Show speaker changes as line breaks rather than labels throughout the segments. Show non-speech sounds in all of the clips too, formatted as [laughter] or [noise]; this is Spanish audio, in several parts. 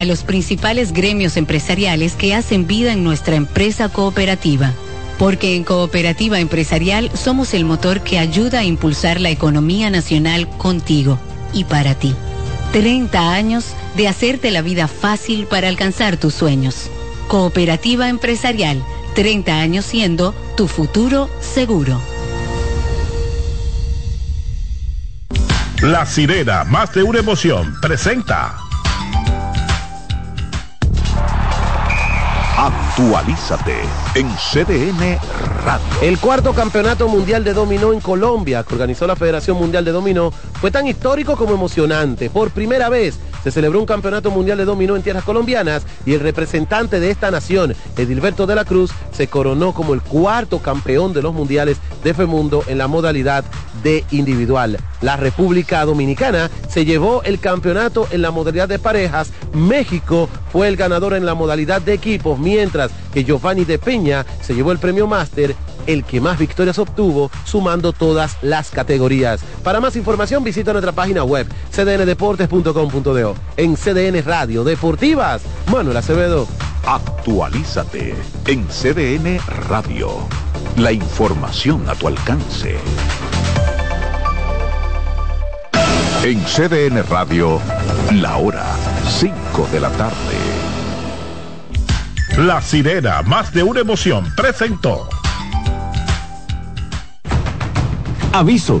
a los principales gremios empresariales que hacen vida en nuestra empresa cooperativa. Porque en Cooperativa Empresarial somos el motor que ayuda a impulsar la economía nacional contigo y para ti. 30 años de hacerte la vida fácil para alcanzar tus sueños. Cooperativa Empresarial, 30 años siendo tu futuro seguro.
La sirena, más de una emoción, presenta. Actualízate en CDN Radio.
El cuarto campeonato mundial de dominó en Colombia, que organizó la Federación Mundial de Dominó, fue tan histórico como emocionante. Por primera vez se celebró un campeonato mundial de dominó en tierras colombianas y el representante de esta nación, Edilberto de la Cruz, se coronó como el cuarto campeón de los mundiales de FEMUNDO en la modalidad de individual. La República Dominicana se llevó el campeonato en la modalidad de parejas. México fue el ganador en la modalidad de equipos, mientras que Giovanni de Peña se llevó el premio máster el que más victorias obtuvo, sumando todas las categorías. Para más información visita nuestra página web cdndeportes.com.do. En CDN Radio Deportivas, Manuel Acevedo.
Actualízate en CDN Radio. La información a tu alcance. En CDN Radio, la hora 5 de la tarde. La sirena, más de una emoción, presentó.
Aviso,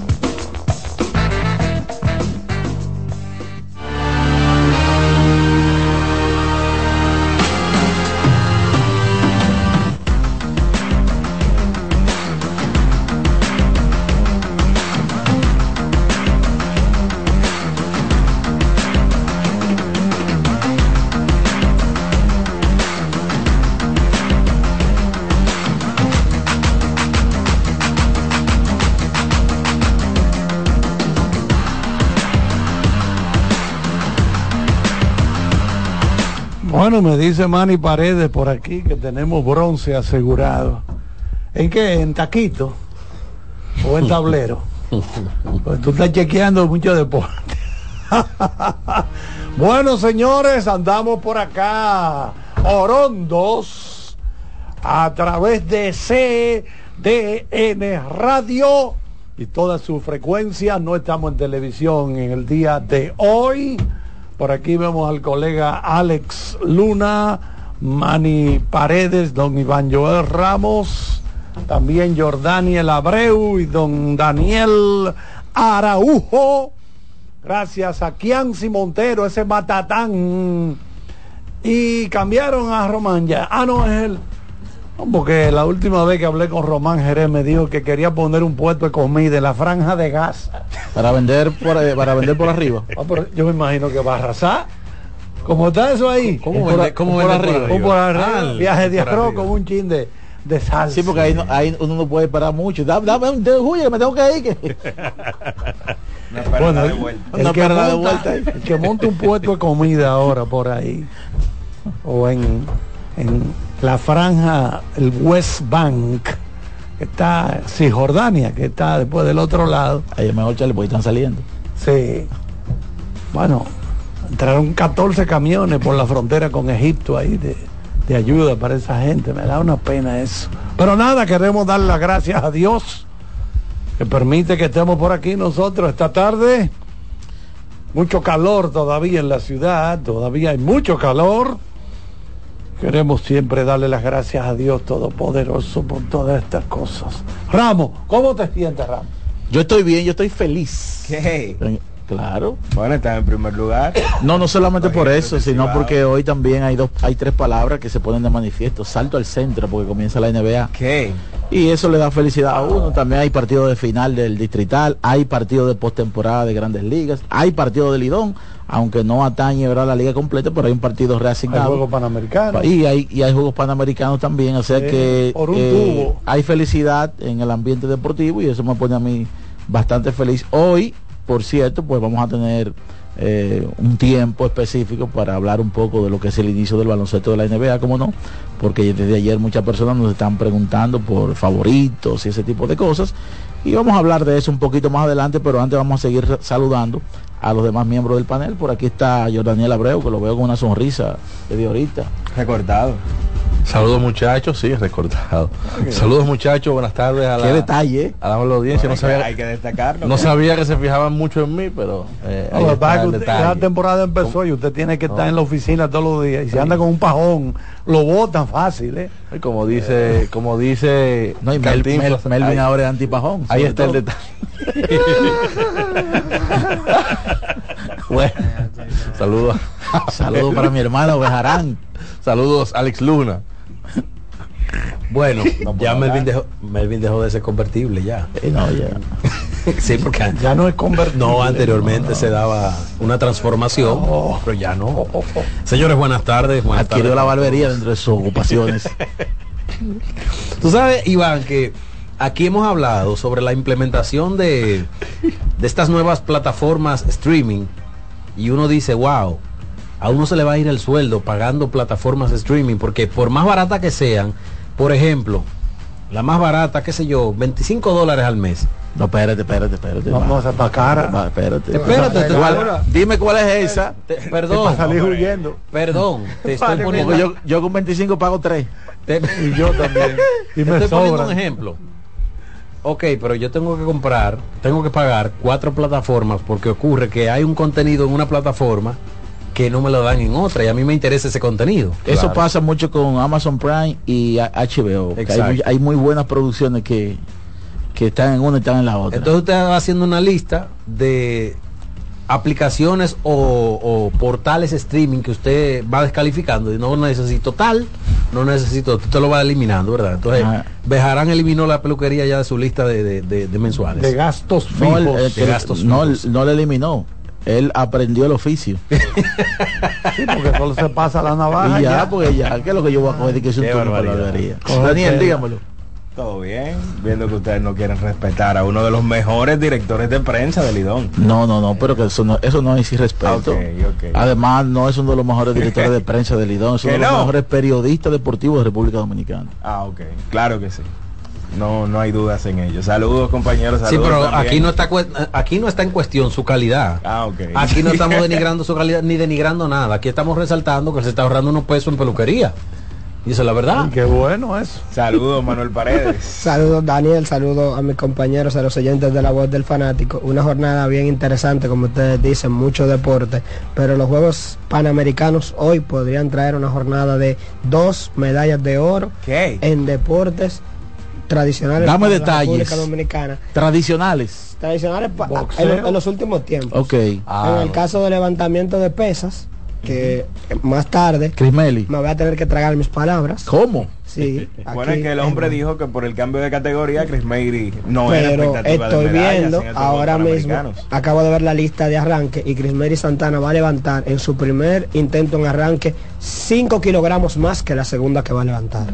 Bueno, me dice Manny Paredes por aquí que tenemos bronce asegurado. ¿En qué? ¿En taquito? ¿O en tablero? [laughs] Pues tú estás chequeando mucho deporte. [laughs] bueno, señores, andamos por acá. Orondos. A través de CDN Radio. Y toda su frecuencia. No estamos en televisión en el día de hoy. Por aquí vemos al colega Alex Luna, Manny Paredes, don Iván Joel Ramos, también Jordaniel Abreu y don Daniel Araujo. Gracias a Kianci Montero, ese matatán. Y cambiaron a Román ya. Ah, no, es él. Porque la última vez que hablé con Román Jerez me dijo que quería poner un puesto de comida en la franja de gas.
Para vender por, eh, para vender por arriba. [laughs]
Ah, pero yo me imagino que va a arrasar. ¿Cómo está eso ahí?
¿Cómo
por,
vende- cómo
por
vende
arriba?
por arriba?
Un por arriba.
Ah,
viaje de arroz con un chin de, de salsa.
Sí, porque ahí, no- ahí uno no puede parar mucho. Dame, dame un de que me tengo que ir. Que... [laughs]
Bueno, el,
Una
el que
parada de
monta,
vuelta ahí.
el que monta un puesto de comida ahora por ahí, o en, en la franja, el West Bank, que está, Cisjordania, que está después del otro lado.
Ahí mejor Charlie, porque están saliendo.
Sí. Bueno, entraron 14 camiones por la frontera con Egipto ahí de, de ayuda para esa gente. Me da una pena eso. Pero nada, queremos dar las gracias a Dios que permite que estemos por aquí nosotros esta tarde. Mucho calor todavía en la ciudad, todavía hay mucho calor. Queremos siempre darle las gracias a Dios Todopoderoso por todas estas cosas. Ramos, ¿cómo te sientes, Ramos?
Yo estoy bien, yo estoy feliz.
¿Qué?
Claro.
Bueno, están en primer lugar.
No, no solamente por eso, sino porque hoy también hay dos, hay tres palabras que se ponen de manifiesto. Salto al centro porque comienza la NBA.
¿Qué?
Y eso le da felicidad a uno. También hay partido de final del distrital, hay partido de postemporada de grandes ligas, hay partido de Lidón, aunque no atañe ¿verdad? la liga completa, pero hay un partido
Hay
reasignado.
juego panamericano.
Y hay, y hay juegos panamericanos también, o sea
Sí,
que eh,
por un tubo.
hay felicidad en el ambiente deportivo y eso me pone a mí bastante feliz. Hoy, por cierto, pues vamos a tener eh, un tiempo específico para hablar un poco de lo que es el inicio del baloncesto de la NBA, como no, porque desde ayer muchas personas nos están preguntando por favoritos y ese tipo de cosas. Y vamos a hablar de eso un poquito más adelante, pero antes vamos a seguir saludando a los demás miembros del panel. Por aquí está Jordaniel Abreu, que lo veo con una sonrisa de ahorita.
Recortado.
Saludos muchachos, sí, recordado. Saludos muchachos, buenas tardes a la,
Qué detalle. ¿eh?
a la audiencia.
Bueno,
no, sabía,
hay que destacarlo.
no sabía que se fijaban mucho en mí, pero eh,
No, lo
está
usted- la temporada empezó y usted tiene que estar en la oficina todos los días. Y si anda con un pajón, lo botan fácil, ¿eh?
Y como dice, como dice
No, y Mel- Mel- Melvin
ahí,
ahora es antipajón.
ahí está el detalle. [laughs] bueno, [laughs] saludos.
Saludos para mi hermano Bejarán.
Saludos Alex Luna.
Bueno,
No
ya. Melvin dejó, Melvin dejó de ser convertible ya.
Eh, no, ya. [laughs]
sí, porque
Ya no es convertible.
no anteriormente se daba una transformación,
Oh.
pero ya no. Señores, buenas tardes. Buenas
Adquirió
tardes.
la barbería dentro de sus ocupaciones. [laughs]
Tú sabes, Iván, que aquí hemos hablado sobre la implementación de, de estas nuevas plataformas streaming y uno dice, wow, a uno se le va a ir el sueldo pagando plataformas streaming porque por más barata que sean, por ejemplo, la más barata, qué sé yo, 25 dólares al mes.
No, espérate, espérate, espérate.
No,
va.
no, esa está cara.
Va, espérate.
Espérate, te-
¿Cuál- dime cuál es esa.
Te- perdón,
Para salir huyendo.
perdón, [laughs] te estoy
Vale,
poniendo,
yo, yo con 25 pago 3.
te-
Y yo también. [laughs] Y
Te
me
estoy poniendo
sobra.
un ejemplo. Ok, pero yo tengo que comprar, tengo que pagar cuatro plataformas porque ocurre que hay un contenido en una plataforma que no me lo dan en otra y a mí me interesa ese contenido.
Eso pasa mucho con Amazon Prime y HBO. que Hay, hay muy buenas producciones que, que están en una y están en la otra.
Entonces usted va haciendo una lista de aplicaciones o, o portales streaming que usted va descalificando y no necesito tal, no necesito, usted lo va eliminando, ¿verdad? Entonces,
Ajá.
Bejarán eliminó la peluquería ya de su lista de, de- de- de mensuales.
De gastos
no,
fijos.
él-
de gastos
no,
fijos.
no le eliminó. Él aprendió el oficio. [laughs]
Sí, porque solo se pasa la navaja.
y ya,
ya.
porque ya, ¿qué es lo que yo voy a coger que es un turno para la Daniel, dígamelo.
Todo bien, viendo que ustedes no quieren respetar a uno de los mejores directores de prensa de Lidón.
No, no, no, pero que eso no, eso no es irrespeto. Además, no es uno de los mejores directores de [laughs] prensa de Lidón, es uno
¿Que
de los
no?
mejores periodistas deportivos de República Dominicana.
Ah, ok, claro que sí. No, no hay dudas en ello. Saludos compañeros.
Sí, pero
también.
aquí no está aquí no está en cuestión su calidad.
Ah, ok.
Aquí no estamos [laughs] denigrando su calidad ni denigrando nada. Aquí estamos resaltando que se está ahorrando unos pesos en peluquería. Y eso es la verdad.
Qué bueno eso.
Saludos Manuel Paredes. [laughs]
Saludos Daniel, saludos a mis compañeros, a los oyentes de la voz del fanático. Una jornada bien interesante, como ustedes dicen, mucho deporte, pero los Juegos Panamericanos hoy podrían traer una jornada de dos medallas de oro
¿Qué?
en deportes tradicionales
Dame
para
detalles.
la República Dominicana.
Tradicionales.
Tradicionales en, los- en los últimos tiempos.
Ok.
Ah,
en el caso de levantamiento de pesas, que más tarde
Chris Melly.
me voy a tener que tragar mis palabras.
¿Cómo?
Sí, [laughs]
Bueno,
aquí,
es que el hombre
en-
dijo que por el cambio de categoría Chris Mayri no era
pero
expectativa de
estoy viendo ahora mismo acabo de ver la lista de arranque y Chris Mary Santana va a levantar en su primer intento en arranque 5 kilogramos más que la segunda que va a levantar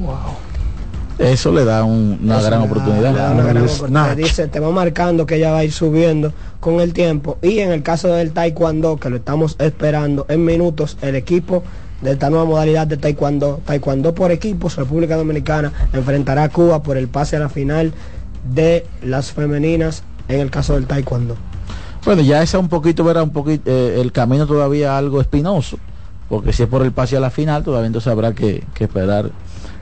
Eso le da un- una gran oportunidad.
da una gran oportunidad. dice te va marcando que ella va a ir subiendo con el tiempo y en el caso del taekwondo que lo estamos esperando en minutos el equipo de esta nueva modalidad de taekwondo taekwondo por equipos República Dominicana enfrentará a Cuba por el pase a la final de las femeninas en el caso del taekwondo
Bueno, ya esa un poquito, verá, un poquito, eh, el camino todavía algo espinoso, porque si es por el pase a la final, todavía entonces habrá que, que esperar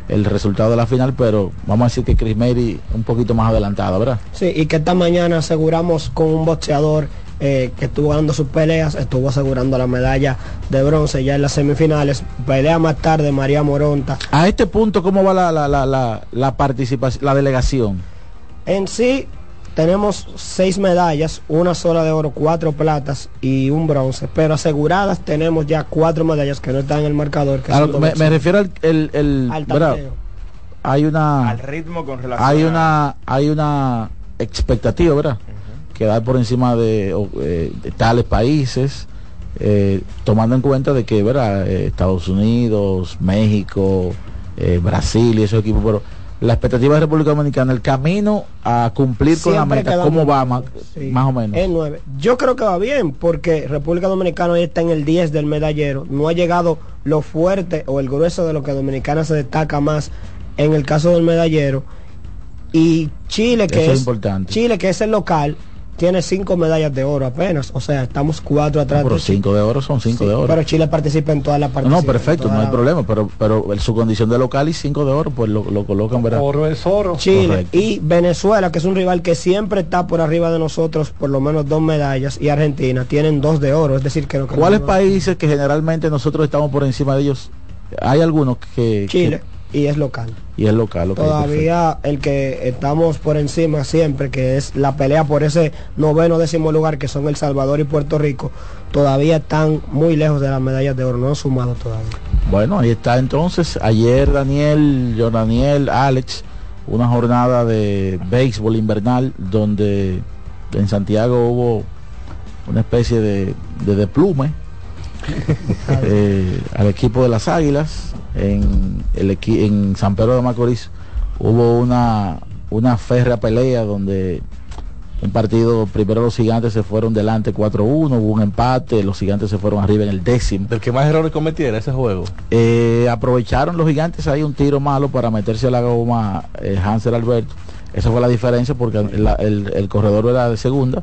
el resultado de la final, pero vamos a decir que Chris Mary un poquito más adelantado, ¿verdad?
Sí, y que esta mañana aseguramos con un boxeador eh, que estuvo ganando sus peleas, estuvo asegurando la medalla de bronce ya en las semifinales. Pelea más tarde María Moronta.
A este punto, ¿cómo va la, la, la, la, la participación, la delegación?
En sí, tenemos seis medallas, una sola de oro, cuatro platas y un bronce, pero aseguradas tenemos ya cuatro medallas que no están en el marcador. Que
Claro,
son
me, refiero al el, el- hay una
Al ritmo con relación
hay
a-
una hay una expectativa verdad que da por encima de, eh, de tales países eh, tomando en cuenta de que verdad Eh, Estados Unidos México eh, Brasil y esos equipos pero la expectativa de República Dominicana el camino a cumplir con la meta cómo va más,
Sí,
más o menos
En nueve. Yo creo que va bien, porque República Dominicana hoy está en el 10 del medallero. No ha llegado lo fuerte o el grueso de lo que Dominicana se destaca más en el caso del medallero. Y Chile, que
Eso es
es,
importante.
Chile, que es el local, tiene cinco medallas de oro apenas. O sea, estamos cuatro atrás
pero
de Chile.
cinco de oro son cinco
Sí,
de oro
Pero Chile participa en todas las
no,
partes.
no, perfecto, no hay problema, pero pero el- su condición de local y cinco de oro, pues lo, lo colocan, ¿verdad?
Oro es oro.
Chile
Correcto.
y Venezuela, que es un rival que siempre está por arriba de nosotros, por lo menos dos medallas, y Argentina tienen dos de oro, es decir, que no
¿Cuáles países que generalmente nosotros estamos por encima de ellos? Hay algunos que...
Chile y es local.
y es local.
Todavía el que estamos por encima siempre, que es la pelea por ese noveno décimo lugar, que son El Salvador y Puerto Rico, todavía están muy lejos de las medallas de oro, no han sumado todavía.
Bueno, ahí está entonces. Ayer Daniel, yo Daniel, Alex, una jornada de béisbol invernal donde en Santiago hubo una especie de, de desplume [laughs] eh, al equipo de las Águilas. En, el equi- en San Pedro de Macorís hubo una, una férrea pelea donde un partido, primero los gigantes se fueron delante 4-1, hubo un empate, los gigantes se fueron arriba en el décimo.
Del que más errores cometiera ese juego.
Eh, aprovecharon los gigantes ahí un tiro malo para meterse a la goma eh, Hansel Alberto. Esa fue la diferencia porque el, el corredor era de segunda.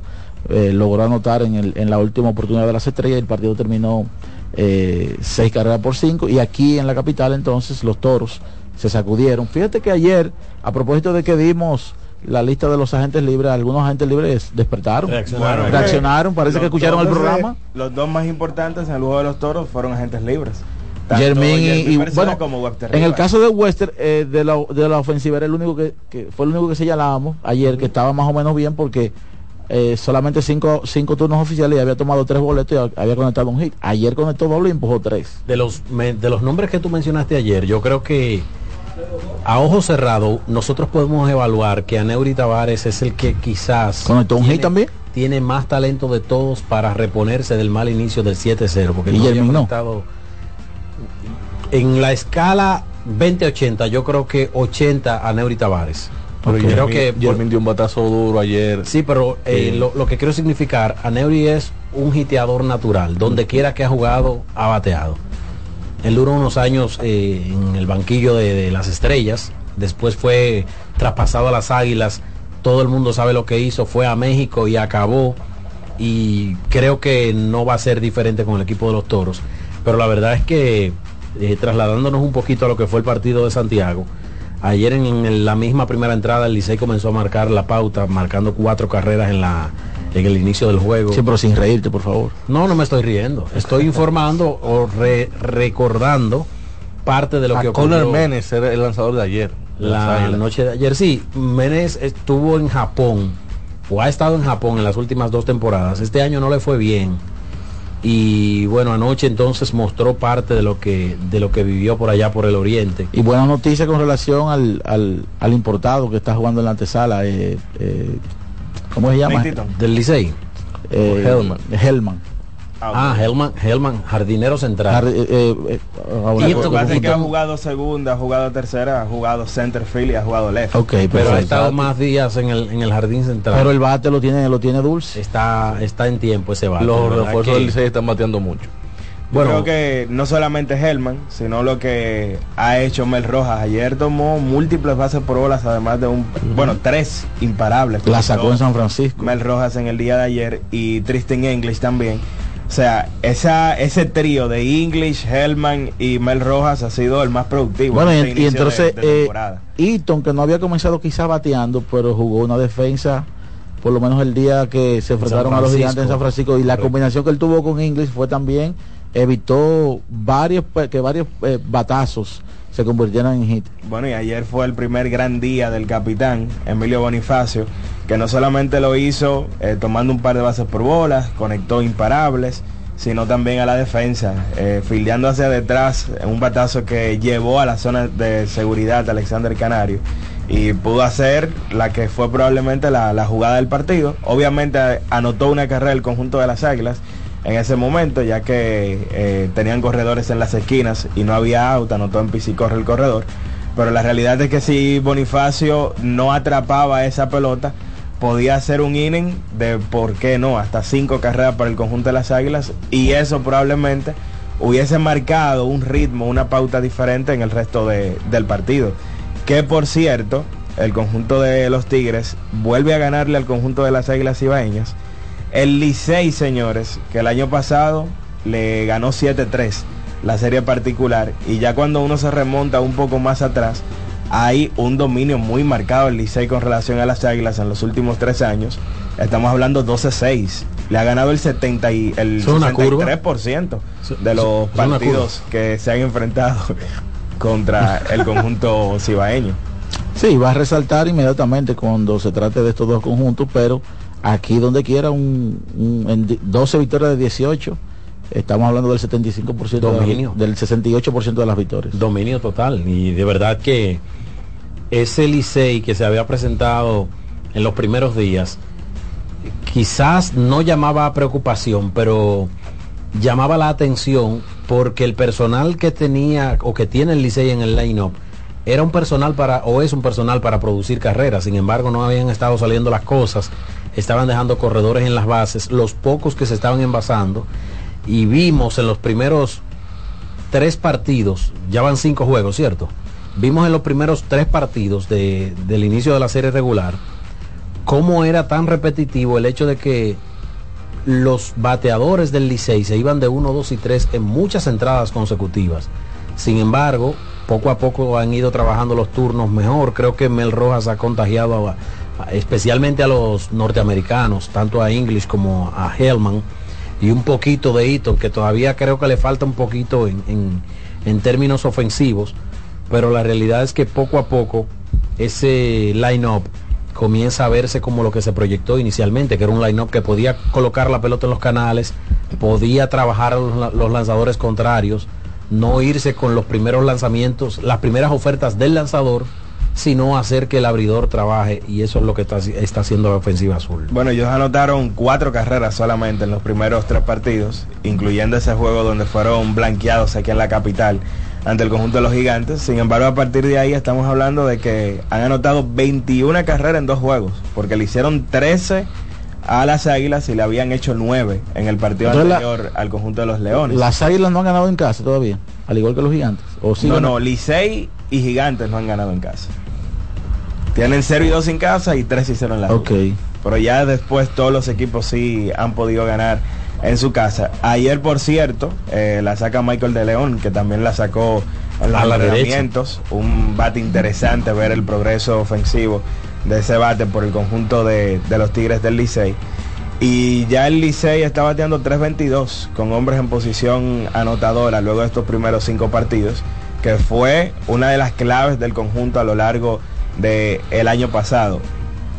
Eh, logró anotar en, el- en la última oportunidad de las estrellas y el partido terminó eh, seis carreras por cinco. Y aquí en la capital entonces los toros se sacudieron. Fíjate que ayer, a propósito de que dimos la lista de los agentes libres, algunos agentes libres despertaron,
Reaccionaron.
reaccionaron, parece que escucharon el programa.
Los dos más importantes en el juego de los toros fueron agentes libres.
Germín y, bueno,
como Webster
en el caso de Wester eh, de, la, de la ofensiva era el único que, que fue el único que señalábamos ayer que estaba más o menos bien porque eh, solamente cinco, cinco turnos oficiales y había tomado tres boletos y había conectado un hit. Ayer conectó doble y empujó tres.
De los, me- de los nombres que tú mencionaste ayer, yo creo que a ojo cerrado nosotros podemos evaluar que Aneuri Tavares es el que quizás
conectó un
tiene,
hit también.
tiene más talento de todos para reponerse del mal inicio del 7-0 porque
Y
no había
no.
conectado en la escala 20-80 yo creo que 80 Aneuri Tavares
Pero
creo que
dio un batazo duro ayer.
Sí, pero eh, lo, lo que quiero significar, Aneuri es un hiteador natural. Donde quiera que ha jugado, ha bateado. Él duró unos años eh, en el banquillo de, de las estrellas. Después fue traspasado a las águilas. Todo el mundo sabe lo que hizo. Fue a México y acabó. Y creo que no va a ser diferente con el equipo de los toros. Pero la verdad es que eh, trasladándonos un poquito a lo que fue el partido de Santiago. Ayer en, en la misma primera entrada el Licey comenzó a marcar la pauta, marcando cuatro carreras en la en el inicio del juego.
sí pero sin reírte por favor
No, no me estoy riendo. Estoy informando o re- recordando parte de lo que
a Conor
ocurrió
Menes era el lanzador de ayer.
la noche de ayer. Sí, Menes estuvo en Japón o ha estado en Japón en las últimas dos temporadas. Este año no le fue bien. Y bueno, anoche entonces mostró parte de lo que de lo que vivió por allá por el oriente.
y buena noticia con relación al, al, al importado que está jugando en la antesala eh, eh, ¿cómo se llama?
Del Licey.
Eh,
Hellman.
Hellman
Ah, Hellman, Hellman, jardinero central.
Eh, eh, eh, ahora-
Sí, lo que pasa es que ha jugado segunda, ha jugado tercera, ha jugado center field y ha jugado left.
ok
pero ha estado más días en el, en el jardín central.
pero el bate lo tiene lo tiene dulce
está, está en tiempo ese bate.
Los refuerzos del Licey están bateando mucho.
Yo
Bueno,
creo que no solamente Hellman, sino lo que ha hecho Mel Rojas. Ayer tomó múltiples bases por bolas, además de un, bueno, tres imparables.
la sacó en San Francisco
Mel Rojas en el día de ayer y Tristan English también. O sea, esa, ese trío de English, Hellman y Mel Rojas ha sido el más productivo.
Bueno,
en
y,
este
y entonces
de- de
eh. Eaton, que no había comenzado quizás bateando, pero jugó una defensa, por lo menos el día que se enfrentaron a los gigantes en San Francisco, y la
Correcto.
combinación que él tuvo con English fue también, evitó varios, pe- que varios eh, batazos se convirtieran en hit.
Bueno, y ayer fue el primer gran día del capitán, Emilio Bonifacio, que no solamente lo hizo eh, tomando un par de bases por bolas, conectó imparables, sino también a la defensa, eh, fildeando hacia detrás un batazo que llevó a la zona de seguridad Alexander Canario y pudo hacer la que fue probablemente la, la jugada del partido. Obviamente eh, anotó una carrera el conjunto de las Águilas en ese momento, ya que eh, tenían corredores en las esquinas y no había auto, anotó en y corre el corredor. Pero la realidad es que si Bonifacio no atrapaba esa pelota, podía hacer un inning de, ¿por qué no?, hasta cinco carreras para el conjunto de las Águilas y eso probablemente hubiese marcado un ritmo, una pauta diferente en el resto de- del partido. Que por cierto, el conjunto de los Tigres vuelve a ganarle al conjunto de las Águilas Ibaeñas. El Licey, señores, que el año pasado le ganó 7-3 la serie particular y ya cuando uno se remonta un poco más atrás, hay un dominio muy marcado el Licey con relación a las Águilas en los últimos tres años. Estamos hablando 12-6. Le ha ganado el 70 y el
Eso es una curva.
63% de los partidos que se han enfrentado [laughs] contra el conjunto cibaeño.
Sí, va a resaltar inmediatamente cuando se trate de estos dos conjuntos, pero aquí donde quiera un, un- en di- 12 victorias de 18, estamos hablando del 75% de las-
Dominio.
del 68% de las victorias.
Dominio total. Y de verdad que ese Licey que se había presentado en los primeros días, quizás no llamaba a preocupación, pero llamaba la atención porque el personal que tenía o que tiene el Licey en el line-up era un personal para, o es un personal para producir carreras, sin embargo no habían estado saliendo las cosas, estaban dejando corredores en las bases, los pocos que se estaban envasando, y vimos en los primeros tres partidos, ya van cinco juegos, ¿cierto? Vimos en los primeros tres partidos de- del inicio de la serie regular cómo era tan repetitivo el hecho de que los bateadores del Licey se iban de 1, 2 y 3 en muchas entradas consecutivas. Sin embargo, poco a poco han ido trabajando los turnos mejor. Creo que Mel Rojas ha contagiado a- especialmente a los norteamericanos, tanto a English como a Hellman, y un poquito de Eaton, que todavía creo que le falta un poquito en, en- en términos ofensivos, pero la realidad es que poco a poco ese line-up comienza a verse como lo que se proyectó inicialmente, que era un line-up que podía colocar la pelota en los canales, podía trabajar a los, la- los lanzadores contrarios, no irse con los primeros lanzamientos, las primeras ofertas del lanzador, sino hacer que el abridor trabaje y eso es lo que está, está haciendo la ofensiva azul.
Bueno, ellos anotaron cuatro carreras solamente en los primeros tres partidos, incluyendo ese juego donde fueron blanqueados aquí en la capital ante el conjunto de los gigantes. Sin embargo, a partir de ahí estamos hablando de que han anotado 21 carreras en dos juegos, porque le hicieron 13 a las Águilas y le habían hecho 9 en el partido
Entonces, la-
anterior al conjunto de los Leones.
Las águilas no han ganado en casa todavía, al igual que los gigantes. ¿O sí
no, no, Licey y Gigantes no han ganado en casa. Tienen 0 y 2 en casa y 3 y 0 en la
Ok.
ruta. Pero ya después todos los equipos sí han podido ganar en su casa. Ayer, por cierto, eh, la saca Michael de León, que también la sacó en los
A la.
Un bate interesante ver el progreso ofensivo de ese bate por el conjunto de, de los Tigres del Licey. Y ya el Licey está bateando 3.22 con hombres en posición anotadora luego de estos primeros cinco partidos, que fue una de las claves del conjunto a lo largo del año pasado.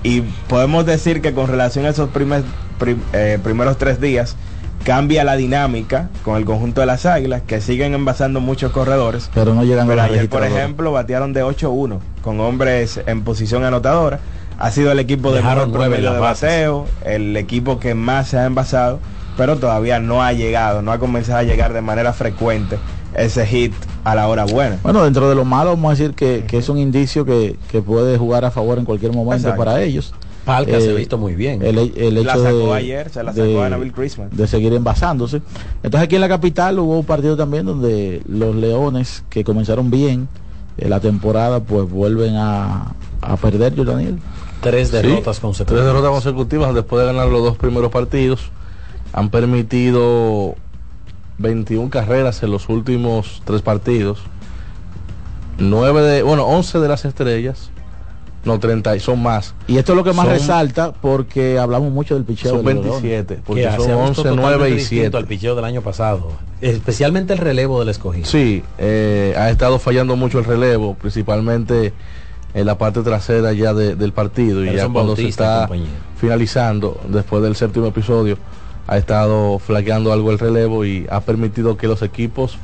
Y podemos decir que con relación a esos primer- prim- eh, primeros tres días, cambia la dinámica con el conjunto de las Águilas, que siguen envasando muchos corredores.
Pero no llegan a
Pero
la
ayer, por ejemplo, batearon de 8-1 con hombres en posición anotadora. Ha sido el equipo de mejor promedio de bateo, el equipo que más se ha envasado, pero todavía no ha llegado, no ha comenzado a llegar de manera frecuente ese hit a la hora buena.
Bueno, dentro de lo malo vamos a decir que, que es un indicio que, que puede jugar a favor en cualquier momento
Exacto.
para ellos.
Palca se
Eh,
ha visto muy bien.
El, el
La
hecho
sacó
de,
ayer, se la sacó a Nabil Christmas.
de seguir envasándose. Entonces aquí en la capital hubo un partido también donde los Leones que comenzaron bien eh, la temporada pues vuelven a, a perder, yo Daniel.
Tres
Sí,
derrotas consecutivas.
Tres derrotas consecutivas después de ganar los dos primeros partidos. Han permitido 21 carreras en los últimos tres partidos. 9 de, bueno, 11 de las estrellas No, 30, son más.
Y esto es lo que más
Son-
resalta porque hablamos mucho del picheo
Son
de los Leones.
27, porque
Que
son
se ha visto
11, 9
totalmente
y
distinto
7.
al picheo del año pasado. Especialmente el relevo del escogido.
Sí, eh, ha estado fallando mucho el relevo, principalmente en la parte trasera ya de- del partido y ya cuando se
Bautista
está
compañía.
finalizando, después del séptimo episodio, ha estado flaqueando algo el relevo y ha permitido que los equipos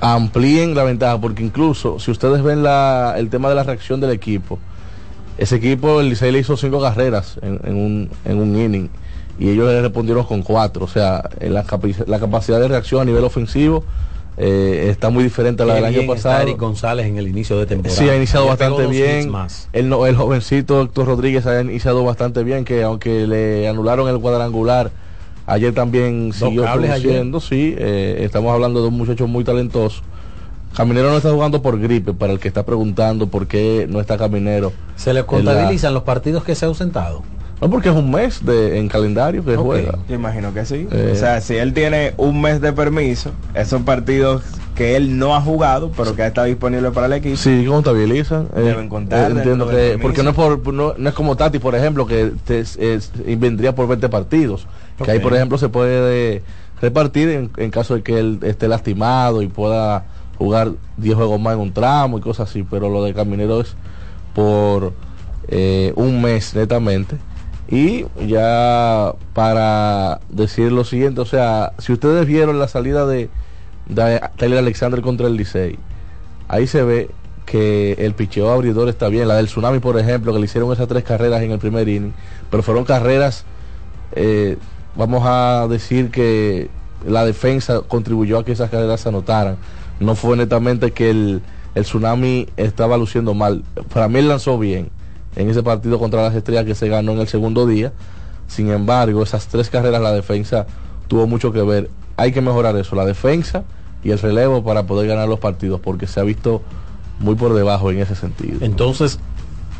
amplíen la ventaja, porque incluso si ustedes ven la, el tema de la reacción del equipo, ese equipo, el Licey le hizo cinco carreras en, en un, en un inning y ellos le respondieron con cuatro. O sea, en la, la capacidad de reacción a nivel ofensivo eh, está muy diferente a la
Qué
del año pasado.
Eric González en el inicio de temporada.
Sí, ha iniciado bastante bien.
Más.
El, el jovencito Héctor Rodríguez ha iniciado bastante bien, que aunque le anularon el cuadrangular, ayer también siguió
ayer.
produciendo. Sí, eh, estamos hablando de un muchacho muy talentoso. Caminero no está jugando por gripe, para el que está preguntando por qué no está Caminero.
Se le
la-
contabilizan los partidos que se ha ausentado.
No, porque es un mes de, en calendario que juega.
Yo imagino que sí.
Eh.
O sea, si él tiene un mes de permiso, esos partidos que él no ha jugado, pero que está disponible para el equipo.
Sí, contabilizan. Eh,
Deben contar
eh, entiendo que porque no es por no, no es como Tati, por ejemplo, que te, es- vendría por 20 partidos. Que ahí, por ejemplo, se puede repartir en, en caso de que él esté lastimado y pueda jugar 10 juegos más en un tramo y cosas así. Pero lo de Caminero es por eh, un mes netamente. Y ya para decir lo siguiente, o sea, si ustedes vieron la salida de, Tyler Alexander contra el Licey, ahí se ve que el picheo abridor está bien. La del Tsunami, por ejemplo, que le hicieron esas tres carreras en el primer inning, pero fueron carreras, eh, vamos a decir que la defensa contribuyó a que esas carreras se anotaran. No fue netamente que el, el Tsunami estaba luciendo mal. Para mí él lanzó bien en ese partido contra las estrellas que se ganó en el segundo día. Sin embargo, esas tres carreras la defensa tuvo mucho que ver. Hay que mejorar eso, la defensa y el relevo para poder ganar los partidos, porque se ha visto muy por debajo en ese sentido.
Entonces,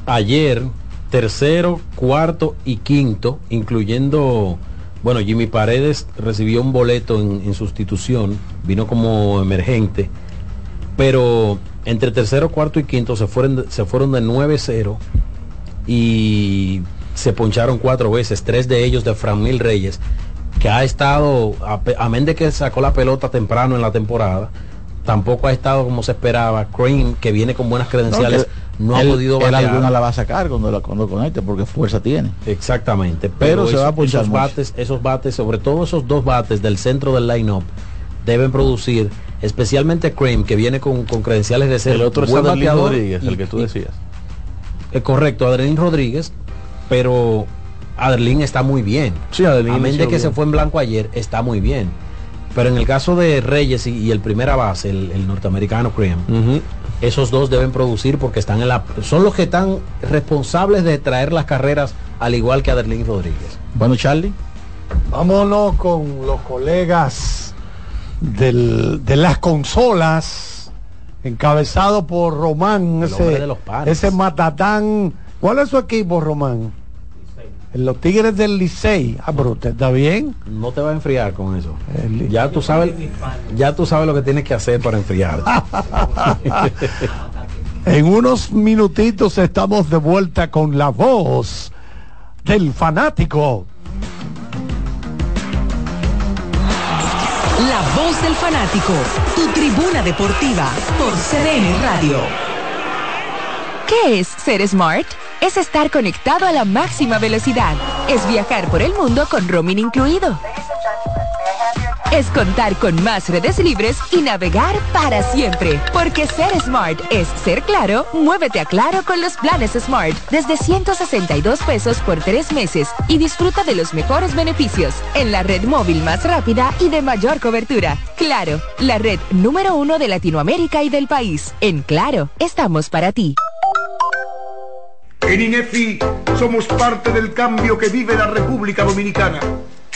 ayer, tercero, cuarto y quinto, incluyendo, bueno, Jimmy Paredes recibió un boleto en, sustitución, vino como emergente, pero entre tercero, cuarto y quinto se fueron, se fueron de 9-0 y se poncharon cuatro veces, tres de ellos de Franmil Reyes, que ha estado, amén de que sacó la pelota temprano en la temporada, tampoco ha estado como se esperaba. Cream, que viene con buenas credenciales, no, ha
él-
podido
él alguna la va a sacar cuando la cuando conecte porque fuerza tiene.
Exactamente,
Pero
pero,
se va a
esos-
ponchar
esos
mucho.
bates, esos bates, sobre todo esos dos bates del centro del line-up, deben producir, especialmente Cream, que viene con, con credenciales de ser
El otro es Rodríguez, el que tú decías.
Correcto, Adelín Rodríguez, pero Adelín está muy bien.
Sí, Adelín
Amén de que se fue en blanco ayer, está muy bien. Pero en el caso de Reyes y, y el primera base, el, el norteamericano Cream, esos dos deben producir porque están en la son los que están responsables de traer las carreras al igual que Adelín Rodríguez.
Bueno, Charlie.
Vámonos con los colegas del- de las consolas, encabezado por Román,
El
ese,
de los pares.
ese matatán. ¿Cuál es su equipo, Román? Los Tigres del Licey. Ah, pero usted está bien.
No te va a enfriar con eso. Ya tú sabes, ya tú sabes lo que tienes que hacer para enfriar. [laughs]
En unos minutitos estamos de vuelta con la voz del fanático.
La voz del fanático, tu tribuna deportiva por CDN Radio.
¿Qué es ser smart? Es estar conectado a la máxima velocidad. Es viajar por el mundo con roaming incluido. Es contar con más redes libres y navegar para siempre. Porque ser smart es ser claro, muévete a claro con los planes Smart desde 162 pesos por tres meses y disfruta de los mejores beneficios en la red móvil más rápida y de mayor cobertura. Claro, la red número uno de Latinoamérica y del país. En Claro, estamos para ti.
En INEFI somos parte del cambio que vive la República Dominicana,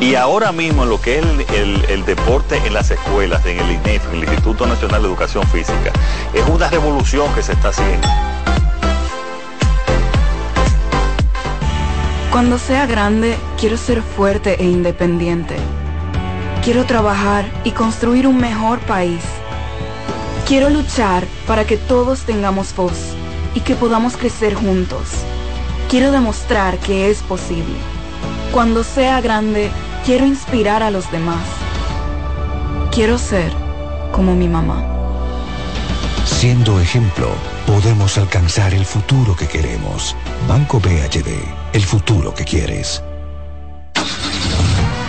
Y ahora mismo en lo que es el, el- el deporte en las escuelas, en el INEF, en el Instituto Nacional de Educación Física, es una revolución que se está haciendo.
Cuando sea grande, quiero ser fuerte e independiente. Quiero trabajar y construir un mejor país. Quiero luchar para que todos tengamos voz y que podamos crecer juntos. Quiero demostrar que es posible. Cuando sea grande, quiero inspirar a los demás. Quiero ser como mi mamá.
Siendo ejemplo, podemos alcanzar el futuro que queremos. Banco BHD, el futuro que quieres.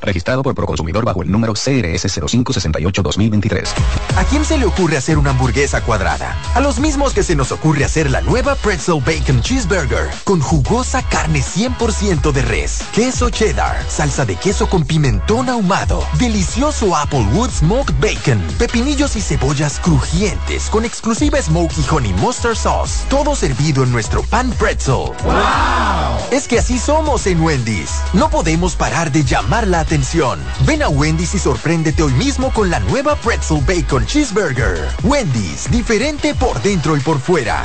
Registrado por Proconsumidor bajo el número CRS 0568-2023.
¿A quién se le ocurre hacer una hamburguesa cuadrada? A los mismos que se nos ocurre hacer la nueva Pretzel Bacon Cheeseburger con jugosa carne 100% de res, queso cheddar, salsa de queso con pimentón ahumado, delicioso Applewood Smoked Bacon, pepinillos y cebollas crujientes con exclusiva Smoky Honey Mustard Sauce, todo servido en nuestro pan pretzel. Es que así somos en Wendy's. No podemos parar de llamar la atención. Ven a Wendy's y sorpréndete hoy mismo con la nueva Pretzel Bacon Cheeseburger. Wendy's, diferente por dentro y por fuera.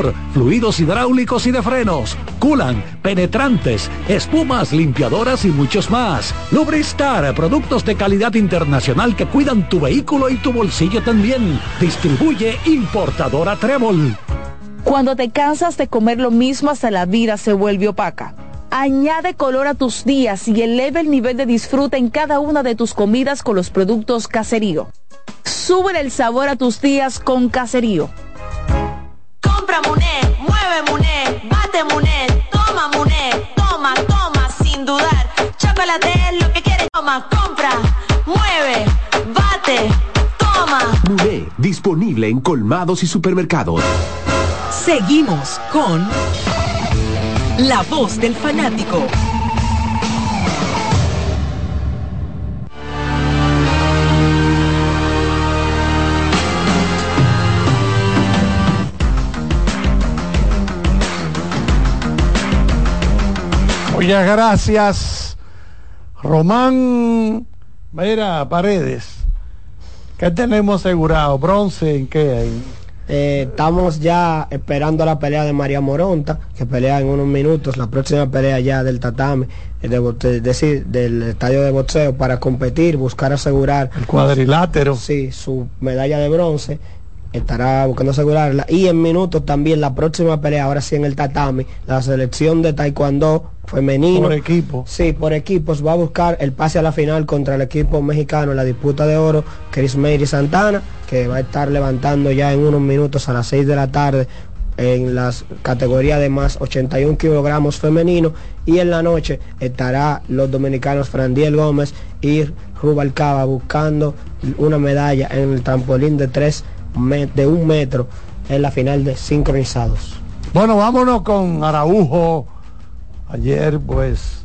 fluidos hidráulicos y de frenos, culan, penetrantes, espumas, limpiadoras y muchos más. Lubristar, productos de calidad internacional que cuidan tu vehículo y tu bolsillo también. Distribuye importadora Trébol.
Cuando te cansas de comer lo mismo hasta la vida se vuelve opaca. Añade color a tus días y eleva el nivel de disfrute en cada una de tus comidas con los productos Caserío. Sube el sabor a tus días con Caserío.
Toma, compra, mueve, bate, toma.
Muné, disponible en colmados y supermercados.
Seguimos con La Voz del Fanático.
Muchas gracias, Román. Mira, Paredes. ¿Qué tenemos asegurado? ¿Bronce en qué hay?
Eh, estamos ya esperando la pelea de María Moronta, que pelea en unos minutos, la próxima pelea ya del tatame, eh, de decir, del estadio de boxeo, para competir, buscar asegurar
El cuadrilátero.
sí, su medalla de bronce. Estará buscando asegurarla. Y en minutos también la próxima pelea, ahora sí en el tatami, la selección de taekwondo femenino.
Por equipo.
Sí, por equipos va a buscar el pase a la final contra el equipo mexicano en la disputa de oro, Chris Meiri Santana, que va a estar levantando ya en unos minutos a las 6 de la tarde en las categorías de más 81 kilogramos femenino y en la noche estará los dominicanos Frandiel Gómez y Rubalcaba buscando una medalla en el trampolín de tres me- de un metro en la final de sincronizados.
Bueno, vámonos con Araujo. Ayer pues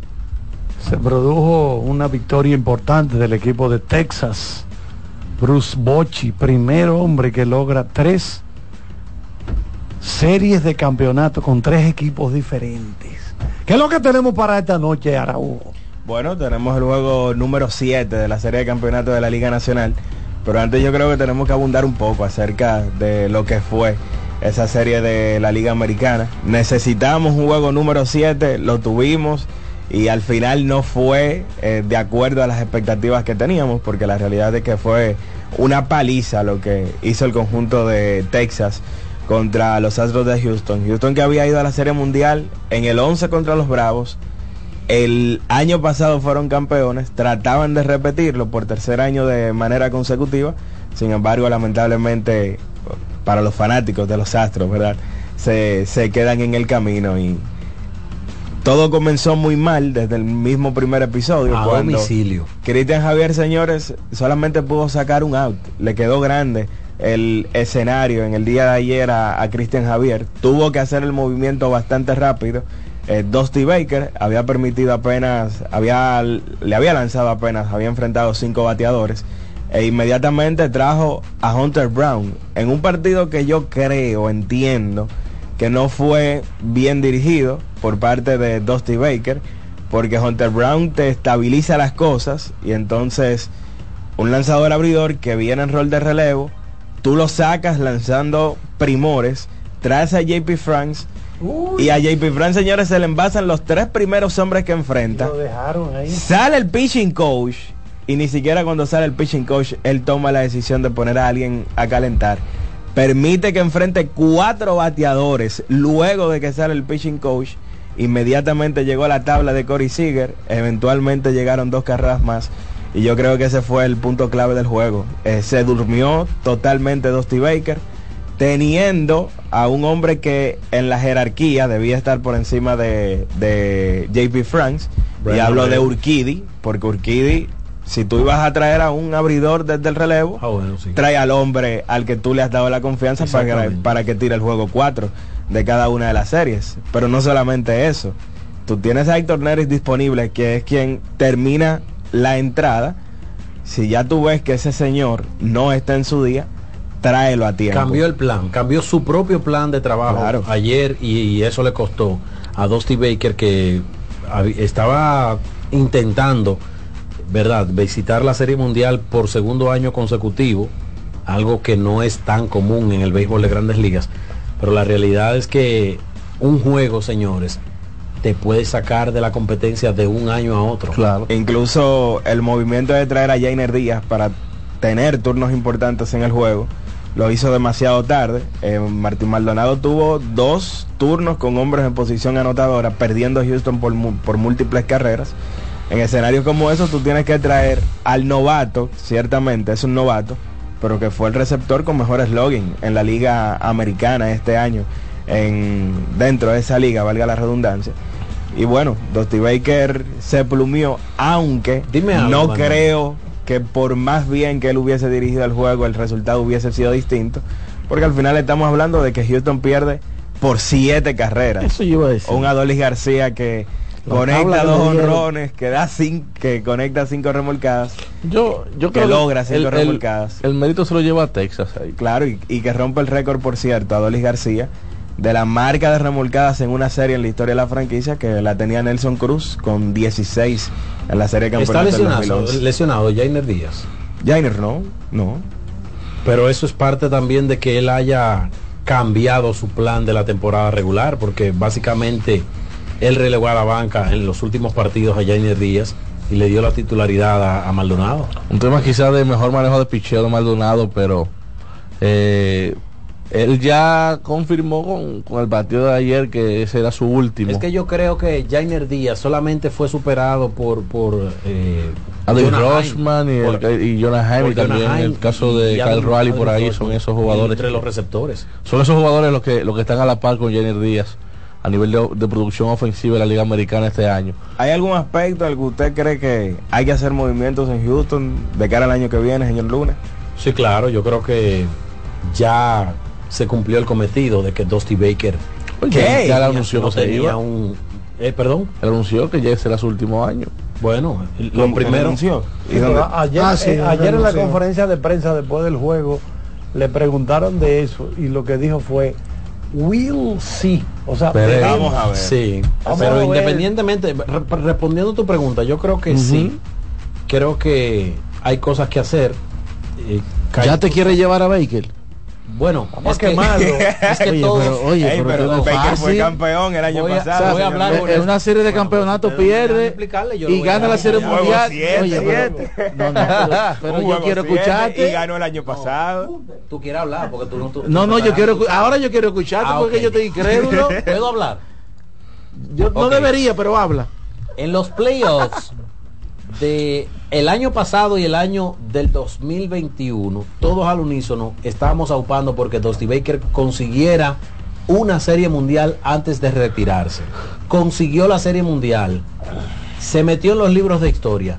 se produjo una victoria importante del equipo de Texas. Bruce Bochy, primer hombre que logra tres series de campeonato con tres equipos diferentes. ¿Qué es lo que tenemos para esta noche, Araujo?
Bueno, tenemos el juego número 7 de la serie de campeonato de la Liga Nacional. Pero antes yo creo que tenemos que abundar un poco acerca de lo que fue esa serie de la Liga Americana. Necesitamos un juego número 7, lo tuvimos y al final no fue eh, de acuerdo a las expectativas que teníamos, porque la realidad es que fue una paliza lo que hizo el conjunto de Texas contra los Astros de Houston. Houston que había ido a la Serie Mundial en el 11 contra los Bravos. El año pasado fueron campeones, trataban de repetirlo por tercer año de manera consecutiva. Sin embargo, lamentablemente, para los fanáticos de los Astros, ¿verdad? Se, se quedan en el camino y todo comenzó muy mal desde el mismo primer episodio.
A
cuando
domicilio.
Cristian Javier, señores, solamente pudo sacar un out. Le quedó grande el escenario en el día de ayer a, a Cristian Javier. Tuvo que hacer el movimiento bastante rápido. Eh, Dusty Baker había permitido apenas, había, le había lanzado apenas, había enfrentado cinco bateadores. E inmediatamente trajo a Hunter Brown en un partido que yo creo, entiendo, que no fue bien dirigido por parte de Dusty Baker, porque Hunter Brown te estabiliza las cosas y entonces un lanzador abridor que viene en rol de relevo, tú lo sacas lanzando primores, traes a JP Franks y a JP Franks, señores, se le envasan los tres primeros hombres que enfrenta.
Lo dejaron ahí.
Sale el pitching coach y ni siquiera cuando sale el pitching coach él toma la decisión de poner a alguien a calentar. Permite que enfrente cuatro bateadores luego de que sale el pitching coach. Inmediatamente llegó a la tabla de Corey Seager. Eventualmente llegaron dos carreras más. Y yo creo que ese fue el punto clave del juego. Eh, se durmió totalmente Dusty Baker. Teniendo a un hombre que en la jerarquía debía estar por encima de, de JP Franks. y hablo de. Urquidi. Porque Urquidi, si tú ibas a traer a un abridor desde el relevo,
Ah, bueno, sí.
trae al hombre al que tú le has dado la confianza para que, para que tire el juego 4 de cada una de las series. Pero no solamente eso. Tú tienes a Héctor Neris disponible, que es quien termina la entrada. Si ya tú ves que ese señor no está en su día, tráelo a tiempo.
Cambió el plan, cambió su propio plan de trabajo
Claro.
ayer y, y eso le costó a Dusty Baker que estaba intentando, ¿verdad?, visitar la Serie Mundial por segundo año consecutivo, algo que no es tan común en el béisbol de grandes ligas, pero la realidad es que un juego, señores, te puede sacar de la competencia de un año a otro.
Claro.
Incluso el movimiento de traer a Jainer Díaz para tener turnos importantes en el juego lo hizo demasiado tarde. Eh, Martín Maldonado tuvo dos turnos con hombres en posición anotadora, perdiendo Houston por, múltiples carreras. En escenarios como esos tú tienes que traer al novato, ciertamente es un novato, pero que fue el receptor con mejor slogan en la liga americana este año, en, dentro de esa liga, valga la redundancia. Y bueno, Dusty Baker se plumió, aunque
Dime algo,
no
Manuel.
creo que por más bien que él hubiese dirigido el juego, el resultado hubiese sido distinto. Porque al final estamos hablando de que Houston pierde por siete carreras.
Eso yo iba a decir.
Un Adolis García que
La
conecta dos honrones, que da cin- que conecta cinco remolcadas.
Yo, yo
Que
creo
logra cinco
el,
remolcadas.
el, el mérito se lo lleva a Texas ahí.
Claro, y, y que rompe el récord, por cierto, Adolis García, de la marca de remolcadas en una serie en la historia de la franquicia que la tenía Nelson Cruz con 16 en la serie de
Está
campeonato del
lesionado,
2011.
lesionado Jainer Díaz.
Jainer, no, no.
Pero eso es parte también de que él haya cambiado su plan de la temporada regular, porque básicamente él relegó a la banca en los últimos partidos a Jainer Díaz y le dio la titularidad a, a Maldonado.
Un tema quizás de mejor manejo de picheo de Maldonado, pero eh, él ya confirmó con, con el partido de ayer que ese era su último.
Es que yo creo que Jainer Díaz solamente fue superado por por eh,
Grossman y, el- y Jonah Heim
por
y también
Jonah
el caso de Kyle Raleigh por ahí son esos jugadores
entre
que-
los receptores.
son esos jugadores los que los que están a la par con Jenner Díaz a nivel de, de producción ofensiva de la liga americana este año
¿Hay algún aspecto al que usted cree que hay que hacer movimientos en Houston de cara al año que viene, señor Luna?
Sí, claro, yo creo que ya se cumplió el cometido de que Dusty Baker
¿Qué? Ya le
tenía-
anunció
no
que
tenía
iba.
un eh, perdón
Él anunció que ya ese era su último año
bueno lo
¿Cómo que
primero
anunció?
Sí, pero ayer,
Ah, sí,
eh, ayer en la conferencia de prensa después del juego le preguntaron de eso y lo que dijo fue will see o sea
Pero-
veremos".
Vamos a ver.
Sí,
Vamos
pero independientemente, re- respondiendo a tu pregunta, yo creo que sí. Creo que hay cosas que hacer. Eh,
¿Ya te quiere llevar a Baker?
Bueno,
Vamos
es que,
quemarlo. [laughs]
es que
Oye,
todos-
pero, oye,
Ey,
pero,
pero
tú no es
Baker fue
fácil.
campeón el año
Voy a-
pasado.
voy a hablar
señor.
con
En una serie de campeonatos pierde
yo
y gana la serie mundial.
siete,
Oye, pero- [laughs] no, no, pero, yo quiero
siete Y
escucharte.
ganó el año pasado.
Tú quieres hablar porque tú no. tú-
No,
tú
no, yo quiero ahora yo quiero escucharte
Ah,
porque yo estoy incrédulo. [laughs]
¿Puedo hablar?
Yo no debería, pero habla.
En los playoffs de el año pasado y el año del 2021, todos al unísono estábamos aupando porque Dusty Baker consiguiera una serie mundial antes de retirarse. Consiguió la serie mundial. Se metió en los libros de historia.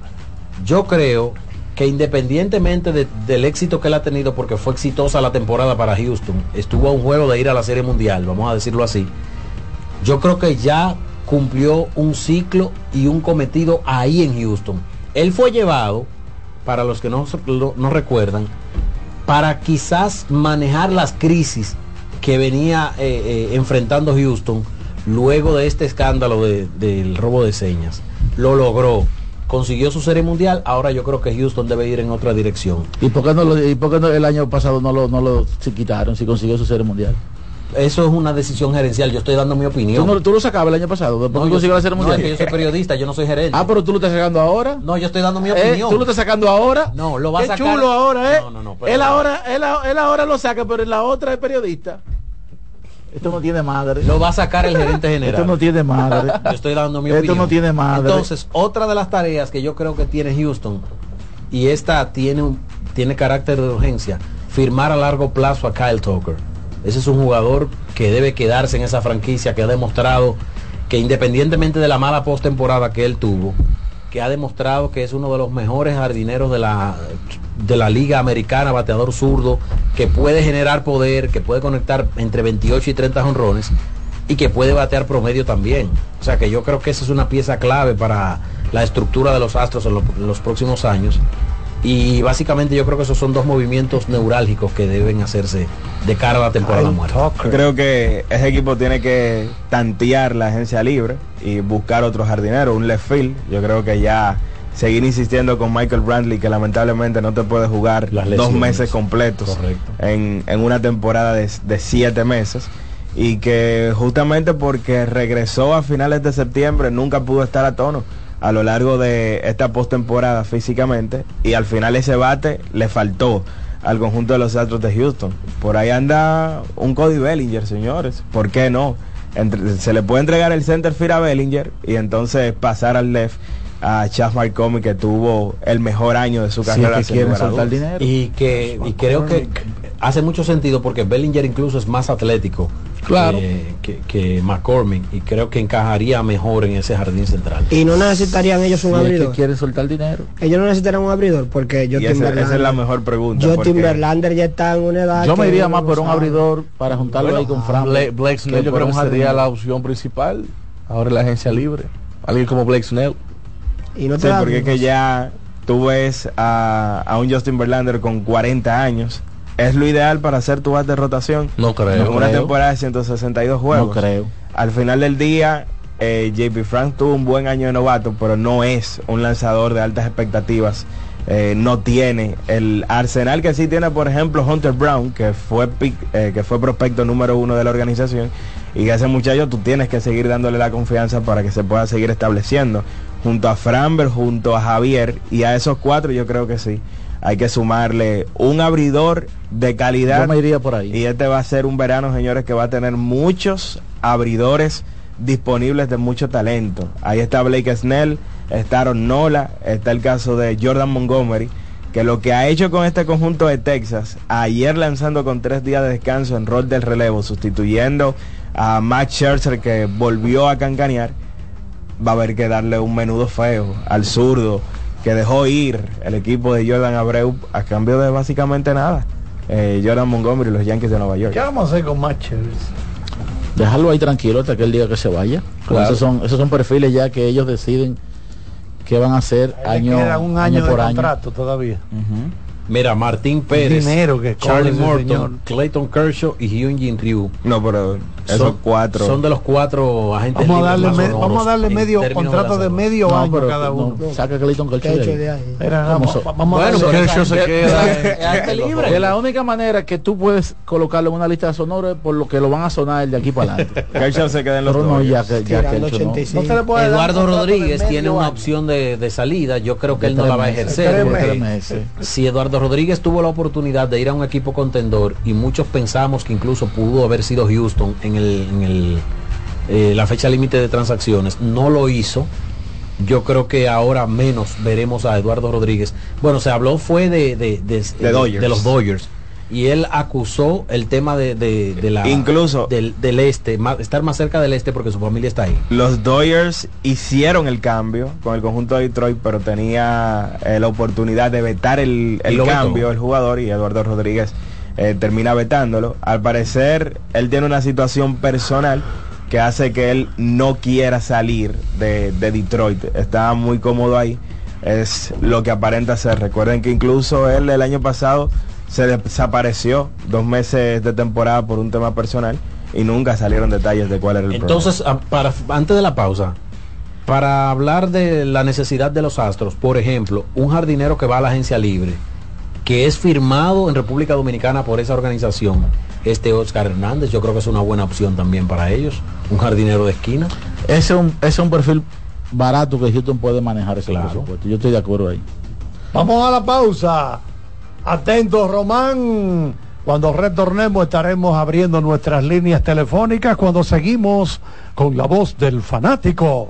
Yo creo que independientemente de- del éxito que él ha tenido, porque fue exitosa la temporada para Houston, estuvo a un juego de ir a la serie mundial, vamos a decirlo así yo creo que ya cumplió un ciclo y un cometido ahí en Houston. Él fue llevado, para los que no, no- recuerdan, para quizás manejar las crisis que venía eh, eh, enfrentando Houston luego de este escándalo de- del robo de señas. Lo logró, consiguió su serie mundial, ahora yo creo que Houston debe ir en otra dirección.
¿Y por qué, el año pasado no lo, no lo se quitaron si consiguió su serie mundial?
Eso es una decisión gerencial, yo estoy dando mi opinión.
¿Tú, no, tú lo sacabas el año pasado, después
No, yo-
consiguió la serie
no,
mundial.
es que yo soy periodista, yo no soy gerente.
Ah, pero tú lo estás sacando ahora.
No, yo estoy dando mi
Eh,
opinión.
¿Tú lo estás sacando ahora?
No, lo va a sacar-
chulo ahora, ¿eh?
No, no, no,
él, ahora, él, él ahora lo saca, pero la otra es periodista. Esto no tiene madre.
Lo va a sacar el gerente general.
Esto no tiene madre.
Yo estoy dando mi
Esto
opinión.
no tiene madre.
Entonces, otra de las tareas que yo creo que tiene Houston, y esta tiene, un- tiene carácter de urgencia, firmar a largo plazo a Kyle Tucker. Ese es un jugador que debe quedarse en esa franquicia, que ha demostrado que independientemente de la mala postemporada que él tuvo, que ha demostrado que es uno de los mejores jardineros de la, de la liga americana, bateador zurdo, que puede generar poder, que puede conectar entre 28 y 30 honrones y que puede batear promedio también. O sea que yo creo que esa es una pieza clave para la estructura de los Astros en, lo- en los próximos años. Y básicamente yo creo que esos son dos movimientos neurálgicos que deben hacerse de cara a la temporada muerta.
Yo creo que ese equipo tiene que tantear la agencia libre y buscar otro jardinero, un left field. Yo creo que ya seguir insistiendo con Michael Brantley, que lamentablemente no te puede jugar
Las
dos meses completos
Correcto.
en, en una temporada de, de siete meses. Y que justamente porque regresó a finales de septiembre nunca pudo estar a tono a lo largo de esta postemporada físicamente y al final ese bate le faltó al conjunto de los Astros de Houston. Por ahí anda un Cody Bellinger, señores. ¿Por qué no? Entre- se le puede entregar el center field a Bellinger y entonces pasar al left a Chas Marcomi que tuvo el mejor año de su carrera.
es que soltar dinero.
Y que y creo que hace mucho sentido porque Bellinger incluso es más atlético
Claro.
que, que- que McCormick y creo que encajaría mejor en ese jardín central.
Y no necesitarían ellos un
Si es que
abridor.
quieren soltar dinero.
Ellos no necesitarían un abridor porque
Y
Justin
esa, es la
Verlander,
mejor pregunta.
Justin
porque-
Verlander ya está en una edad.
Yo me iría más
no
por un
sabe.
abridor para juntarlo
Bueno,
ahí con Fran.
Blake, Blake Snell
yo
por
creo que
sería la opción principal ahora la agencia libre alguien como Blake Snell
Y no te
Sí, porque es que ya tú ves a, a un Justin Verlander con 40 años. Es lo ideal para hacer tu bate de rotación.
no creo
en una
creo.
temporada de 162 juegos.
No creo.
Al final del día, eh, JP Frank tuvo un buen año de novato, pero no es un lanzador de altas expectativas eh, no tiene el arsenal que sí tiene, por ejemplo, Hunter Brown, que fue, pick- eh, que fue prospecto número uno de la organización, y que ese muchacho tú tienes que seguir dándole la confianza para que se pueda seguir estableciendo. Junto a Framber, junto a Javier, y a esos cuatro yo creo que sí. Hay que sumarle un abridor de calidad.
Yo me iría por ahí.
Y este va a ser un verano, señores, que va a tener muchos abridores disponibles de mucho talento. Ahí está Blake Snell, está Aaron Nola, está el caso de Jordan Montgomery, que lo que ha hecho con este conjunto de Texas, ayer lanzando con tres días de descanso en rol del relevo, sustituyendo a Max Scherzer que volvió a cancanear, va a haber que darle un menudo feo al zurdo que dejó ir el equipo de Jordan Abreu a cambio de básicamente nada. Eh, Jordan Montgomery y los Yankees de Nueva York.
¿Qué vamos a hacer con Matchers?
Dejarlo ahí tranquilo hasta que él diga que se vaya.
Claro.
Esos, son, esos son perfiles ya que ellos deciden qué van a hacer año,
Queda un año,
por año.
contrato todavía.
Mira, Martín Pérez,
dinero que
Charlie Morton,
señor.
Clayton Kershaw y Hyun Jin Ryu.
No, pero esos
son,
cuatro.
son de los cuatro agentes
Vamos a darle, me- vamos a darle medio contrato de
semana.
medio
No,
año
pero
cada
no,
uno.
saca a Clayton Kershaw de
de ahí.
Era,
¿Cómo
vamos, vamos
Bueno,
a
Kershaw se queda libre.
De la única manera que tú puedes colocarlo en una lista de sonoro es por lo que lo van a sonar de aquí para adelante. [laughs]
Kershaw se queda en los
Pero no, ya ya que
Tirando
Kershaw no.
85.
No se le puede dar un
Eduardo
de
Rodríguez tiene una opción de, de salida. Yo creo que
De
él no la va a ejercer. Si Eduardo Rodríguez tuvo la oportunidad de ir a un equipo contendor y muchos pensamos que incluso pudo haber sido Houston en, el, en el, eh, la fecha límite de transacciones, no lo hizo. Yo creo que ahora menos veremos a Eduardo Rodríguez. Bueno, se habló fue de, de, de-
De Dodgers.
de los Dodgers. Y él acusó el tema de, la
Incluso-
del, del este, más- estar más cerca del este porque su familia está ahí.
Los Dodgers hicieron el cambio con el conjunto de Detroit, pero tenía eh, la oportunidad de vetar el, el
vetó.
cambio el jugador y Eduardo Rodríguez eh, termina vetándolo. Al parecer, él tiene una situación personal que hace que él no quiera salir de, de Detroit. Está muy cómodo ahí. Es lo que aparenta ser. Recuerden que incluso él el año pasado se desapareció dos meses de temporada por un tema personal y nunca salieron detalles de cuál era el
Entonces, a- para, antes de la pausa, para hablar de la necesidad de los astros, por ejemplo, un jardinero que va a la agencia libre, que es firmado en República Dominicana por esa organización, este Oscar Hernández, yo creo que es una buena opción también para ellos, un jardinero de esquina.
Ese es un, ese es un perfil barato que Houston puede manejar ese
Claro.
presupuesto. Yo estoy de acuerdo ahí.
Vamos a la pausa. Atentos, Román. Cuando retornemos estaremos abriendo nuestras líneas telefónicas cuando seguimos con la voz del fanático.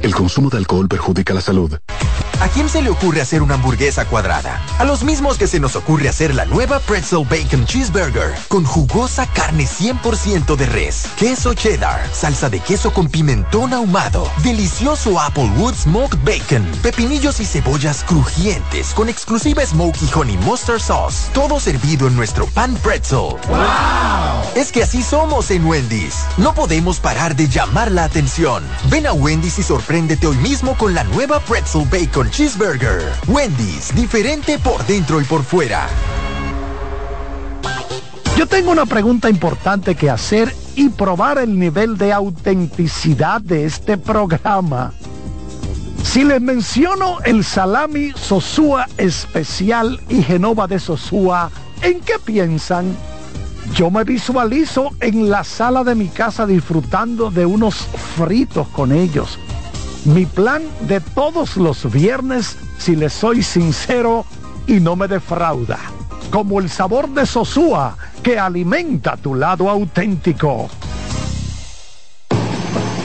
El consumo de alcohol perjudica la salud.
¿A quién se le ocurre hacer una hamburguesa cuadrada? A los mismos que se nos ocurre hacer la nueva Pretzel Bacon Cheeseburger con jugosa carne 100% de res, queso cheddar, salsa de queso con pimentón ahumado, delicioso Applewood Smoked Bacon, pepinillos y cebollas crujientes con exclusiva Smoky Honey Mustard Sauce, todo servido en nuestro pan pretzel. Es que así somos en Wendy's. No podemos parar de llamar la atención. Ven a Wendy's y sorpréndete hoy mismo con la nueva Pretzel Bacon Cheeseburger. Wendy's, diferente por dentro y por fuera.
Yo tengo una pregunta importante que hacer y probar el nivel de autenticidad de este programa. Si les menciono el salami Sosúa especial y Genova de Sosúa, ¿en qué piensan? Yo me visualizo en la sala de mi casa disfrutando de unos fritos con ellos. Mi plan de todos los viernes, si les soy sincero y no me defrauda. Como el sabor de Sosúa que alimenta tu lado auténtico.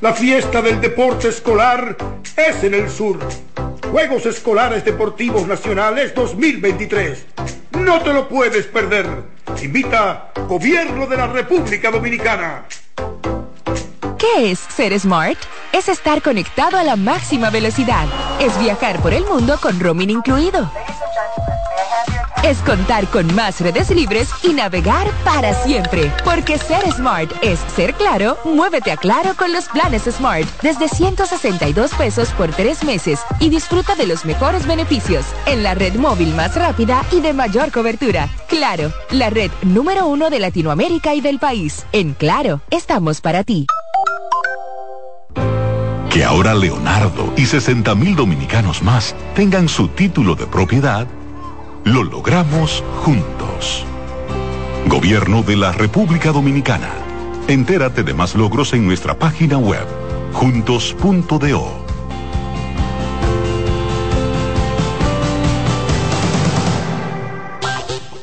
La fiesta del deporte escolar es en el sur. Juegos Escolares Deportivos Nacionales 2023. No te lo puedes perder. Invita Gobierno de la República Dominicana.
¿Qué es ser smart? Es estar conectado a la máxima velocidad. Es viajar por el mundo con roaming incluido. Es contar con más redes libres y navegar para siempre. Porque ser smart es ser claro, muévete a claro con los planes Smart desde 162 pesos por tres meses y disfruta de los mejores beneficios en la red móvil más rápida y de mayor cobertura. Claro, la red número uno de Latinoamérica y del país. En Claro, estamos para ti.
Que ahora Leonardo y 60 mil dominicanos más tengan su título de propiedad, lo logramos juntos. Gobierno de la República Dominicana. Entérate de más logros en nuestra página web, juntos.do.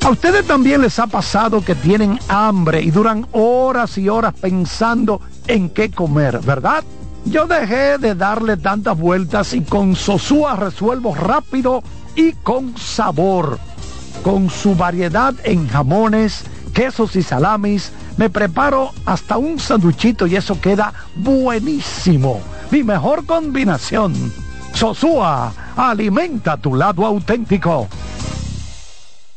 A ustedes también les ha pasado que tienen hambre y duran horas y horas pensando en qué comer, ¿verdad? Yo dejé de darle tantas vueltas y con Sosúa resuelvo rápido y con sabor. Con su variedad en jamones, quesos y salamis, me preparo hasta un sanduchito y eso queda buenísimo. Mi mejor combinación. Sosúa, alimenta tu lado auténtico.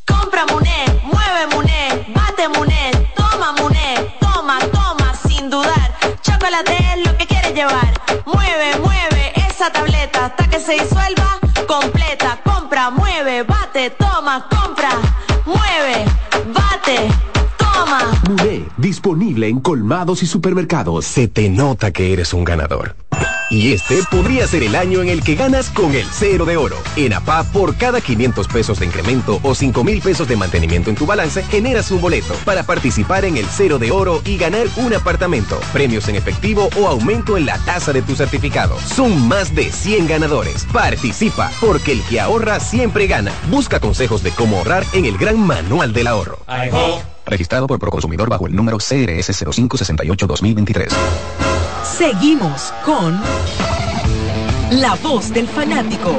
Compra Muné, mueve Muné, bate Muné, toma Muné, toma, toma, sin dudar. Chocolate es lo que quieres llevar. Mueve, mueve esa tableta hasta que se disuelva. Compra, mueve, bate, toma, compra, mueve, bate, toma.
Muné, disponible en colmados y supermercados. Se te nota que eres un ganador. Y este podría ser el año en el que ganas con el cero de oro. En APA, por cada 500 pesos de incremento o 5 mil pesos de mantenimiento en tu balance, generas un boleto para participar en el cero de oro y ganar un apartamento, premios en efectivo o aumento en la tasa de tu certificado. Son más de 100 ganadores. Participa, porque el que ahorra siempre gana. Busca consejos de cómo ahorrar en el gran manual del ahorro.
Registrado por Proconsumidor bajo el número CRS 0568-2023.
Seguimos con La Voz del Fanático.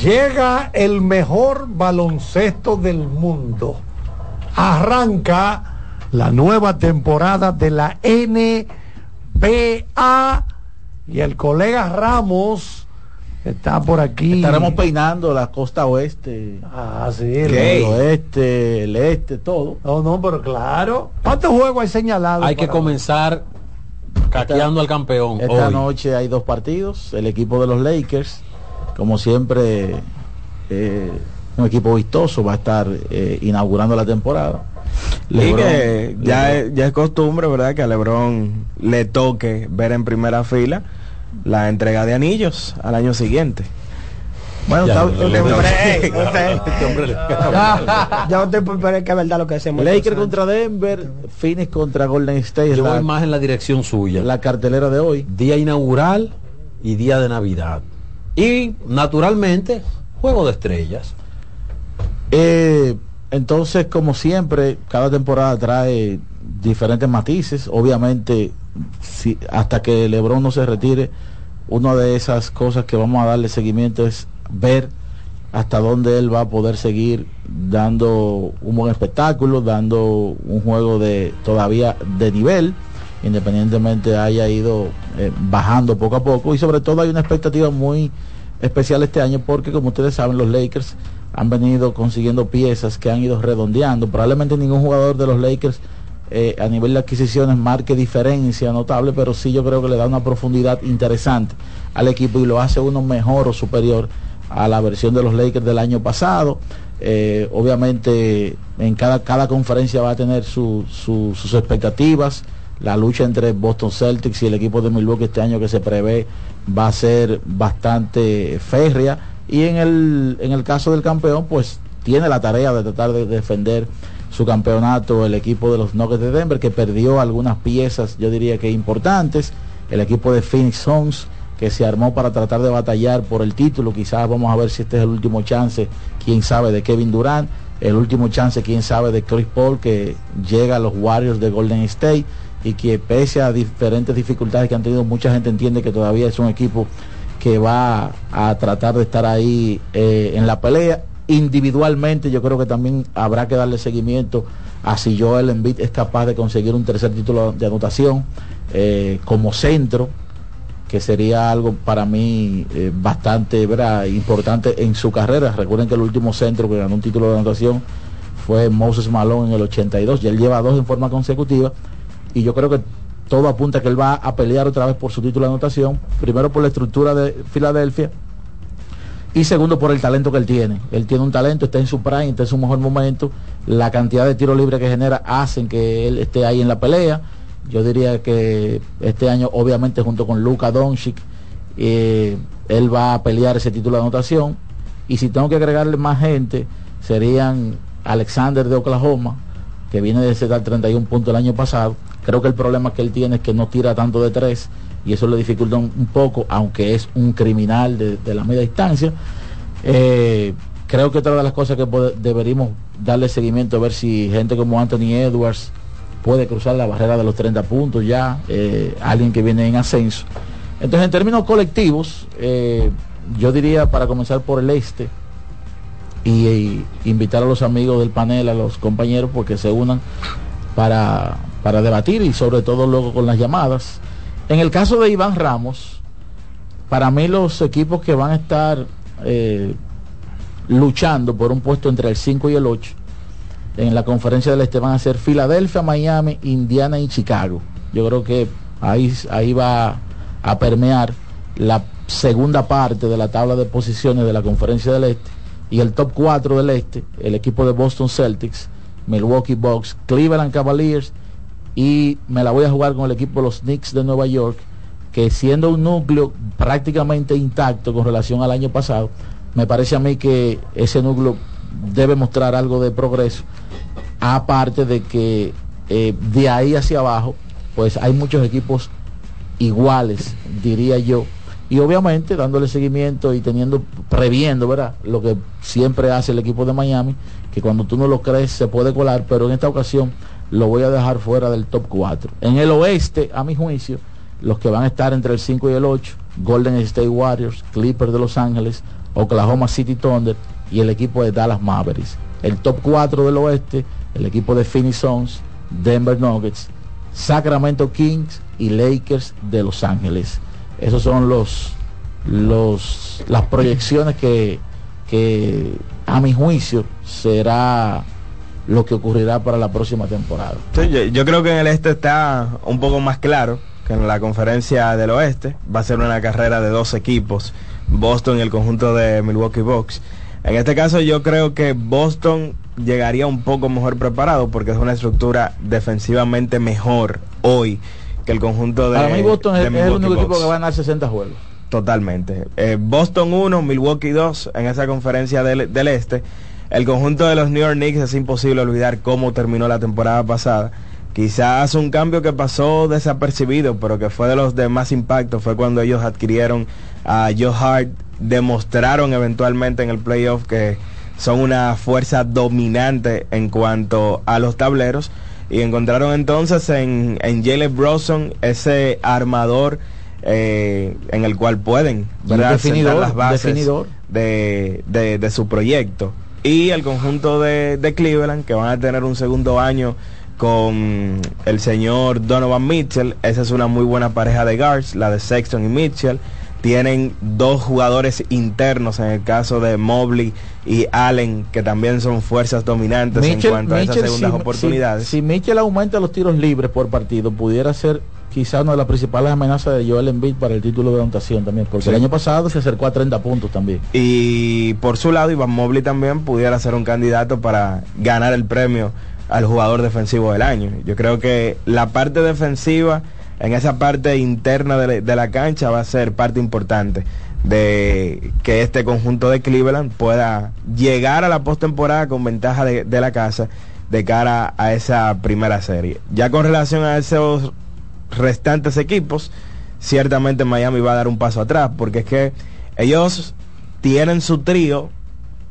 Llega el mejor baloncesto del mundo. Arranca la nueva temporada de la NBA y el colega Ramos está por aquí.
Estaremos peinando la costa oeste.
Ah, sí,
el,
el
oeste, el este, todo.
No, no, pero claro. ¿Cuántos juegos hay señalados?
Hay que comenzar caqueando al campeón.
Esta
hoy.
noche hay dos partidos. El equipo de los Lakers, como siempre, eh, un equipo vistoso, va a estar eh, inaugurando la temporada.
y que ya,
LeBron-
es, ya es costumbre, ¿verdad? Que a Lebron le toque ver en primera fila la entrega de anillos al año siguiente.
Bueno,
Ya,
está-
le- le-
Hombre,
le-
hombre le- [laughs]
Ya no estoy por ver que es verdad lo que decimos.
Lakers contra Denver, Phoenix contra Golden State.
Yo
la-
voy más en la dirección suya.
La cartelera de hoy.
Día inaugural y día de Navidad. Y naturalmente, juego de estrellas.
Eh, entonces, como siempre, cada temporada trae diferentes matices. Obviamente, si, hasta que LeBron no se retire, una de esas cosas que vamos a darle seguimiento es ver hasta dónde él va a poder seguir dando un buen espectáculo, dando un juego de todavía de nivel, independientemente haya ido eh, bajando poco a poco y sobre todo hay una expectativa muy especial este año porque como ustedes saben los Lakers han venido consiguiendo piezas que han ido redondeando. Probablemente ningún jugador de los Lakers eh, a nivel de adquisiciones marque diferencia notable, pero sí yo creo que le da una profundidad interesante al equipo y lo hace uno mejor o superior a la versión de los Lakers del año pasado. Eh, obviamente en cada, cada conferencia va a tener su- su- sus expectativas. La lucha entre Boston Celtics y el equipo de Milwaukee este año que se prevé va a ser bastante férrea. Y en el, en el caso del campeón, pues tiene la tarea de tratar de defender su campeonato el equipo de los Nuggets de Denver, que perdió algunas piezas, yo diría que importantes. El equipo de Phoenix Suns, que se armó para tratar de batallar por el título. Quizás vamos a ver si este es el último chance, quién sabe, de Kevin Durant. El último chance, quién sabe, de Chris Paul, que llega a los Warriors de Golden State y que pese a diferentes dificultades que han tenido, mucha gente entiende que todavía es un equipo que va a tratar de estar ahí eh, en la pelea. Individualmente yo creo que también habrá que darle seguimiento a si Joel Embiid es capaz de conseguir un tercer título de anotación eh, como centro, que sería algo para mí eh, bastante importante en su carrera. Recuerden que el último centro que ganó un título de anotación fue Moses Malone en el 82 y él lleva dos en forma consecutiva y yo creo que todo apunta a que él va a pelear otra vez por su título de anotación, primero por la estructura de Filadelfia y segundo por el talento que él tiene. Él tiene un talento, está en su prime, está en su mejor momento, la cantidad de tiros libres que genera hacen que él esté ahí en la pelea. Yo diría que este año obviamente junto con Luka Doncic eh, él va a pelear ese título de anotación y si tengo que agregarle más gente serían Alexander de Oklahoma que viene de dar 31 puntos el año pasado. Creo que el problema que él tiene es que no tira tanto de tres y eso le dificulta un, poco, aunque es un criminal de, la media distancia. Eh, creo que otra de las cosas que deberíamos darle seguimiento a ver si gente como Anthony Edwards puede cruzar la barrera de los 30 puntos ya, eh, alguien que viene en ascenso. Entonces, en términos colectivos, eh, yo diría para comenzar por el este y, y invitar a los amigos del panel, a los compañeros, porque se unan para, para debatir y sobre todo luego con las llamadas. En el caso de Iván Ramos, para mí los equipos que van a estar eh, luchando por un puesto entre el 5 y el 8 en la conferencia del este van a ser Filadelfia, Miami, Indiana y Chicago. Yo creo que ahí, ahí va a permear la segunda parte de la tabla de posiciones de la conferencia del este y el top 4 del este, el equipo de Boston Celtics, Milwaukee Bucks, Cleveland Cavaliers y me la voy a jugar con el equipo de los Knicks de Nueva York, que siendo un núcleo prácticamente intacto con relación al año pasado, me parece a mí que ese núcleo debe mostrar algo de progreso, aparte de que eh, de ahí hacia abajo, pues hay muchos equipos iguales, diría yo, y obviamente dándole seguimiento y teniendo, previendo, ¿verdad? Lo que siempre hace el equipo de Miami, que cuando tú no lo crees se puede colar, pero en esta ocasión lo voy a dejar fuera del top 4. En el oeste, a mi juicio, los que van a estar entre el 5 y el 8, Golden State Warriors, Clippers de Los Ángeles, Oklahoma City Thunder y el equipo de Dallas Mavericks. El top 4 del oeste, el equipo de Phoenix Suns, Denver Nuggets, Sacramento Kings y Lakers de Los Ángeles. Esos son los, los las proyecciones que, que a mi juicio será lo que ocurrirá para la próxima temporada.
Sí, yo, yo creo que en el este está un poco más claro que en la conferencia del oeste. Va a ser una carrera de dos equipos. Boston y el conjunto de Milwaukee Bucks. En este caso yo creo que Boston llegaría un poco mejor preparado porque es una estructura defensivamente mejor hoy que el conjunto de
Para mí Boston es, el único equipo que va a ganar 60 juegos.
Totalmente. Eh, Boston 1, Milwaukee 2 en esa conferencia del, del este. El conjunto de los New York Knicks es imposible olvidar cómo terminó la temporada pasada. Quizás un cambio que pasó desapercibido, pero que fue de los de más impacto, fue cuando ellos adquirieron a Joe Hart, demostraron eventualmente en el playoff que son una fuerza dominante en cuanto a los tableros y encontraron entonces en, en Jalen Bronson ese armador eh, en el cual pueden ¿verdad?
definidor,
las bases
definidor.
De, de- de su proyecto y el conjunto de, de Cleveland que van a tener un segundo año con el señor Donovan Mitchell. Esa es una muy buena pareja de guards la de Sexton y Mitchell. Tienen dos jugadores internos en el caso de Mobley y Allen que también son fuerzas dominantes en cuanto a esas
Mitchell,
segundas
si-
oportunidades
Si, si Mitchell aumenta los tiros libres por partido, pudiera ser quizá una de las principales amenazas de Joel Embiid para el título de anotación también, porque
Sí.
el año pasado se acercó a 30 puntos también.
Y por su lado, Iván Mobley también pudiera ser un candidato para ganar el premio al jugador defensivo del año. Yo creo que la parte defensiva, en esa parte interna de la, de la cancha, va a ser parte importante de que este conjunto de Cleveland pueda llegar a la postemporada con ventaja de, de la casa de cara a esa primera serie. Ya con relación a esos restantes equipos, ciertamente Miami va a dar un paso atrás, porque es que ellos tienen su trío,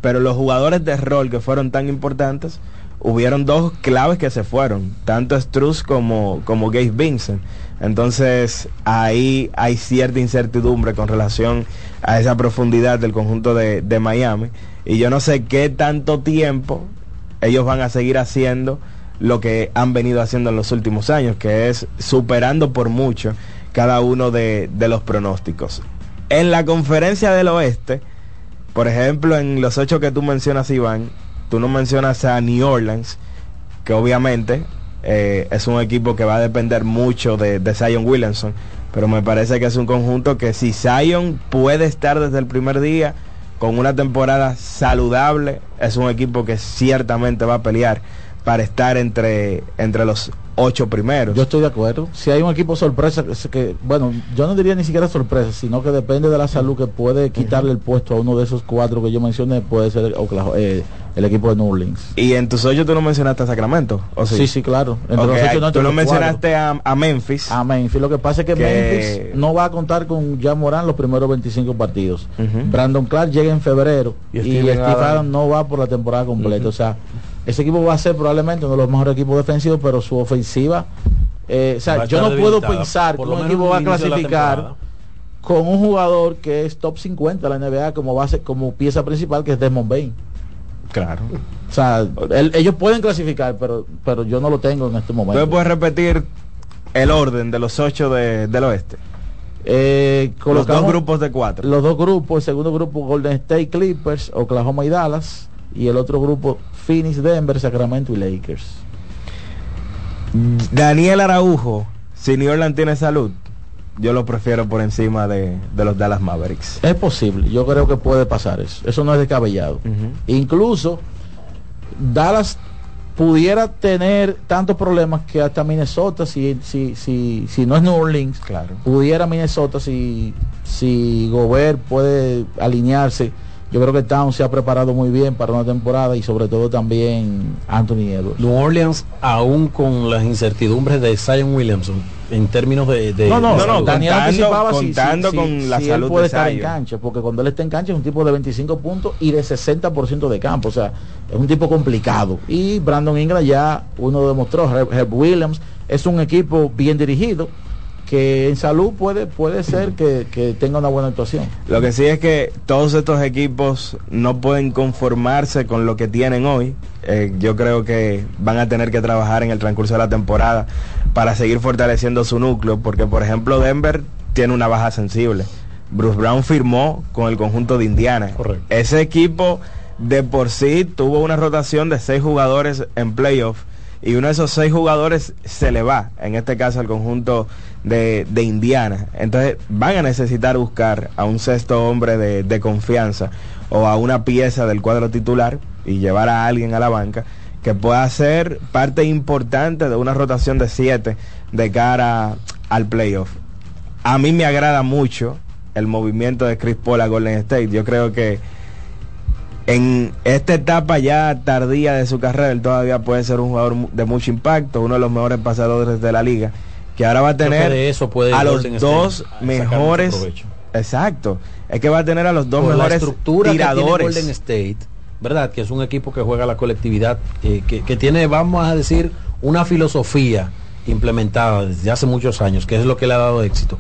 pero los jugadores de rol que fueron tan importantes, hubieron dos claves que se fueron, tanto Struz como, como Gabe Vincent. Entonces ahí hay cierta incertidumbre con relación a esa profundidad del conjunto de, de Miami. Y yo no sé qué tanto tiempo ellos van a seguir haciendo lo que han venido haciendo en los últimos años, que es superando por mucho cada uno de, de los pronósticos. En la conferencia del oeste, por ejemplo, en los ocho que tú mencionas, Iván, tú no mencionas a New Orleans, que obviamente eh, es un equipo que va a depender mucho de, de Zion Williamson, pero me parece que es un conjunto que si Zion puede estar desde el primer día con una temporada saludable, es un equipo que ciertamente va a pelear para estar entre, entre los ocho primeros.
Yo estoy de acuerdo. Si hay un equipo sorpresa, es que, bueno, yo no diría ni siquiera sorpresa, sino que depende de la salud que puede quitarle el puesto a uno de esos cuatro que yo mencioné, puede ser Oklahoma- eh, el equipo de New Orleans.
Y en tus ocho tú no mencionaste a Sacramento, ¿o sí?
Sí, sí, claro. Entre
Ok,
los ocho, no, entre
tú no
los
mencionaste a, a Memphis.
A Memphis. Lo que pasa es que,
Que-
Memphis no va a contar con ya Morán los primeros 25 partidos. Brandon Clark llega en febrero
Y
y, Steve no va por la temporada completa. O sea, ese equipo va a ser probablemente uno de los mejores equipos defensivos, pero su ofensiva, eh, o sea,
a
yo no puedo pensar que un equipo va a clasificar con un jugador que es top 50 de la NBA como base, como pieza principal, que es Desmond Bain.
Claro.
O sea, ellos pueden clasificar, pero, pero yo no lo tengo en este
¿Tú me
momento.
puedes repetir el orden de los ocho de- del oeste?
Eh,
Los dos grupos de cuatro.
Los dos grupos, el segundo grupo Golden State Clippers, Oklahoma y Dallas, y el otro grupo Phoenix, Denver, Sacramento y Lakers.
Daniel Araujo, Orleans tiene salud, yo lo prefiero por encima de, de los Dallas Mavericks.
Es posible, yo creo que puede pasar eso. Eso no es descabellado. Incluso Dallas pudiera tener tantos problemas que hasta Minnesota, si, si, si, si no es New Orleans,
Claro.
pudiera Minnesota si, si Gobert puede alinearse. Yo creo que Town se ha preparado muy bien para una temporada y sobre todo también Anthony Edwards.
New Orleans, aún con las incertidumbres de Zion Williamson, en términos de... de-
no, no,
de salud.
Daniel
contando-
anticipaba si-
contando
si-
con
si-
la
si
salud
él puede
de
estar en cancha, porque cuando él está en cancha es un tipo de 25 puntos y de 60% de campo, o sea, es un tipo complicado. Y Brandon Ingram ya uno demostró, Herb, Herb Williams es un equipo bien dirigido que en salud puede puede ser que, que tenga una buena actuación.
Lo que sí es que todos estos equipos no pueden conformarse con lo que tienen hoy. Eh, yo creo que van a tener que trabajar en el transcurso de la temporada para seguir fortaleciendo su núcleo, porque por ejemplo Denver tiene una baja sensible. Bruce Brown firmó con el conjunto de Indiana.
Correcto.
Ese equipo de por sí tuvo una rotación de seis jugadores en playoff y uno de esos seis jugadores se le va, en este caso al conjunto de, de Indiana. Entonces van a necesitar buscar a un sexto hombre de, de confianza o a una pieza del cuadro titular y llevar a alguien a la banca que pueda ser parte importante de una rotación de siete de cara al playoff. A mí me agrada mucho el movimiento de Chris Paul a Golden State. Yo creo que en esta etapa ya tardía de su carrera, él todavía puede ser un jugador de mucho impacto, uno de los mejores pasadores de la liga, que ahora va a
que
tener
de eso puede
a los
State
dos
mucho
mejores. Exacto, es que va a tener a los dos
Por la
mejores
estructura que tiene
tiradores.
Golden State, ¿verdad? Que es un equipo que juega la colectividad, eh, que, que tiene, vamos a decir, una filosofía implementada desde hace muchos años, que es lo que le ha dado éxito.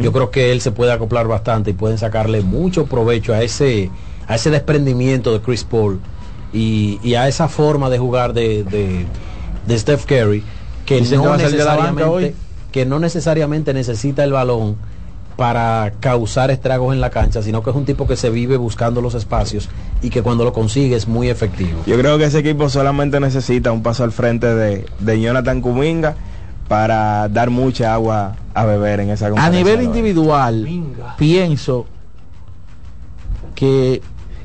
Yo creo que él se puede acoplar bastante y pueden sacarle mucho provecho a ese, a ese desprendimiento de Chris Paul y, y a esa forma de jugar de, de, de Steph Curry, que
que
no, necesariamente. Que no necesariamente necesita el balón para causar estragos en la cancha, sino que es un tipo que se vive buscando los espacios y que cuando lo consigue es muy efectivo.
Yo creo que ese equipo solamente necesita un paso al frente de, de Jonathan Kuminga para dar mucha agua a beber en esa
A nivel individual, pienso que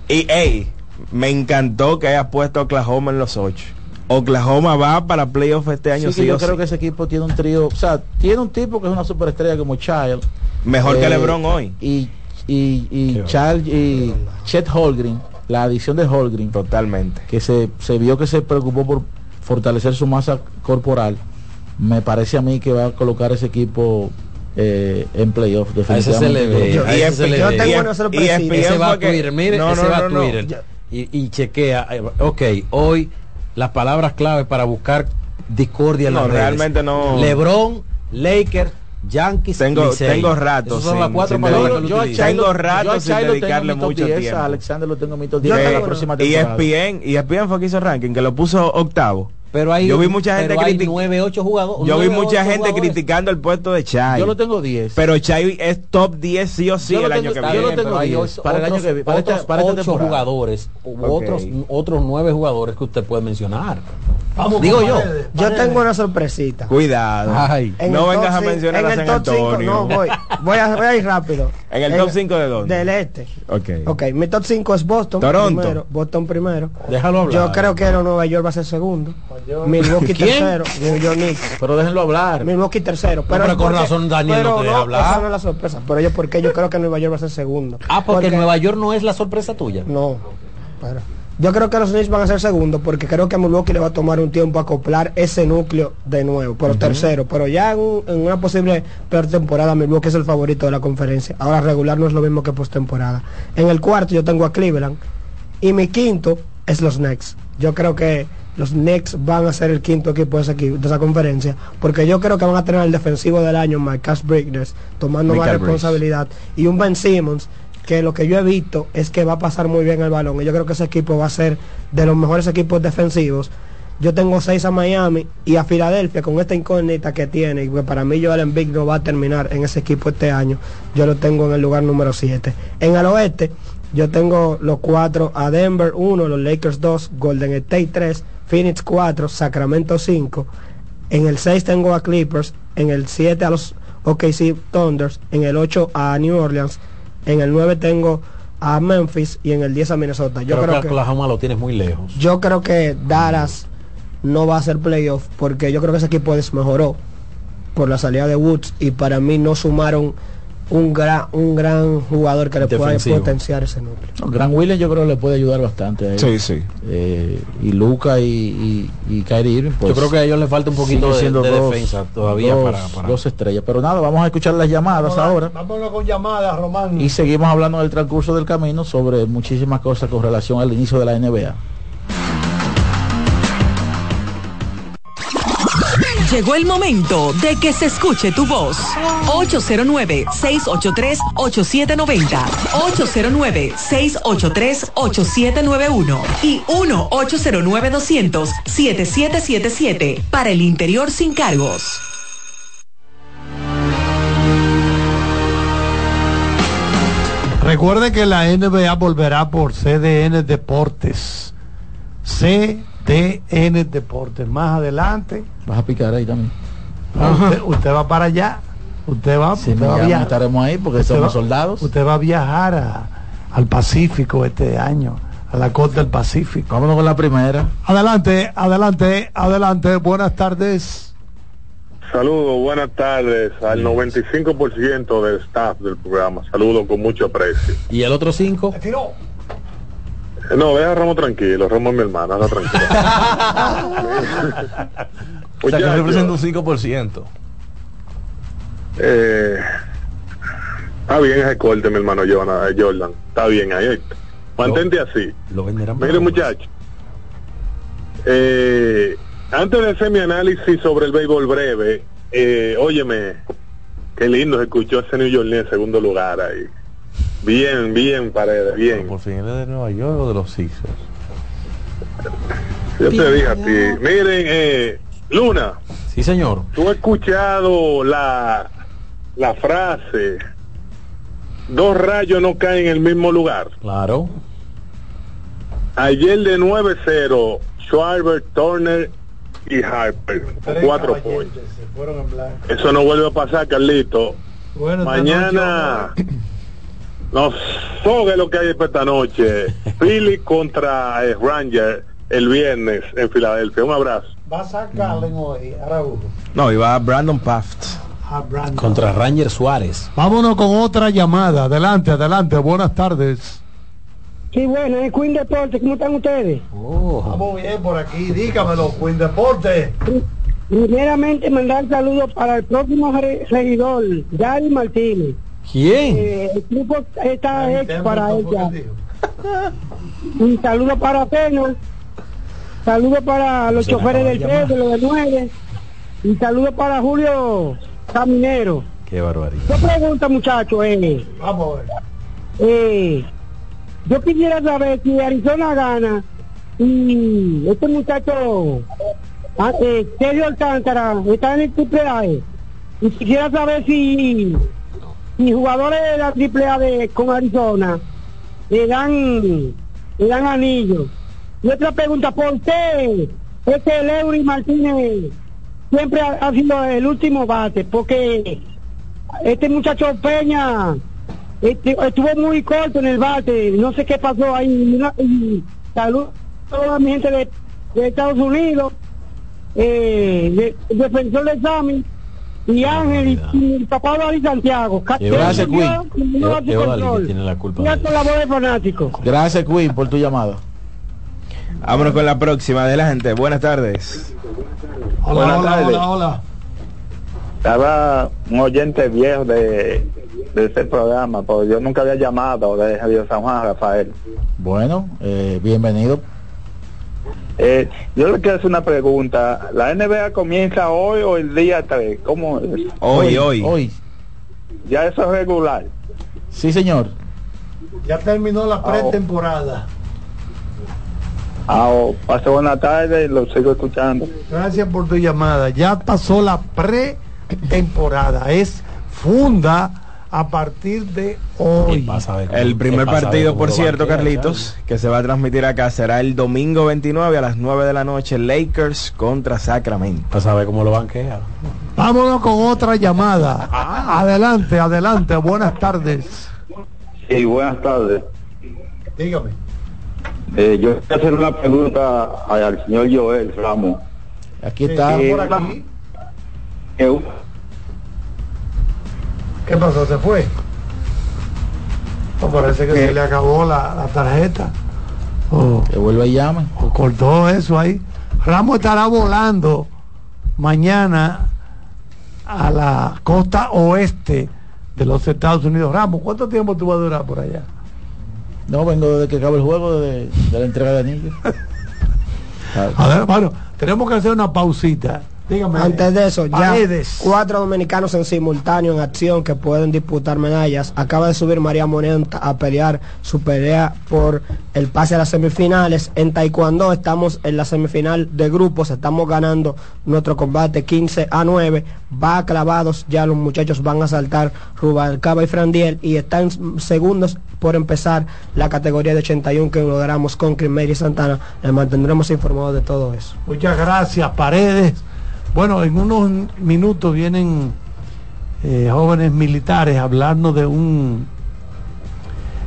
Y hey, me encantó que hayas puesto a Oklahoma en los ocho. Oklahoma va para playoff este año,
sí, yo creo
sí.
que ese equipo tiene un trío, o sea, tiene un tipo que es una superestrella como Child.
Mejor que
Eh,
LeBron hoy.
Y, y, y Child y Chet Holgren, la adición de Holgren.
Totalmente.
Que se, se vio que se preocupó por fortalecer su masa corporal. Me parece a mí que va a colocar ese equipo eh, en playoff.
A ese se le ve,
Yo-
a ese se le
yo
ve.
tengo
Y-
una
y
sorpresita.
Ese va a Twitter, mire,
No,
ese
no,
va a
no, no.
Twitter y, y chequea. eh, Ok, hoy las palabras clave para buscar discordia en
No,
las redes.
realmente no.
LeBron, Lakers, Yankees,
Tengo,
Licey.
tengo rato.
Esas son
sin-
las cuatro palabras
yo. Chilo-
Tengo
yo
rato
a
sin
tengo
dedicarle mucho
10,
tiempo.
A Alexander lo tengo en mi top
Sí.
10 para la próxima
y
temporada.
ESPN, y ESPN fue que hizo ranking, que lo puso octavo.
Pero hay,
yo vi mucha gente
hay
critic-
nueve, ocho jugadores.
Yo vi mucha gente
jugadores.
criticando el puesto de Chai.
Yo lo tengo 10.
Pero Chai es top 10 sí o sí
Yo
el año que
yo
viene.
lo tengo
pero hay
10
otros-
para el año que viene, para esta-
otros
para esta
ocho
temporada.
jugadores, u
Ok.
otros, otros nueve jugadores que usted puede mencionar.
Vamos
Digo yo.
Paredes, Yo tengo una sorpresita.
Cuidado.
Ay.
No vengas a mencionar a
en
San
el top cinco,
Antonio.
no, voy, voy, a, voy a ir rápido. [laughs]
¿En el top cinco de dónde?
Del este.
Ok.
Ok, mi top 5 es Boston.
Toronto.
Primero, Boston primero.
Déjalo hablar.
Yo creo que Nueva York va a ser segundo. Milwaukee
¿Quién?
tercero. New York Knicks.
Pero déjenlo hablar.
Milwaukee tercero. Pero,
pero
es
con
porque-
razón Daniel no
pero
te deja hablar.
Esa no es la sorpresa. Pero yo, porque yo creo que Nueva York va a ser segundo.
Ah, porque, Nueva York no es la sorpresa tuya.
No. pero- yo creo que los Knicks van a ser segundo porque creo que a Milwaukee le va a tomar un tiempo acoplar ese núcleo de nuevo, pero tercero, pero ya en, un- en una posible peor temporada Milwaukee es el favorito de la conferencia. Ahora regular no es lo mismo que postemporada. En el cuarto yo tengo a Cleveland y mi quinto es los Knicks. Yo creo que los Knicks van a ser el quinto equipo de, ese equi- de esa conferencia porque yo creo que van a tener el defensivo del año Mike Cash Brickness tomando más responsabilidad y un Ben Simmons que lo que yo he visto es que va a pasar muy bien el balón. Y yo creo que ese equipo va a ser de los mejores equipos defensivos. Yo tengo seis a Miami y a Filadelfia con esta incógnita que tiene. Y que para mí Joel Embiid no va a terminar en ese equipo este año. Yo lo tengo en el lugar número 7 en el oeste yo tengo los cuatro a Denver 1 los Lakers 2 Golden State 3 Phoenix 4 Sacramento 5 en el 6 tengo a Clippers en el 7 a los OKC Thunders en el 8 a New Orleans en el 9 tengo a Memphis y en el 10 a Minnesota yo creo
creo
que
que Oklahoma lo tienes muy lejos.
yo creo que Dallas no va a ser playoff porque yo creo que ese equipo desmejoró por la salida de Woods y para mí no sumaron un gran un gran jugador que le pueda
Defensivo.
potenciar ese núcleo.
No, Gran Williams yo creo que le puede ayudar bastante a él.
Sí, sí.
Eh, y Luca y, y, y Kyrie Irving, pues,
Yo creo que a ellos les falta un poquito de,
dos-
defensa todavía
dos,
para, para-
dos estrellas. Pero nada, vamos a escuchar las llamadas ahora.
Vámonos con llamadas, Román.
Y seguimos hablando en el transcurso del camino sobre muchísimas cosas con relación al inicio de la NBA.
Llegó el momento de que se escuche tu voz. 809-683-8790. 809-683-8791. Y 1-809-200-7777. Para el interior sin cargos.
Recuerde que la NBA volverá por CDN Deportes. CDN Deportes. Más adelante,
Vas a picar ahí también.
usted, usted va para allá. Usted va,
Si
usted
me
va a viajar.
estaremos ahí porque
Usted
somos
va-
soldados.
Usted va a viajar a, al Pacífico este año, a la costa del Pacífico.
Vámonos con la primera.
Adelante, adelante, adelante. Buenas tardes.
Saludos, buenas tardes al 95% del staff del programa. Saludos con mucho aprecio.
¿Y el otro 5?
Eh, No, deja a Ramo tranquilo, Ramo es mi hermana, anda tranquilo. [laughs]
O sea, que representa un 5%.
eh, está bien ese corte, mi hermano Jordan. Jordan. Está bien ahí. Mantente así.
Lo venderán
Mire, muchachos. Eh, antes de hacer mi análisis sobre el béisbol breve, eh, óyeme, qué lindo se escuchó ese New York en segundo lugar ahí. Bien, bien, Paredes, bien.
Por fin es de Nueva York o de los Sixers.
Yo te dije a ti. Miren, eh, Luna,
Sí, señor.
tú has escuchado la, la frase, dos rayos no caen en el mismo lugar.
Claro.
Ayer de 9-0, Schwarber, Turner y Harper, con cuatro ponches. Eso no vuelve a pasar, Carlito.
Bueno,
Mañana no sogue lo que hay para esta noche. [laughs] Philly contra eh, Ranger el viernes en Filadelfia. Un abrazo.
Va a sacar hoy, Araújo.
No, iba Brandon Paft.
A Brandon.
Contra Ranger Suárez.
Vámonos con otra llamada. Adelante, adelante. Buenas tardes.
Sí, bueno, es Queen Deportes, ¿cómo están ustedes?
Vamos bien por aquí. Dígamelo, Queen Deporte.
Primeramente mandar saludos para el próximo re- regidor, Yari Martínez.
¿Quién?
Eh, el grupo está hecho para ella. Un [laughs] saludo para Pena, saludo para los
Se
choferes del
de llamar.
3, de los del 9, y saludo para Julio Caminero.
Qué barbaridad.
Yo pregunto, muchachos, eh,
Vamos a ver.
eh, yo quisiera saber si Arizona gana y este muchacho, ah, eh, Sergio Alcántara, está en el eh, Y quisiera saber si, si jugadores de la triple A de, con Arizona le dan, le dan anillo. Y otra pregunta, ¿por qué este Leury Martínez siempre ha, sido el último bate? Porque este muchacho Peña este, estuvo muy corto en el bate, no sé qué pasó ahí. Y, no- y salud a toda mi gente de, Estados Unidos, eh, de- defensor de Sammy y Ángel y, y el papá de David Santiago.
Gracias, Queen.
Es Odalí que tiene la culpa.
Ya con la voz de fanático.
Gracias, Queen, por tu llamada.
Vámonos con la próxima. Adelante. Buenas tardes.
Hola,
Buenas
hola,
tardes.
hola, hola.
Estaba un oyente viejo de, de ese programa, porque yo nunca había llamado de Río San Juan, Rafael.
Bueno, eh, bienvenido.
Eh, yo le quiero hacer una pregunta. ¿La NBA comienza hoy o el día 3? ¿Cómo es?
Hoy, hoy.
Hoy.
Ya eso es regular.
Sí, señor.
Ya terminó la pretemporada.
Ah, oh, pasó buena tarde y lo sigo escuchando.
Gracias por tu llamada. Ya pasó la pretemporada. Es funda a partir de hoy.
El primer partido, por cierto, Carlitos, que se va a transmitir acá será el domingo 29 a las 9 de la noche, Lakers contra Sacramento.
Para saber cómo lo banquea.
Vámonos con otra llamada. Adelante, adelante. Buenas tardes.
Sí, buenas tardes.
Dígame.
Eh, yo quiero hacer una pregunta al señor Joel Ramos.
Aquí
está.
Eh,
por aquí.
eh,
¿Qué pasó? ¿Se fue? No, parece que se le acabó la, la tarjeta. O,
Que vuelva y llame.
o cortó eso ahí. Ramos estará volando mañana a la costa oeste de los Estados Unidos. Ramos, ¿cuánto tiempo tú vas a durar por allá?
No, vengo desde que acaba el juego de, de la entrega de anillos. [laughs]
A ver, bueno, tenemos que hacer una pausita. Dígame.
Antes de eso, ya
Paredes.
cuatro dominicanos en simultáneo en acción que pueden disputar medallas. Acaba de subir María Moneta a pelear su pelea por el pase a las semifinales. En Taekwondo estamos en la semifinal de grupos, estamos ganando nuestro combate 15 a 9. Va clavados, ya los muchachos van a saltar Rubalcaba y Frandiel y están segundos por empezar la categoría de 81 que logramos con Crimeria y Santana. Les mantendremos informados de todo eso.
Muchas gracias, Paredes. Bueno, en unos minutos vienen eh, jóvenes militares a hablarnos de un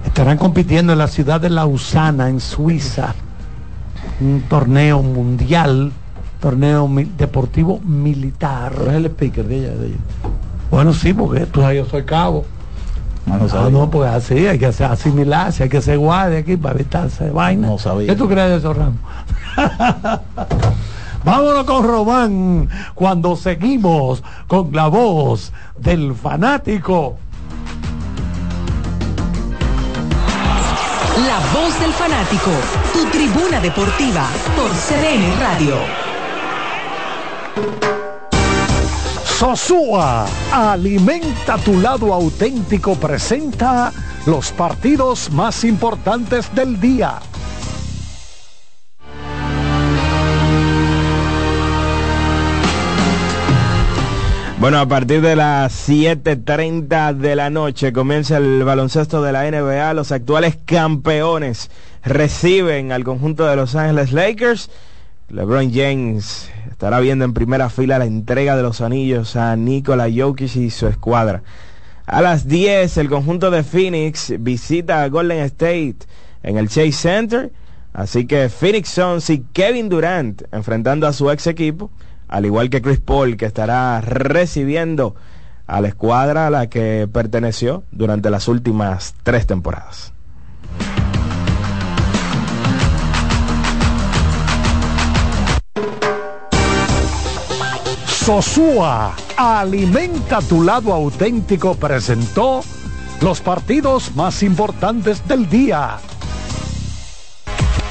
estarán compitiendo en la ciudad de Lausana, en Suiza, un torneo mundial, torneo deportivo militar.
es el speaker de ella, de ella.
Bueno, sí, porque tú sabes, yo soy cabo.
Ah, no
Ah,
sabía.
no, pues así, hay que hacer, asimilarse, hay que ser guardia aquí para evitarse de vaina.
No sabía.
¿Qué tú crees de eso, Ramos? [laughs] Vámonos con Román cuando seguimos con la voz del fanático.
La voz del fanático, tu tribuna deportiva por CDN Radio.
Sosúa, alimenta tu lado auténtico, presenta los partidos más importantes del día.
Bueno, a partir de las 7.30 de la noche comienza el baloncesto de la NBA. Los actuales campeones reciben al conjunto de Los Ángeles Lakers. LeBron James estará viendo en primera fila la entrega de los anillos a Nikola Jokic y su escuadra. A las 10 el conjunto de Phoenix visita a Golden State en el Chase Center. Así que Phoenix Suns y Kevin Durant enfrentando a su ex equipo, al igual que Chris Paul que estará recibiendo a la escuadra a la que perteneció durante las últimas tres temporadas.
Sosúa, alimenta tu lado auténtico, presentó los partidos más importantes del día.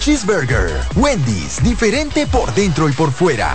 Cheeseburger. Wendy's, diferente por dentro y por fuera.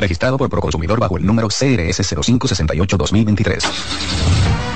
Registrado por Proconsumidor bajo el número CRS 0568-2023.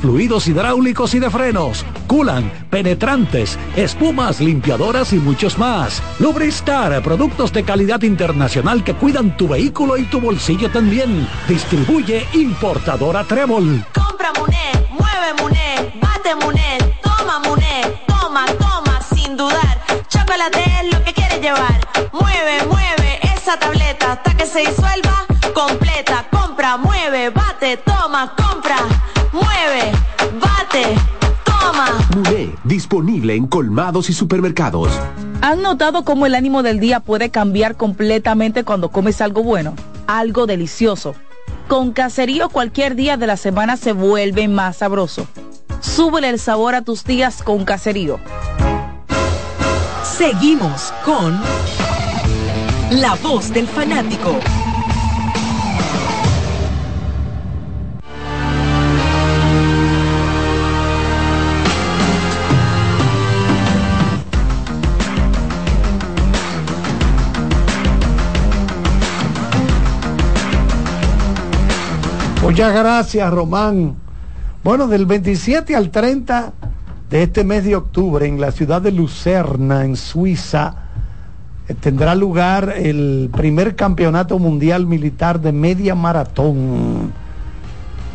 fluidos hidráulicos y de frenos, culan, penetrantes, espumas, limpiadoras y muchos más. Lubristar, productos de calidad internacional que cuidan tu vehículo y tu bolsillo también. Distribuye importadora Trébol.
Compra Muné, mueve Muné, bate Muné, toma Muné, toma, toma, sin dudar. Chocolate es lo que quieres llevar. Mueve, mueve esa tableta hasta que se disuelva completa. Compra, mueve, bate, toma, compra, mueve, bate, toma.
Muné, disponible en colmados y supermercados.
¿Han notado cómo el ánimo del día puede cambiar completamente cuando comes algo bueno? Algo delicioso. Con Caserío cualquier día de la semana se vuelve más sabroso. Súbele el sabor a tus días con Caserío.
Seguimos con La voz del fanático.
Muchas gracias, Román. Bueno, del 27 al 30 de este mes de octubre en la ciudad de Lucerna, en Suiza, eh, tendrá lugar el primer campeonato mundial militar de media maratón.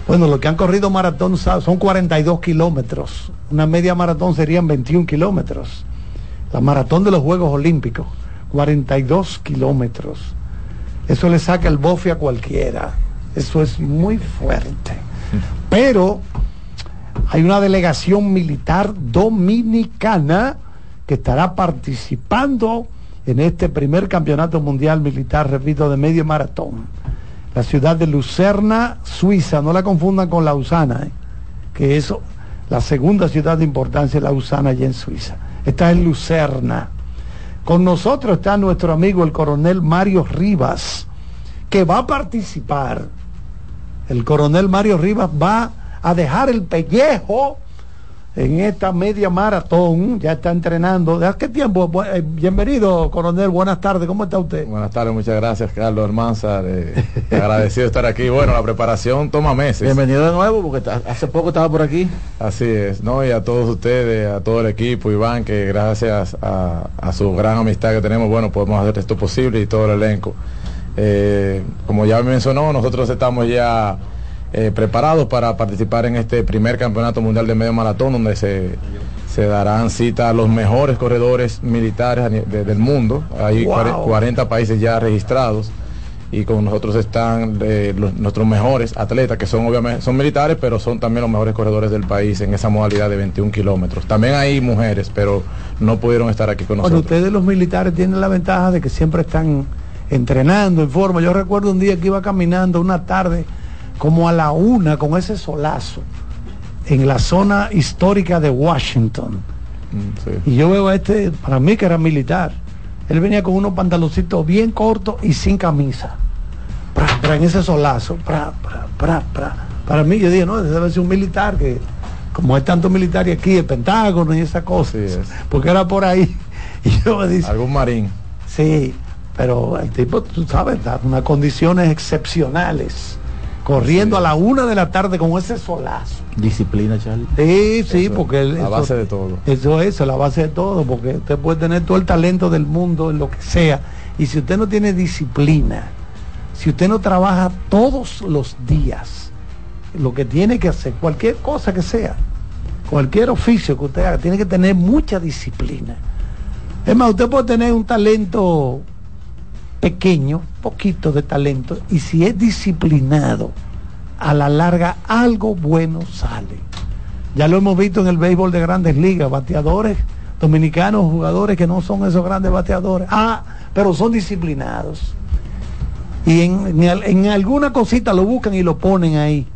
Bueno, los que han corrido maratón son 42 kilómetros. Una media maratón serían 21 kilómetros. La maratón de los Juegos Olímpicos, 42 kilómetros. Eso le saca el bofe a cualquiera. Eso es muy fuerte. Pero hay una delegación militar dominicana que estará participando en este primer campeonato mundial militar, repito, de medio maratón. La ciudad de Lucerna, Suiza, no la confundan con Lausana, ¿eh? que es la segunda ciudad de importancia, Lausana, allá en Suiza. Esta es Lucerna. Con nosotros está nuestro amigo el coronel Mario Rivas, que va a participar. El coronel Mario Rivas va a dejar el pellejo en esta media maratón, ya está entrenando. ¿De qué tiempo? Eh, Bienvenido, coronel, buenas tardes, ¿cómo está usted?
Buenas tardes, muchas gracias, Carlos Almanzar. eh, [laughs] agradecido de estar aquí. Bueno, la preparación toma meses.
Bienvenido de nuevo, porque hace poco estaba por aquí.
Así es, ¿no? Y a todos ustedes, a todo el equipo, Iván, que gracias a, a su gran amistad que tenemos, bueno, podemos hacer esto posible y todo el elenco. Eh, como ya mencionó, nosotros estamos ya eh, preparados para participar en este primer campeonato mundial de medio maratón, donde se, se darán cita a los mejores corredores militares de- del mundo. Hay
Wow.
cuare- 40 países ya registrados y con nosotros están eh, los- nuestros mejores atletas que son obviamente son militares pero son también los mejores corredores del país en esa modalidad de 21 kilómetros también hay mujeres pero no pudieron estar aquí con
Bueno,
nosotros
ustedes los militares tienen la ventaja de que siempre están entrenando en forma. Yo recuerdo un día que iba caminando una tarde como a la una con ese solazo en la zona histórica de Washington.
Mm,
Y yo veo a este, para mí que era militar. Él venía con unos pantaloncitos bien cortos y sin camisa. Pra, pra, en ese solazo. pra, pra, pra, pra. Para mí yo dije, no, debe ser un militar que, como hay tanto militar y aquí, el Pentágono y esas cosas. Porque era por ahí. [laughs] Y yo me dice.
Algún marín.
Sí, pero el tipo, tú sabes, en unas condiciones excepcionales. Corriendo a la una de la tarde con ese solazo.
Disciplina, Charlie.
Sí, sí, porque el-
la
eso-
base de todo
Eso es, eso es la base de todo, porque usted puede tener todo el talento del mundo en lo que sea. Y si usted no tiene disciplina, si usted no trabaja todos los días, lo que tiene que hacer, cualquier cosa que sea, cualquier oficio que usted haga, tiene que tener mucha disciplina. Es más, usted puede tener un talento pequeño, poquito de talento, y si es disciplinado, a la larga algo bueno sale. Ya lo hemos visto en el béisbol de grandes ligas, bateadores dominicanos, jugadores que no son esos grandes bateadores. Ah, pero son disciplinados. Y en, en al- en alguna cosita lo buscan y lo ponen ahí.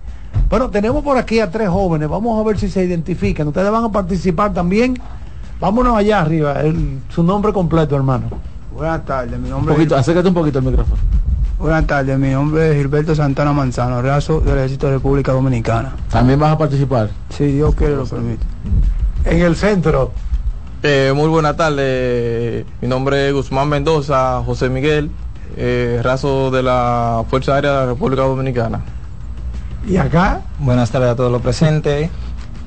Bueno, tenemos por aquí a tres jóvenes. Vamos a ver si se identifican. Ustedes van a participar también. Vámonos allá arriba. su nombre completo, hermano.
Buenas tardes, mi
Un
nombre
poquito,
es...
acércate un poquito al micrófono.
Buenas tardes, mi nombre es Gilberto Santana Manzano, raso del Ejército de República Dominicana.
¿También vas a participar?
Si Dios quiere lo permite.
En el centro.
Eh, muy buena tarde. Mi nombre es Guzmán Mendoza, José Miguel, eh, raso de la Fuerza Aérea de la República Dominicana.
¿Y acá?
Buenas tardes a todos los presentes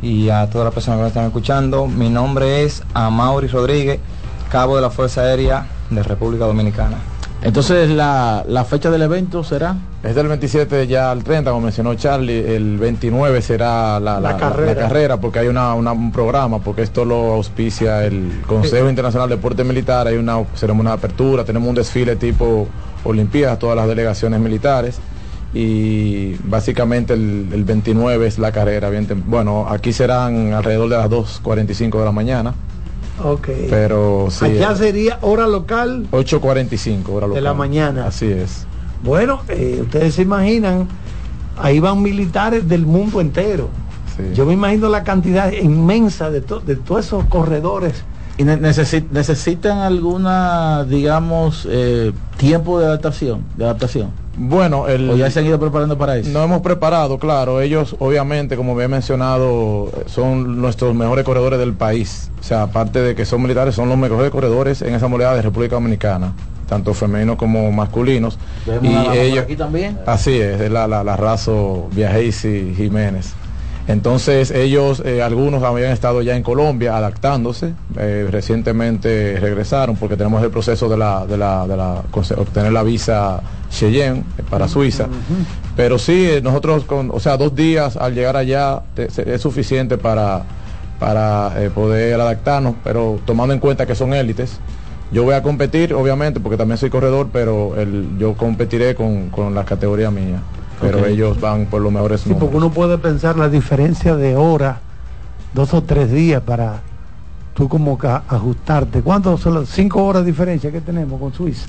y a todas las personas que nos están escuchando. Mi nombre es Amaury Rodríguez, cabo de la Fuerza Aérea de República Dominicana.
Entonces, la, la fecha del evento será.
Es del 27 ya al 30, como mencionó Charlie, el 29 será la,
La
la-
carrera.
la carrera, porque hay una, una- un programa, porque esto lo auspicia el Consejo Internacional de Deporte Militar, hay una ceremonia de apertura, tenemos un desfile tipo Olimpiadas, todas las delegaciones militares, y básicamente el, el 29 es la carrera. bien bueno, aquí serán alrededor de las 2.45 de la mañana,
Ok.
pero sí.
Allá sería hora local
8.45 hora
de la
local.
mañana.
Así es.
Bueno, eh, ustedes se imaginan, ahí van militares del mundo entero. Yo me imagino la cantidad inmensa de, to- de todos esos corredores.
¿Y ne- necesi- necesitan alguna, digamos, eh, tiempo de adaptación? De adaptación?
Bueno, el,
¿O ya se han ido preparando para eso?
No hemos preparado, claro. Ellos, obviamente, como había mencionado, son nuestros mejores corredores del país. O sea, aparte de que son militares, son los mejores corredores en esa modalidad de República Dominicana. tanto femeninos como masculinos. Y ellos,
aquí también.
así es, es la, la, la Viajeisi Jiménez. Entonces ellos, eh, algunos habían estado ya en Colombia adaptándose, eh, recientemente regresaron porque tenemos el proceso de la, de la, de la conse- obtener la visa Cheyenne eh, para Suiza. Pero sí, nosotros con, o sea, dos días al llegar allá te- se- es suficiente para, para eh, poder adaptarnos, pero tomando en cuenta que son élites. Yo voy a competir, obviamente, porque también soy corredor, pero el, yo competiré con, con la categoría mía. Pero ellos van por los mejores
Sí,
números.
porque uno puede pensar la diferencia de hora, dos o tres días para tú como que ajustarte. ¿Cuántos son las cinco horas de diferencia que tenemos con Suiza?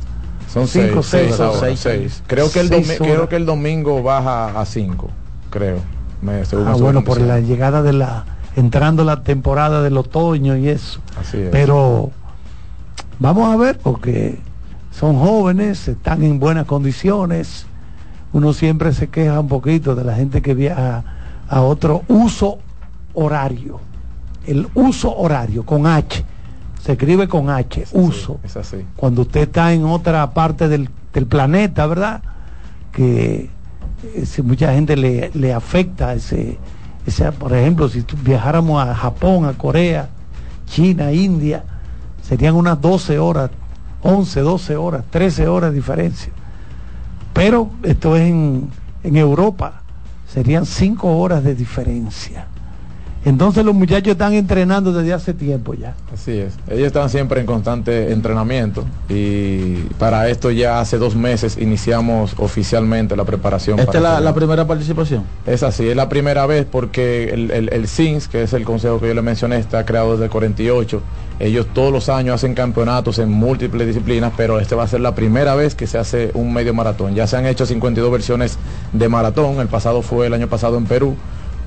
Son
cinco,
seis, seis, ahora, seis. Creo que el creo que el domingo baja a cinco, creo. Me, según
Ah, bueno, por la llegada de la, entrando la temporada del otoño y eso.
Así es.
Pero vamos a ver, porque son jóvenes, están en buenas condiciones. Uno siempre se queja un poquito de la gente que viaja a otro uso horario. El uso horario, con H. Se escribe con H, uso.
Es así.
Cuando usted está en otra parte del, del planeta, ¿verdad? Que eh, si mucha gente le, le afecta ese, ese, por ejemplo, si viajáramos a Japón, a Corea, China, India, serían unas 12 horas, 11, 12 horas, 13 horas de diferencia. Pero esto es en, en Europa, serían 5 horas de diferencia. Entonces los muchachos están entrenando desde hace tiempo ya.
Así es. Ellos están siempre en constante entrenamiento y para esto ya hace dos meses iniciamos oficialmente la preparación.
Esta es la, primera participación.
Es así, es la primera vez porque el, el, el CINS, que es el consejo que yo le mencioné, está creado desde el 48. Ellos todos los años hacen campeonatos en múltiples disciplinas, pero este va a ser la primera vez que se hace un medio maratón. Ya se han hecho 52 versiones de maratón, el pasado fue el año pasado en Perú,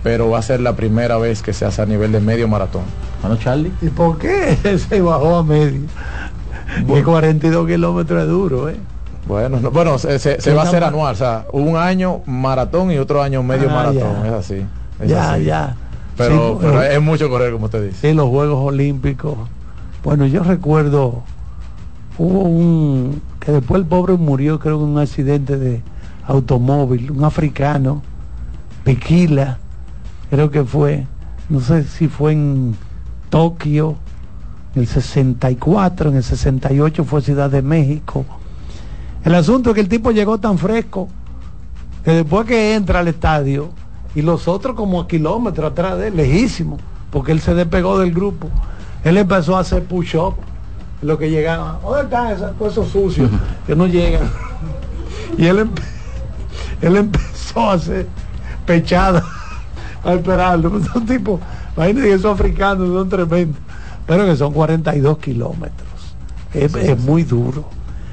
pero va a ser la primera vez que se hace a nivel de medio maratón.
Bueno, Charlie.
¿Y por qué [laughs] se bajó a medio? Que 42 kilómetros es duro, ¿eh?
Bueno, no- bueno, se, se- se
Sí,
va a hacer anual, o sea, un año maratón y otro año medio
Ah,
maratón,
ya.
es así. es
Ya,
así.
ya.
Pero,
Sí,
pero
eh,
es mucho correr, como usted dice.
Sí, los Juegos Olímpicos. Bueno, yo recuerdo, hubo un, que después el pobre murió, creo en un accidente de automóvil, un africano, Pequila, creo que fue, no sé si fue en Tokio, en el 64, en el 68 fue Ciudad de México. El asunto es que el tipo llegó tan fresco que después que entra al estadio y los otros como a kilómetros atrás de él, lejísimo, porque él se despegó del grupo, él empezó a hacer push-up, lo que llegaban, ¿dónde están esos, todos esos sucios que no llegan? [laughs] Y él, empe- él empezó a hacer pechada [laughs] a esperarlo. Son [laughs] tipos, imagínate que esos africanos son tremendos, pero que son 42 kilómetros. Es, es muy duro.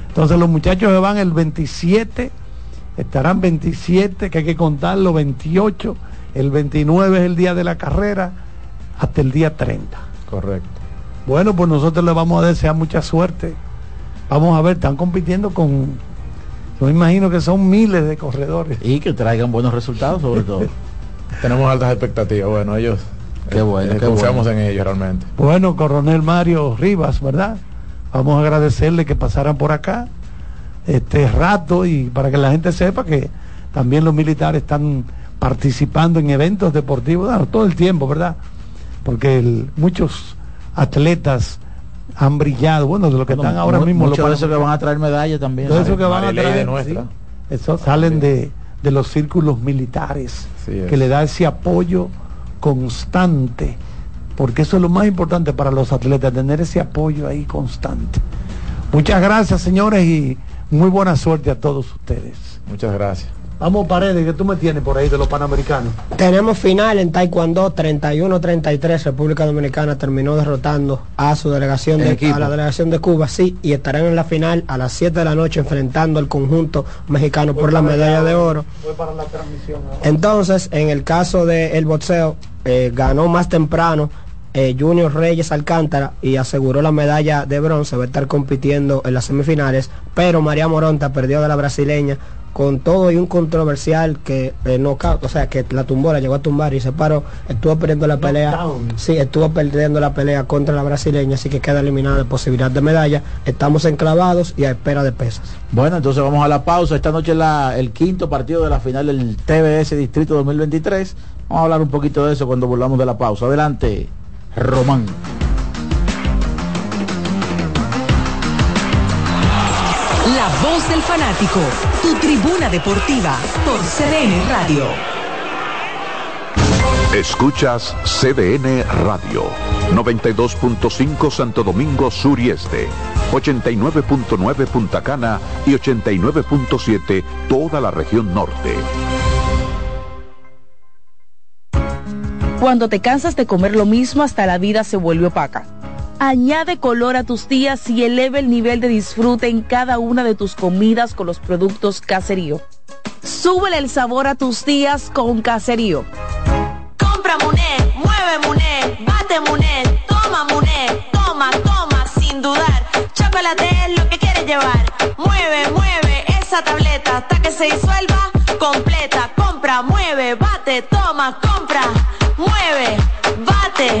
Entonces los muchachos se van el 27, estarán 27, que hay que contarlo, 28, el 29 es el día de la carrera, hasta el día 30.
Correcto.
Bueno, pues nosotros le vamos a desear mucha suerte. Vamos a ver, están compitiendo con, yo me imagino que son miles de corredores.
Y que traigan buenos resultados sobre todo. [laughs]
Tenemos altas expectativas, bueno, ellos
Qué bueno,
eh,
qué
confiamos
bueno.
en ellos realmente.
Bueno, coronel Mario Rivas, ¿verdad? Vamos a agradecerle que pasaran por acá este rato y para que la gente sepa que también los militares están participando en eventos deportivos bueno, todo el tiempo, ¿verdad? Porque el- muchos atletas han brillado, bueno, de los que
Bueno,
están ahora mismo
muchos
los
de esos que van a traer medallas también.
Eso que van a
Marilei de
traer,
nuestra.
sí, eso salen de, de los círculos militares,
es.
que le da ese apoyo constante, porque eso es lo más importante para los atletas, tener ese apoyo ahí constante. Muchas gracias, señores, y muy buena suerte a todos ustedes.
Muchas gracias.
Vamos, Paredes, que tú me tienes por ahí de los panamericanos.
Tenemos final en Taekwondo 31-33. República Dominicana terminó derrotando a su delegación
El
de,
equipo.
a la delegación de Cuba, sí, y estarán en la final a las 7 de la noche enfrentando al conjunto mexicano por la medalla de oro.
Voy para la transmisión
Entonces, en el caso del boxeo, eh, ganó más temprano eh, Junior Reyes Alcántara y aseguró la medalla de bronce, va a estar compitiendo en las semifinales, pero María Moronta perdió de la brasileña con todo y un controversial que eh, no o sea que la tumbó, la llegó a tumbar y se paró, estuvo perdiendo la pelea, sí, estuvo perdiendo la pelea contra la brasileña, así que queda eliminada de posibilidad de medalla. Estamos enclavados y a espera de pesas.
Bueno, entonces vamos a la pausa. Esta noche la, el quinto partido de la final del TBS Distrito 2023. Vamos a hablar un poquito de eso cuando volvamos de la pausa. Adelante, Román.
Fanático, tu tribuna deportiva por CDN Radio.
Escuchas CDN Radio, 92.5 Santo Domingo Sur y Este, 89.9 Punta Cana y 89.7 toda la región norte.
Cuando te cansas de comer lo mismo hasta la vida se vuelve opaca. Añade color a tus días y eleva el nivel de disfrute en cada una de tus comidas con los productos Caserío. Súbele el sabor a tus días con Caserío.
Compra Muné, mueve Muné, bate Muné, toma Muné, toma, toma, sin dudar. Chocolate es lo que quieres llevar. Mueve, mueve esa tableta hasta que se disuelva completa. Compra, mueve, bate, toma, compra, mueve, bate,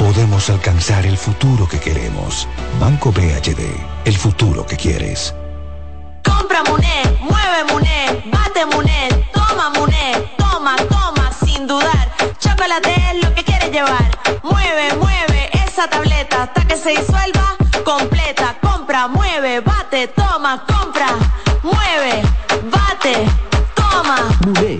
podemos alcanzar el futuro que queremos. Banco BHD, el futuro que quieres.
Compra Muné, mueve Muné, bate Muné, toma Muné, toma, toma, sin dudar. Chocolate es lo que quieres llevar. Mueve, mueve esa tableta hasta que se disuelva completa. Compra, mueve, bate, toma, compra, mueve, bate, toma.
Muné,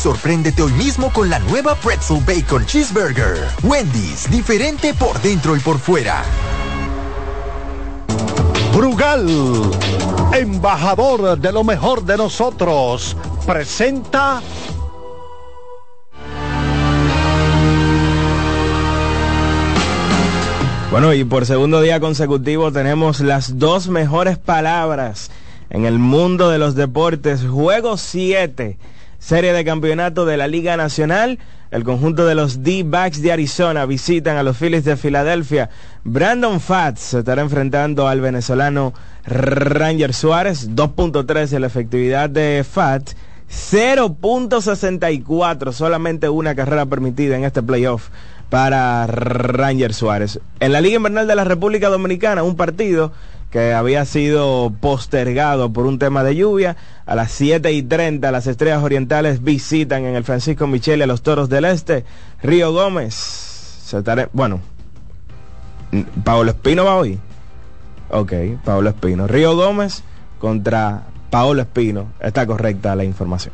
sorpréndete hoy mismo con la nueva Pretzel Bacon Cheeseburger. Wendy's, diferente por dentro y por fuera.
Brugal, embajador de lo mejor de nosotros, presenta
Bueno, y por segundo día consecutivo tenemos las dos mejores palabras en el mundo de los deportes. Juego 7, serie de campeonato de la Liga Nacional. El conjunto de los D-Backs de Arizona visitan a los Phillies de Filadelfia. Brandon Fats estará enfrentando al venezolano Ranger Suárez. 2.13 la efectividad de Fats. 0.64, solamente una carrera permitida en este playoff para Ranger Suárez. En la Liga Invernal de la República Dominicana, un partido que había sido postergado por un tema de lluvia. A las 7 y 30 las Estrellas Orientales visitan en el Francisco Michele a los Toros del Este. Río Gómez. Se bueno, Paolo Espino va hoy. Ok, Paolo Espino. Río Gómez contra Paolo Espino. Está correcta la información.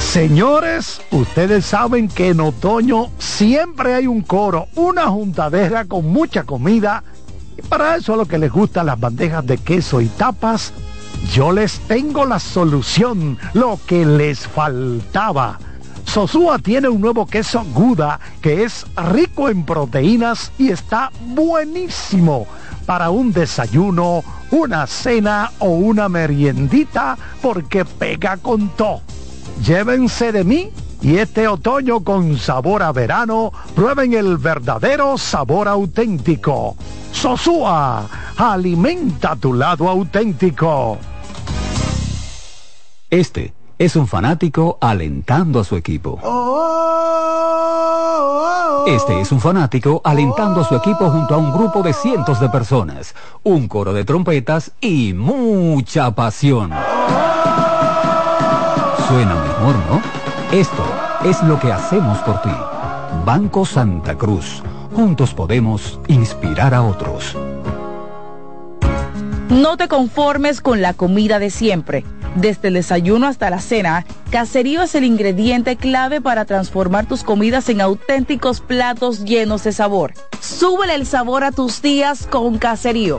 Señores, ustedes saben que en otoño siempre hay un coro, una juntadera con mucha comida Y para eso a lo que les gustan las bandejas de queso y tapas, yo les tengo la solución, lo que les faltaba. Sosúa tiene un nuevo queso Guda que es rico en proteínas y está buenísimo para un desayuno, una cena o una meriendita porque pega con todo. Llévense de mí y este otoño con sabor a verano, prueben el verdadero sabor auténtico. Sosúa, alimenta tu lado auténtico.
Este es un fanático alentando a su equipo. Este es un fanático alentando a su equipo junto a un grupo de cientos de personas, un coro de trompetas y mucha pasión. Suena mejor, ¿no? Esto es lo que hacemos por ti. Banco Santa Cruz. Juntos podemos inspirar a otros.
No te conformes con la comida de siempre. Desde el desayuno hasta la cena, Caserío es el ingrediente clave para transformar tus comidas en auténticos platos llenos de sabor. Súbele el sabor a tus días con Caserío.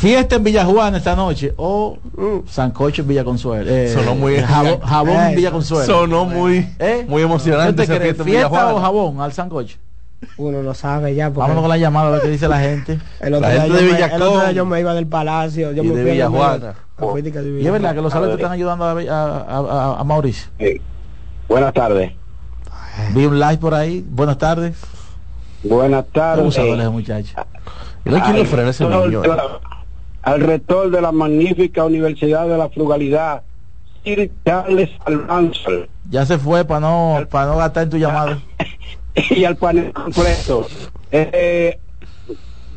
Fiesta en Villa Juana esta noche o Sancocho en Villa Consuelo. Eh,
Sonó muy-
jabón, jabón en
Eh,
Villa Consuelo.
sonó muy- muy emocionante
¿Qué te crees,
fiesta en Villa
¿Fiesta o jabón al Sancocho?
Uno lo sabe ya. porque-
Vámonos con la llamada a ver qué dice la gente.
El otro, día yo me, el otro día yo me iba del palacio. Yo
y
me
de
fui a
Villa
dormir
Juana.
a Política de
Y es verdad que los salos te están ayudando a, a- a- a Mauricio.
Buenas tardes.
Vi un live por ahí. Buenas tardes.
Buenas tardes.
Abusador ese muchacho.
Al- Al rector de la magnífica Universidad de la Frugalidad, Sir Charles Almanzar,
Ya se fue para no, para no gastar en tu llamada. [laughs]
y al panel completo. Eh,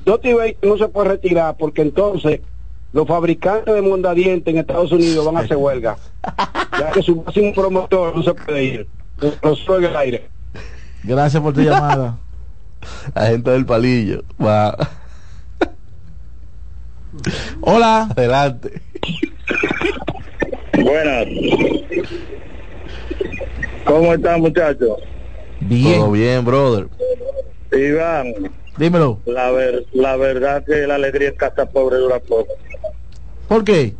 Dotibay no se puede retirar porque entonces los fabricantes de mondadientes en Estados Unidos van a hacer huelga. [laughs] Ya que su máximo promotor no se puede ir. Lo suelga el aire.
Gracias por tu llamada. [laughs]
La gente del palillo. Va.
Hola.
Adelante.
Buenas. ¿Cómo están muchachos?
Bien.
Todo bien, brother.
Iván,
Dímelo.
la, ver, la verdad que la alegría en casa pobre dura poco.
¿Por qué?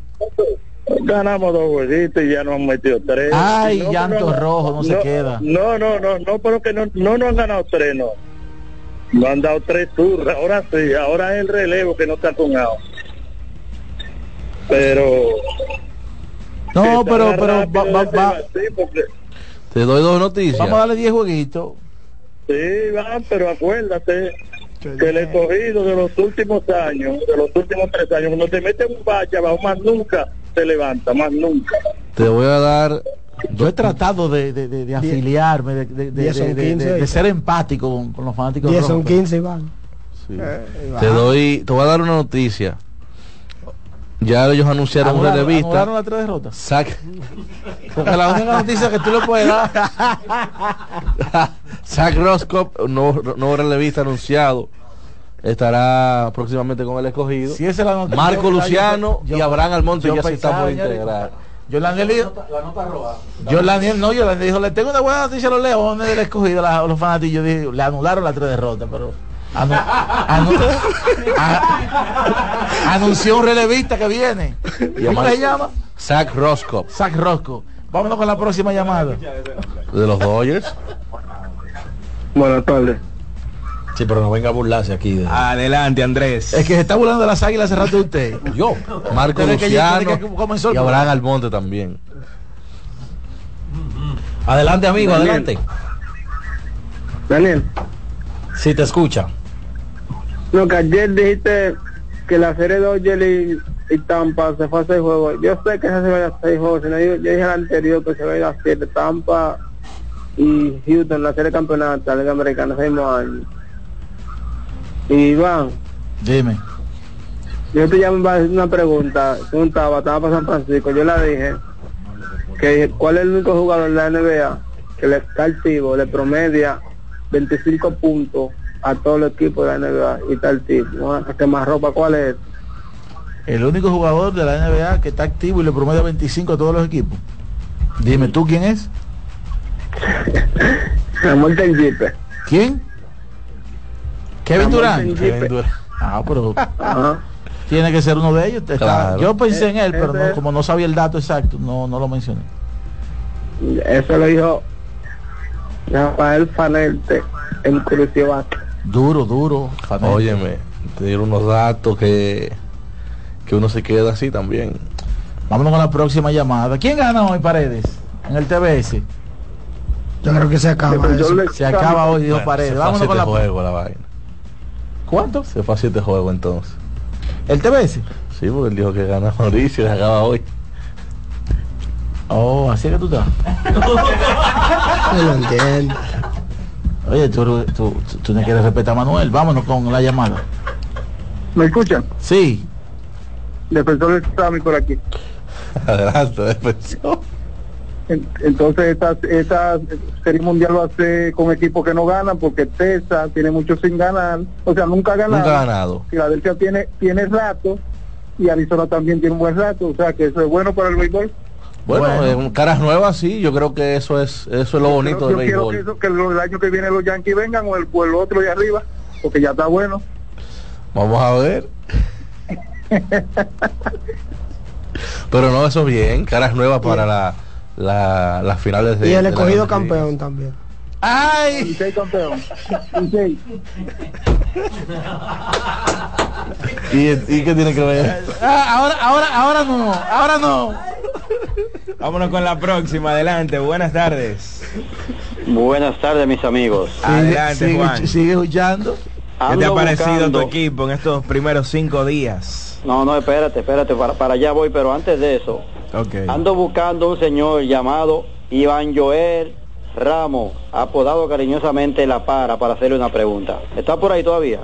Ganamos dos jueguitos y ya nos han metido tres.
Ay,
No,
llanto
no,
rojo, no se queda.
No, no, no, no, pero que no, no nos han ganado tres, no. Nos han dado tres turras. Ahora sí, ahora es el relevo que no está tomado. Pero...
No, pero, pero, va- va-
ese
va-
sí, porque-
Te doy dos noticias.
vamos a darle 10 jueguitos.
Sí, van, pero acuérdate que el escogido de los últimos años, de los últimos tres años, cuando te mete un bache abajo, más nunca se levanta, más nunca.
Te voy a dar.
Yo he tratado de, de, de- de afiliarme, de, de- de-
Diez son
de- de-
15.
de ser empático con, con los fanáticos
10
rojos,
son
pero-
15, Iván.
Sí.
Eh,
Te doy, te voy a dar una noticia. Ya ellos anunciaron una revista.
anularon las tres derrotas.
Zach,
Porque la única noticia que tú le puedes dar. [laughs]
Zach Roscoe, nuevo, nuevo relevista anunciado, estará próximamente con el escogido.
Si esa es la noticia,
Marco
yo-
Luciano
yo-
y Abraham Almonte
yo
ya se están
pensaba,
por integrar.
Yo le dijo, yo le no, yo le dijo, le tengo una buena noticia a los leones del escogido, la- los fanáticos, dije, le anularon las tres derrotas, pero anu- [laughs] anunció un relevista que viene. ¿Cómo se llama?
Zach Roscoe,
Zach Roscoe. Vámonos con la próxima llamada.
de los Dodgers.
Buenas tardes.
Sí, pero no venga a burlarse aquí. De...
Adelante, Andrés.
Es que se está burlando de las águilas hace rato usted. [laughs]
Yo, Marco Luciano
que
y Abraham. Almonte también.
Adelante, amigo,
Daniel.
adelante.
Daniel,
Si te escucha.
No, que ayer dijiste que la serie de Dodgers y, y Tampa se fue a seis juegos. Yo sé que esa se va a seis juegos, sino yo, yo dije el anterior que se va a ir a siete. Tampa y Houston, la serie de campeonato, la Liga Americana, seis años. Y Iván,
Dime.
Yo te llamo para hacer una pregunta. Preguntaba, estaba para San Francisco. Yo la dije que cuál es el único jugador de la NBA que le está activo, le promedia 25 puntos a todos los equipos de la NBA y está activo. ¿no? que más ropa cuál es?
El único jugador de la NBA que está activo y le promedia 25 a todos los equipos. Dime tú quién es. [laughs]
Samuel Tenjipe.
¿Quién? Kevin Durant. Kevin Durant. Ah, pero [laughs]
Ajá.
tiene que ser uno de ellos.
Claro.
Yo pensé en él,
Eh,
pero no- como no sabía el dato exacto, no, no lo mencioné.
Eso lo dijo Rafael Fanerte en Curitiba.
Duro, duro. Fanel.
Óyeme, te dieron unos datos que, que uno se queda así también.
Vámonos con la próxima llamada. ¿Quién gana hoy, Paredes? En el TBS.
Yo creo que se acaba eso.
Se acaba hoy, dijo
Bueno,
Paredes.
se fue a
Vámonos con la
juegos la vaina.
¿Cuánto?
Se fue a siete juegos entonces.
¿El TBS?
Sí, porque él dijo que gana Mauricio y se acaba hoy.
Oh, así es que tú estás. [laughs]
No lo entiendo.
Oye, tú, tú, tú, tú no quieres respetar a Manuel. Vámonos con la llamada.
¿Me escuchan?
Sí.
Defensor del Sami por aquí. [laughs]
Adelante, defensor.
En- Entonces esta, esta serie mundial va a ser con equipos que no ganan porque Texas tiene mucho sin ganar, o sea nunca ha ganado.
Nunca ha ganado.
Filadelfia tiene tiene rato y Arizona también tiene un buen rato, o sea que eso es bueno para el béisbol.
Bueno,
Bueno.
eh, caras nuevas sí, yo creo que eso es eso es lo bonito
Yo
del
quiero
béisbol.
que, eso- que el, año que viene los Yankees vengan o el, o el otro de arriba, porque ya está bueno.
Vamos a ver. Pero no, eso bien, caras nuevas para la, la- las finales de
Y el escogido campeón también.
¡Ay!
Licey campeón. Licey.
¿Y, ¿Y qué tiene que ver?
Ah, ahora, ahora, ahora no, ahora no.
Vámonos con la próxima. Adelante. Buenas tardes.
Buenas tardes, mis amigos.
Adelante,
sigue,
Juan.
sigue escuchando.
¿Qué te ha parecido
buscando-
tu equipo en estos primeros cinco días?
No, no, espérate, espérate, para, para allá voy, pero antes de eso,
Ok.
ando buscando un señor llamado Iván Joel Ramos, apodado cariñosamente La Para, para hacerle una pregunta. ¿Está por ahí todavía?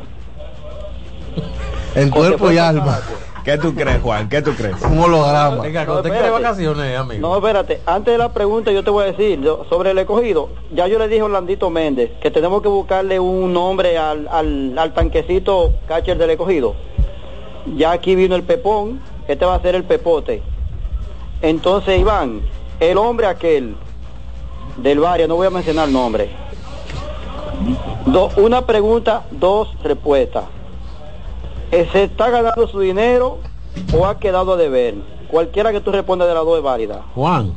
En cuerpo y alma.
¿Qué tú crees, Juan? ¿Qué tú crees?
Un holograma.
Venga,
No,
¿usted quiere
espérate.
vacaciones, amigo?
No, espérate, antes de la pregunta yo te voy a decir yo- sobre el escogido. Ya yo le dije a Orlandito Méndez que tenemos que buscarle un nombre al, al, al tanquecito catcher del escogido. Ya aquí vino el pepón, este va a ser el pepote. Entonces, Iván, el hombre aquel del barrio, no voy a mencionar nombre. Do- una pregunta, dos respuestas. Eh, ¿Se está ganando su dinero o ha quedado a deber? Cualquiera que tú respondas de las dos es válida.
Juan,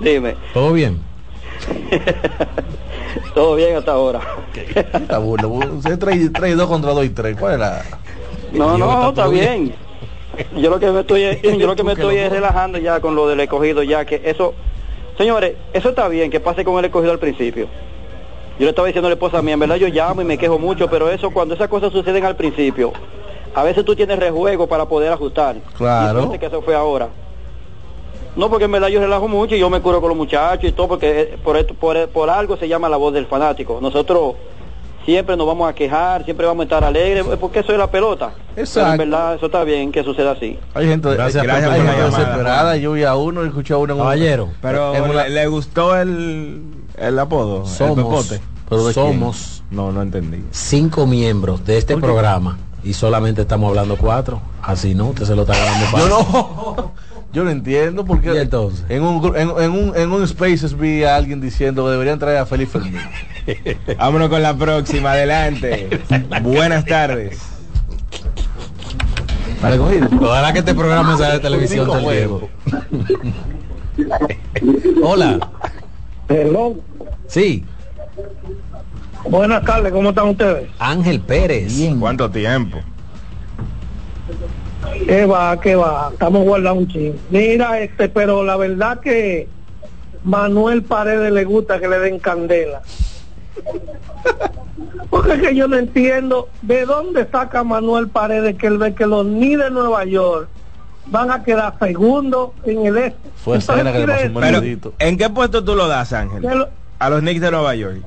Dime,
¿todo bien? [laughs]
todo bien hasta ahora.
Está burla. Usted trae, trae dos contra dos y tres. ¿Cuál es la...?
No, no,
está
está
todo
bien. Yo lo que me estoy, [laughs] yo lo que me estoy es relajando ya con lo del escogido, ya que eso, señores, eso está bien que pase con el escogido al principio. Yo le estaba diciendo a la esposa mía, en verdad yo llamo y me quejo mucho, pero eso cuando esas cosas suceden al principio, a veces tú tienes rejuego para poder ajustar.
Claro.
Y que eso fue ahora. No, porque en verdad yo relajo mucho y yo me curo con los muchachos y todo, porque eh, por, esto, por, por algo se llama la voz del fanático. Nosotros siempre nos vamos a quejar, siempre vamos a estar alegres, eh, porque eso es la pelota. Pero
Exacto.
en verdad eso está bien que suceda así.
Hay gente,
Gracias
hay,
por
hay
tu
gente
llamada,
desesperada. Yo vi a uno y escuché a uno en un-
Caballero,
Pero
en una-
¿le, le gustó el, el apodo? el
somos,
pepote?
¿Pero de quién?
somos
No, no entendí.
cinco miembros de este programa y solamente estamos hablando cuatro. Así no, usted se lo está ganando
Yo no. [laughs] Yo no entiendo porque
¿Y entonces?
en un en, en un en un Spaces vi a alguien diciendo que deberían traer a Felipe Fermín. [laughs]
Vámonos con la próxima. Adelante. [laughs] Buenas tardes.
Para el. Ojalá que este programa sea de televisión todo el tiempo. Hola.
Hello.
Sí,
Buenas tardes, ¿cómo están ustedes?
Ángel Pérez.
¿Cuánto tiempo?
¿Qué va, qué va? Estamos guardando un ching. Mira, este, pero la verdad que Manuel Paredes le gusta que le den candela. [laughs] Porque es que yo no entiendo de dónde saca Manuel Paredes que él ve que los Knicks de Nueva York van a quedar segundos en el este.
Fue
Entonces,
Cena que le pasó un
Pero. ¿en qué puesto tú lo das, Ángel?
lo-
A los Knicks de Nueva York.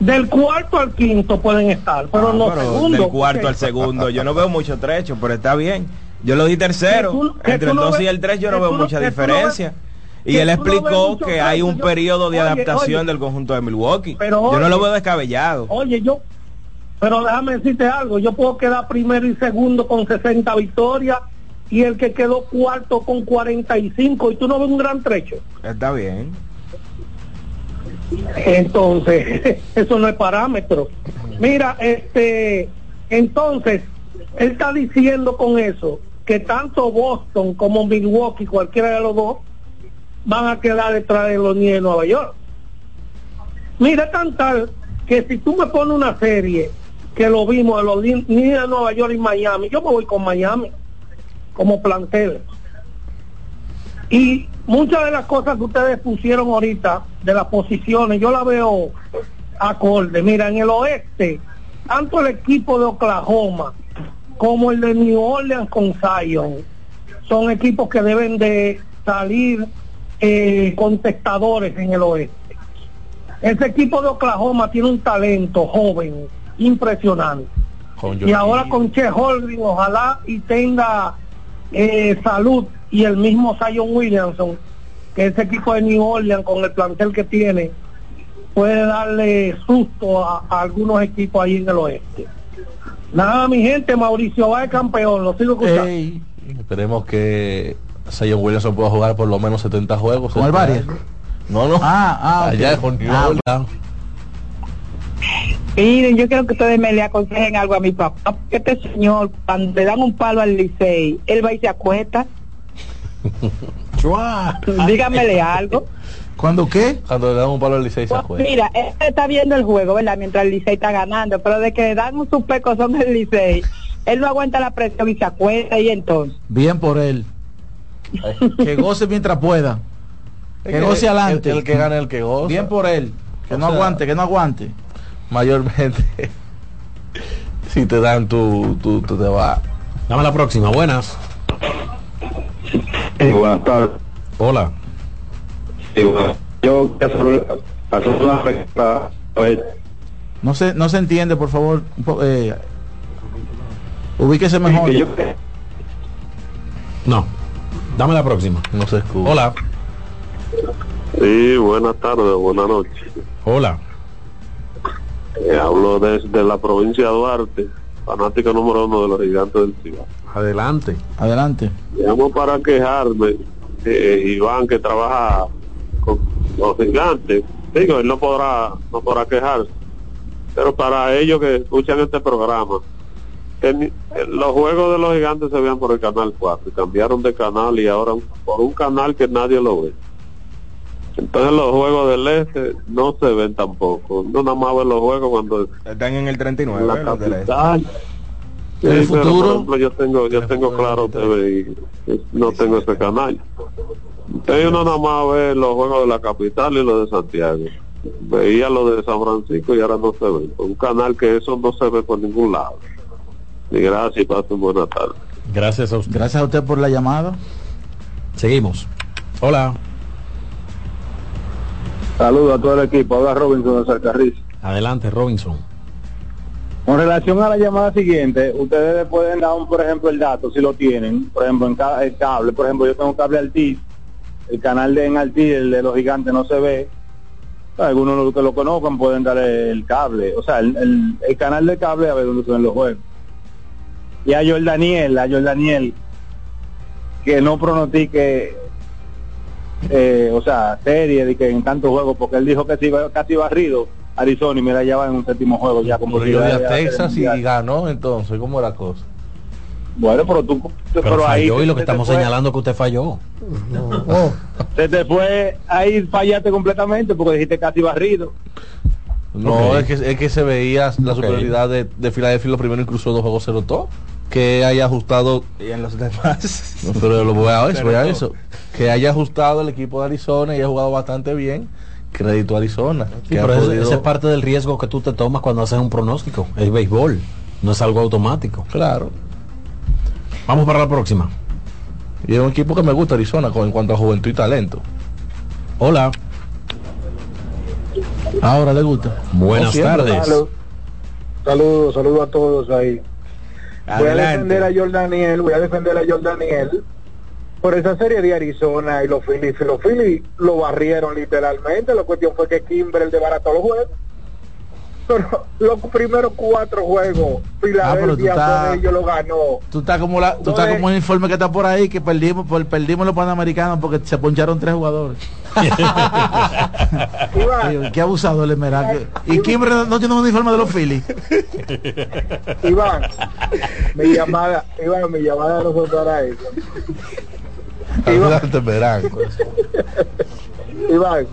Del cuarto al quinto pueden estar, pero
Ah,
no
pero
segundo.
Del cuarto
porque-
al segundo. Yo no veo mucho trecho, pero está bien. Yo lo di tercero.
Que tú- que
Entre el
no
2 y el 3 yo no veo
no-
mucha
no
diferencia.
ves-
y él explicó que hay un
Yo-
periodo de
oye,
adaptación
oye.
del conjunto de Milwaukee.
Pero
yo no lo veo descabellado.
Oye, yo, pero déjame decirte algo, yo puedo quedar primero y segundo con 60 victorias y el que quedó cuarto con 45 y tú no ves un gran trecho.
Está bien.
Entonces, [laughs] eso no es parámetro. Mira, este, entonces, él está diciendo con eso que tanto Boston como Milwaukee, cualquiera de los dos, van a quedar detrás de los Knicks de Nueva York. Mira, tan tal que si tú me pones una serie que lo vimos de los Knicks de Nueva York y Miami, yo me voy con Miami como plantel. Y muchas de las cosas que ustedes pusieron ahorita de las posiciones, yo la veo acorde. Mira, en el oeste, tanto el equipo de Oklahoma como el de New Orleans con Zion son equipos que deben de salir eh, contestadores en el oeste. Ese equipo de Oklahoma tiene un talento joven impresionante. Y ahora con Che Holgrin, ojalá y tenga eh, salud y el mismo Zion Williamson, que ese equipo de New Orleans con el plantel que tiene, puede darle susto a, a algunos equipos ahí en el oeste. Nada, mi gente, Mauricio va de campeón, lo sigo escuchando.
Esperemos que Zion Williamson pueda jugar por lo menos 70 juegos.
¿Con el.
No, no.
Ah, ah,
Allá
ok.
con New
Ah,
Orleans.
Miren, yo quiero que ustedes me le aconsejen algo a mi papá. porque Este señor, cuando le dan un palo al Licey, él va y se acuesta. [laughs] Dígamele algo.
¿Cuándo qué?
Cuando le dan un palo al Licey se
Pues mira, él está viendo el juego, ¿verdad? Mientras el Licey está ganando, pero de que le dan un supeco son el Licey, él no aguanta la presión y se acuesta y entonces.
Bien por él. que goce mientras pueda. Que
que
goce
el-
adelante.
el que gane, el que goza.
Bien por él. Que
O
no
sea,
aguante, que no aguante.
Mayormente, [laughs] si te dan tu, tu, tú te vas.
Dame la próxima, buenas.
buenas tardes.
Hola.
Sí, bueno, yo quiero hacer, hacer una pregunta. Oye,
No se, no se entiende, por favor. eh, ubíquese mejor.
yo-
No. Dame la próxima.
No se escucha.
Hola.
Sí, buenas tardes, buenas noches.
Hola.
Eh, hablo desde la provincia de Duarte, fanático número uno de los gigantes del Cibao.
Adelante.
Adelante.
Llamo para quejarme, eh, Iván que trabaja con los gigantes, digo, él no podrá, no podrá quejarse, pero para ellos que escuchan este programa, los juegos de los gigantes se vean por el canal 4, y cambiaron de canal y ahora por un canal que nadie lo ve. Entonces los juegos del este no se ven tampoco. No nada más ven los juegos cuando
Están en el 39.
en la
los del este.
capital. Sí,
el
pero,
futuro-
por ejemplo, yo tengo, yo tengo claro TV y y no tengo ese canal. Entonces uno nada más ve los juegos de la capital y los de Santiago. Veía los de San Francisco y ahora no se ve. Un canal que eso no se ve por ningún lado. Y gracias y pasen buena tarde.
Gracias a usted.
Gracias a usted por la llamada.
Seguimos. Hola.
Saludos a todo el equipo. Habla Robinson de Salcarriz.
Adelante, Robinson.
Con relación a la llamada siguiente, ustedes pueden dar, un, por ejemplo, el dato, si lo tienen. Por ejemplo, en ca- el cable. Por ejemplo, yo tengo cable Altiz. El canal de en Altiz, el de los gigantes, no se ve. Algunos los que lo conozcan pueden dar el cable. O sea, el, el- el canal de cable a ver dónde se ven los juegos. Y a Joel Daniel, a Joel Daniel, que no pronostique, eh, o sea, serie de que en tantos juegos, porque él dijo que si iba casi barrido Arizona y mira ya va en un séptimo juego ya posibilidad
di a Texas y ganó entonces, ¿cómo era la cosa?
Bueno, pero tú
Pero,
ahí
falló y lo que
se
estamos
fue-
señalando es que usted falló. [laughs]
se te fue ahí fallaste completamente porque dijiste casi barrido.
No, es, que, es que se veía la superioridad de, de Filadelfia lo primero incluso dos juegos cero todo que haya ajustado
Y en los demás.
no, pero lo voy a eso, voy a eso que haya ajustado el equipo de Arizona y haya jugado bastante bien crédito a Arizona
Sí,
que ha
pero ese,
podido-
ese es parte del riesgo que tú te tomas cuando haces un pronóstico. Es béisbol, no es algo automático.
claro
Vamos para la próxima.
y es un equipo que me gusta Arizona con, en cuanto a juventud y talento
Hola.
Ahora le gusta.
Buenas tardes.
Salud- Saludos, saludos a todos ahí. Voy a defender a Jordan Daniel, voy a defender a Jordan Daniel por esa serie de Arizona y los Phillies. Los Phillies lo barrieron literalmente. La cuestión fue que Kimbrel desbarató los juegos. Pero los primeros cuatro juegos,
Ah,
Filadelfia
estás-
con ellos lo ganó.
Tú estás como la, tú estás como el informe que está por ahí que perdimos, perdimos los panamericanos porque se poncharon tres jugadores. Digo, Qué abusado el Esmeralda. Y Kimber no tiene un uniforme de los Phillies.
Iván, mi llamada, Iván, mi llamada no fue para eso.
Verán.
Iván,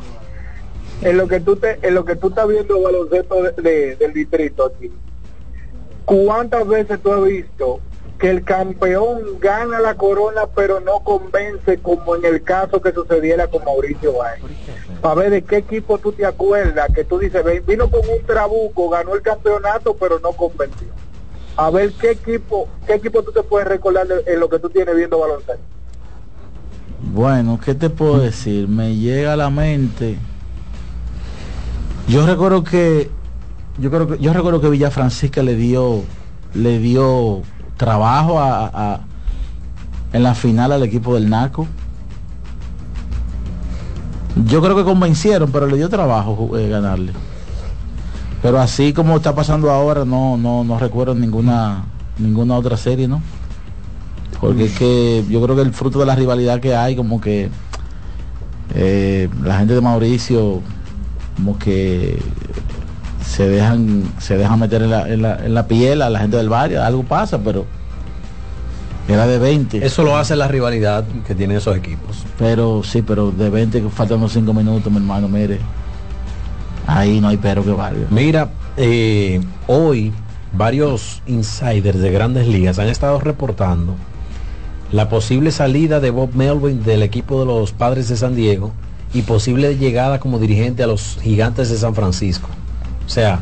en lo que tú te, en lo que tú estás viendo baloncesto de- de- del distrito aquí, ¿cuántas veces tú has visto que el campeón gana la corona pero no convence como en el caso que sucediera con Mauricio Báez? Para ver de qué equipo tú te acuerdas, que tú dices, "Ven, vino con un trabuco, ganó el campeonato pero no convenció. A ver qué equipo, qué equipo tú te puedes recordar en lo que tú tienes viendo baloncesto.
Bueno, ¿qué te puedo decir? Me llega a la mente. Yo recuerdo que yo creo que yo recuerdo que Villa Francisca le dio le dio trabajo a, en la final al equipo del Naco. Yo creo que convencieron, pero le dio trabajo eh, ganarle. Pero así como está pasando ahora, no no no recuerdo ninguna ninguna otra serie, ¿no? Porque es que yo creo que el fruto de la rivalidad que hay, como que eh, la gente de Mauricio, como que se dejan, se dejan meter en la, en la, en la piel a la gente del barrio, algo pasa, pero era de 20.
Eso lo hace la rivalidad que tienen esos equipos.
Pero sí, pero de 20 que faltan unos 5 minutos, mi hermano, mire. Ahí no hay pero que valga.
Mira, eh, hoy varios insiders de grandes ligas han estado reportando la posible salida de Bob Melvin del equipo de los Padres de San Diego y posible llegada como dirigente a los Gigantes de San Francisco. O sea,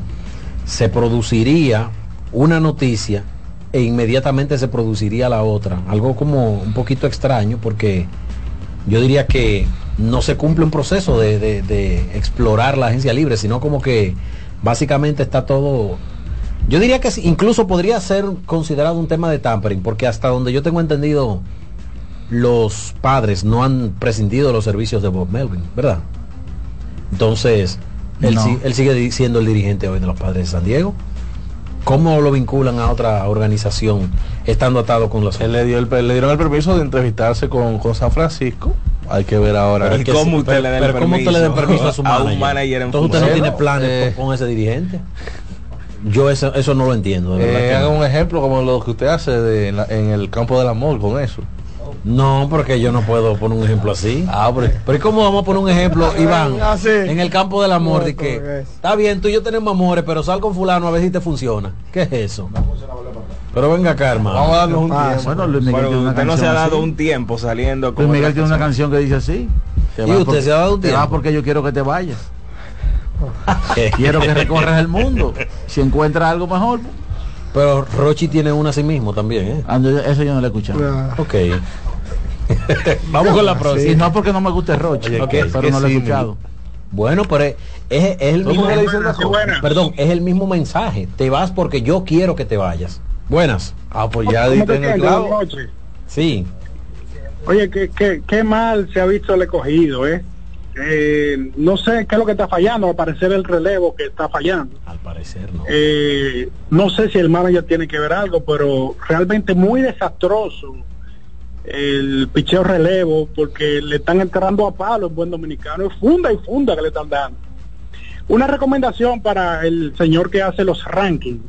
se produciría una noticia e inmediatamente se produciría la otra. Algo como un poquito extraño porque yo diría que no se cumple un proceso de, de- explorar la agencia libre, sino como que básicamente está todo... Yo diría que incluso podría ser considerado un tema de tampering, porque hasta donde yo tengo entendido, los padres no han prescindido de los servicios de Bob Melvin, ¿verdad? Entonces, él,
No.
sí- él sigue siendo el dirigente hoy de los padres de San Diego. ¿Cómo lo vinculan a otra organización estando atado con los...
Él le, dio el, le dieron el permiso de entrevistarse con, con San Francisco. Hay que ver ahora.
Pero que sí, pero- pero ¿cómo usted le da permiso a su [laughs] manager?
un manager en
Entonces usted no tiene planes
Eh.
con, con ese dirigente. Yo eso, eso no lo entiendo. De
Eh,
que
haga
no.
un ejemplo como lo que usted hace de, en, la- en el campo del amor con eso.
No, porque yo no puedo poner un ejemplo así.
Ah, pero,
Pero ¿y cómo vamos a poner un ejemplo, Iván?
Ah, sí.
En el campo del amor,
No,
de que está bien, tú y yo tenemos amores, pero sal con fulano a ver si te funciona. ¿Qué es eso? Pero venga acá, hermano.
vamos a darnos un
Ah,
tiempo.
bueno, Luis Miguel
Pero
tiene una
usted no se ha dado
así.
un tiempo saliendo con
Luis Miguel tiene una canción que dice así. Te
¿Y usted se ha dado un
te vas
tiempo?
porque yo quiero que te vayas. [laughs] Quiero que recorras el mundo. Si encuentras algo mejor,
Pero Rochi tiene una a sí mismo también, ¿eh?
ah, eso yo no lo he escuchado.
Ah,
Ok. [laughs] Vamos con la
Y
próxima.
no porque no me guste Roche,
Oye,
pero no lo he escuchado.
Bueno, pero es, el mismo. Perdón, es el mismo mensaje. Te vas porque yo quiero que te vayas. Buenas.
Ah, pues ya
¿Cómo
diste
te
en el clavo.
Buenas noches.
Sí.
Oye, qué, qué, qué mal se ha visto el escogido, ¿eh? Eh, no sé qué es lo que está fallando, al parecer el relevo que está fallando.
Al parecer no.
Eh, no sé si el manager tiene que ver algo, pero realmente muy desastroso el picheo relevo porque le están entrando a palo en buen dominicano, es funda y funda que le están dando. Una recomendación para el señor que hace los rankings.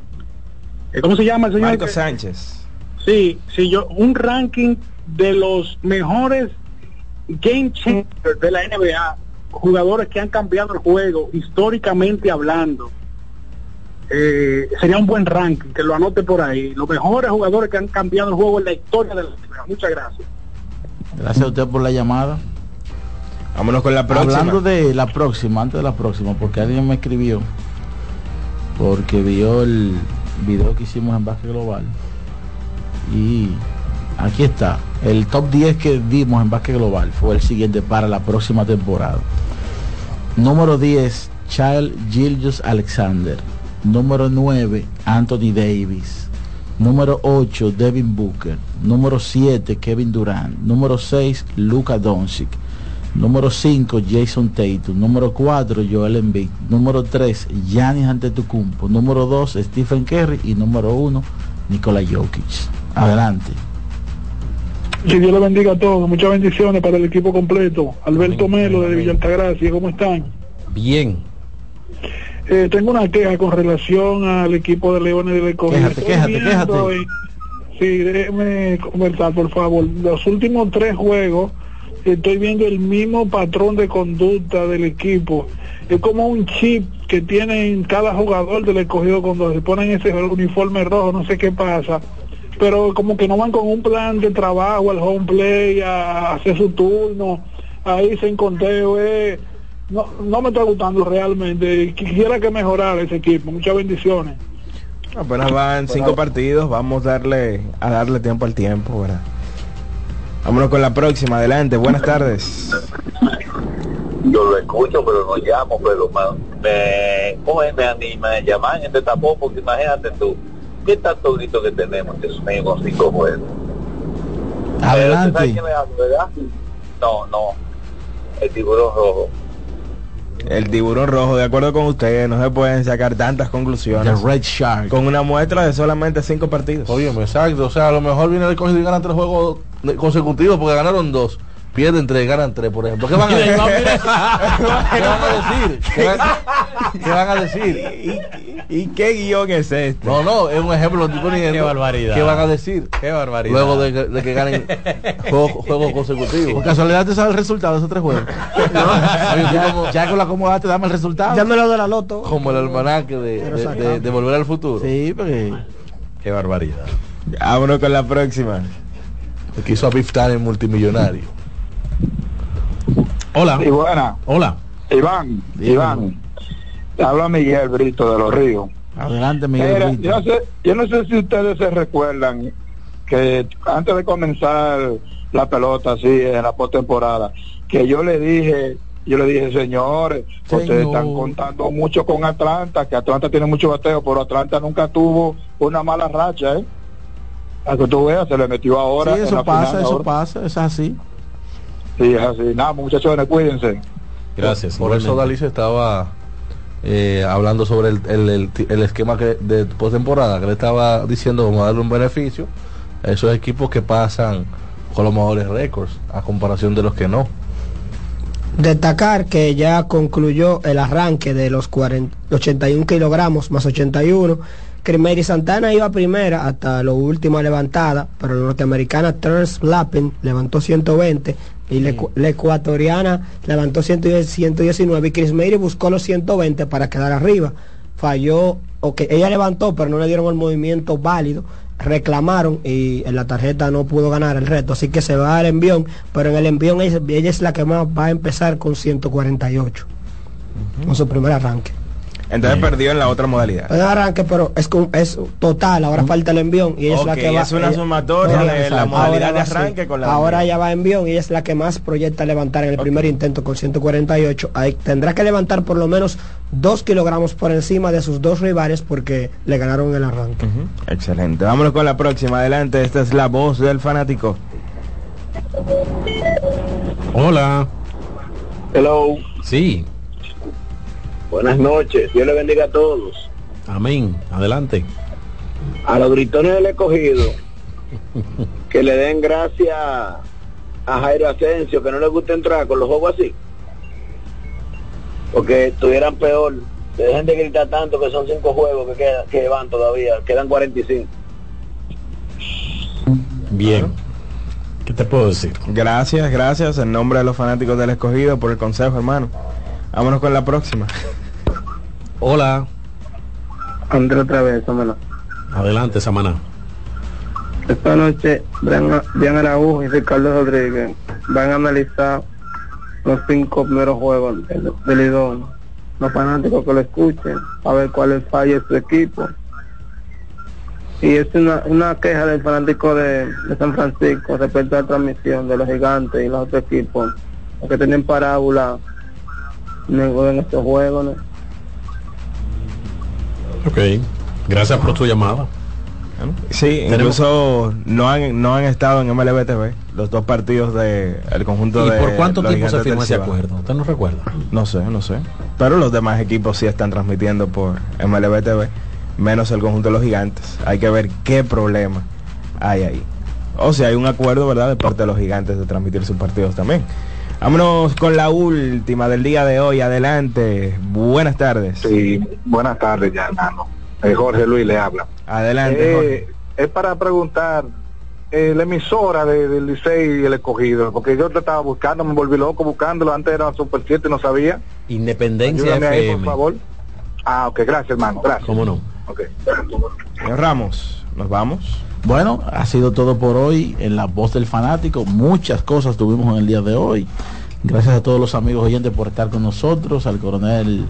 Eh, ¿Cómo se llama el señor?
Marco
que-
Sánchez.
Sí, sí, yo, un ranking de los mejores game changers de la NBA, jugadores que han cambiado el juego, históricamente hablando. Eh, sería un buen ranking, que lo anote por ahí. Los mejores jugadores que han cambiado el juego en la historia de la. Muchas gracias.
Gracias a usted por la llamada.
Vámonos con la próxima.
Hablando de la próxima, antes de la próxima, porque alguien me escribió, porque vio el video que hicimos en Básquet Global. Y aquí está, el top 10 que dimos en Básquet Global fue el siguiente para la próxima temporada. Número 10, Child Gilgius Alexander. Número 9, Anthony Davis. Número 8, Devin Booker. Número 7, Kevin Durant. Número 6, Luka Doncic. Número 5, Jason Tatum. Número 4, Joel Embiid. Número 3, Giannis Antetokounmpo. Número 2, Stephen Curry. Y número 1, Nikola Jokic. Adelante.
Que Dios le bendiga a todos. Muchas bendiciones para el equipo completo. Alberto Melo de Villa Altagracia, ¿cómo están?
Bien.
Eh, tengo una queja con relación al equipo de Leones del Escogido.
Quéjate,
Estoy
quéjate, quéjate.
en- Sí, déjeme conversar, por favor. Los últimos tres juegos estoy viendo el mismo patrón de conducta del equipo. Es como un chip que tienen cada jugador del escogido cuando se ponen ese uniforme rojo, no sé qué pasa. Pero como que no van con un plan de trabajo al home play, a hacer su turno, ahí se conteo. Eh. No, no me está gustando realmente. Quisiera que mejorara ese equipo. Muchas bendiciones.
Apenas van cinco partidos, vamos a darle, a darle tiempo al tiempo, ¿verdad? Vámonos con la próxima, adelante, buenas tardes.
Yo lo escucho, pero no llamo, pero me, coge, me anima a llamar en este tapón, porque imagínate tú, ¿qué tanto grito que tenemos, mío, con cinco juegos?
Adelante.
Pero, ¿tú sabes quién me habla, verdad? No, no, el tiburón rojo.
El tiburón rojo, de acuerdo con ustedes, no se pueden sacar tantas conclusiones.
The Red Shark.
Con una muestra de solamente cinco partidos.
Oye, exacto. O sea, a lo mejor viene el cogido y ganan tres juegos consecutivos porque ganaron dos. Pierden tres, ganan tres, por ejemplo. ¿Qué van a [laughs] decir? ¿Qué van a decir? [laughs] ¿Qué van, qué van a decir?
¿Y qué guion es este?
No, no, es un ejemplo. Estoy poniendo.
Qué barbaridad.
¿Qué van a decir?
Qué barbaridad.
Luego de, que- de que ganen [laughs] juegos, consecutivos.
Por casualidad te sabe el resultado de esos tres juegos. [laughs] [laughs] ya, ya con la cómoda te dame el resultado.
Ya me lo de la loto.
Como el almanaque de, de, de- de Volver al Futuro.
Sí, porque...
Qué barbaridad.
Vámonos con la próxima.
El que hizo a Beef Tanner multimillonario. Hola.
Y buena.
Hola.
Iván, Iván. Habla Miguel Brito de los Ríos.
Adelante, Miguel. Brito.
yo, no sé, yo no sé si ustedes se recuerdan que antes de comenzar la pelota así en la postemporada, que yo le dije, yo le dije, señores, ustedes están contando mucho con Atlanta, que Atlanta tiene mucho bateo, pero Atlanta nunca tuvo una mala racha, ¿eh? A que tú veas, se le metió ahora.
Sí,
en
eso
la
pasa,
final
eso
ahora.
pasa, es así.
Sí, es así. Nada, muchachones, cuídense.
Gracias.
Por eso
igualmente.
Dalí estaba eh, hablando sobre el, el- esquema que, de postemporada, que le estaba diciendo vamos a darle un beneficio a esos equipos que pasan con los mejores récords, a comparación de los que no.
Destacar que ya concluyó el arranque de los 40 81 kilogramos más 81. Crimery Santana iba primera hasta lo último levantada, pero la norteamericana Terence Lappin levantó 120 y la, ecu- la ecuatoriana levantó 110 119 y Chris Mary buscó los 120 para quedar arriba. Falló, o que ella levantó, pero no le dieron el movimiento válido. Reclamaron y en la tarjeta no pudo ganar el reto, así que se va al envión, pero en el envión ella, ella es la que más va a empezar con 148 con su primer arranque.
Entonces perdió en la otra modalidad.
Un arranque, pero es, es total, ahora falta el envión y ella es la que va
es una
ella-
sumatoria
Ahora-
de la
ahora
modalidad de
sí.
arranque con la
Ahora
envión.
ella va envión y ella es la que más proyecta levantar en el primer intento con 148. Ahí tendrá que levantar por lo menos dos kilogramos por encima de sus dos rivales porque le ganaron el arranque.
Excelente. Vámonos con la próxima. Adelante, esta es la voz del fanático.
Hola.
Hello.
Sí.
Buenas noches. Dios le bendiga a todos.
Amén. Adelante.
A los gritones del escogido, [laughs] que le den gracias a Jairo Asensio, que no le gusta entrar con los juegos así. Porque estuvieran peor. Que dejen de gritar tanto que son cinco juegos que, quedan, que van todavía. Quedan 45.
Bien. ¿Qué te puedo decir?
Gracias, gracias en nombre de los fanáticos del escogido por el consejo, hermano. Vámonos con la próxima.
Hola.
André otra vez, vámonos.
Adelante, Samana.
Esta noche, Brian Araújo y Ricardo Rodríguez van a analizar los cinco primeros juegos del, del. Los fanáticos que lo escuchen, a ver cuáles falla su equipo. Y es una, una queja del fanático de, de San Francisco respecto a la transmisión de los gigantes y los otros equipos, los que tienen parábola en estos juegos. ¿no?
Ok, gracias por tu llamada.
Sí, incluso no han, no han estado en MLB TV los dos partidos del el conjunto
¿Y
de
por cuánto tiempo se firmó ese acuerdo? ¿Usted no recuerda?
No sé, no sé. Pero los demás equipos sí están transmitiendo por MLB TV, menos el conjunto de los gigantes. Hay que ver qué problema hay ahí. O sea, hay un acuerdo, ¿verdad?, de parte de los gigantes de transmitir sus partidos también. Vámonos con la última del día de hoy. Adelante. Buenas tardes.
Sí, buenas tardes ya, hermano. Eh, Jorge Luis le habla.
Adelante,
Eh,
Jorge.
es para preguntar eh, la emisora de- del Licey y el escogido, porque yo te estaba buscando, me volví loco buscándolo, antes era Super 7 y no sabía.
Independencia
Ayúdame ahí, por
FM.
favor. Ah, ok, gracias hermano, gracias.
¿Cómo no?
Ok.
Señor Ramos, nos vamos.
Bueno, ha sido todo por hoy en La Voz del Fanático. Muchas cosas tuvimos en el día de hoy. Gracias a todos los amigos oyentes por estar con nosotros, al coronel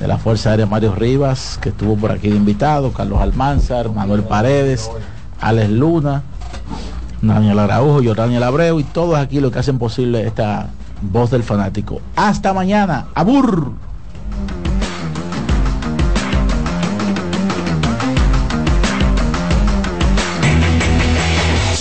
de la Fuerza Aérea Mario Rivas, que estuvo por aquí de invitado, Carlos Almanzar, Manuel Paredes, Alex Luna, Daniel Araujo, Daniel Abreu y todos aquí los que hacen posible esta Voz del Fanático. Hasta mañana. Abur.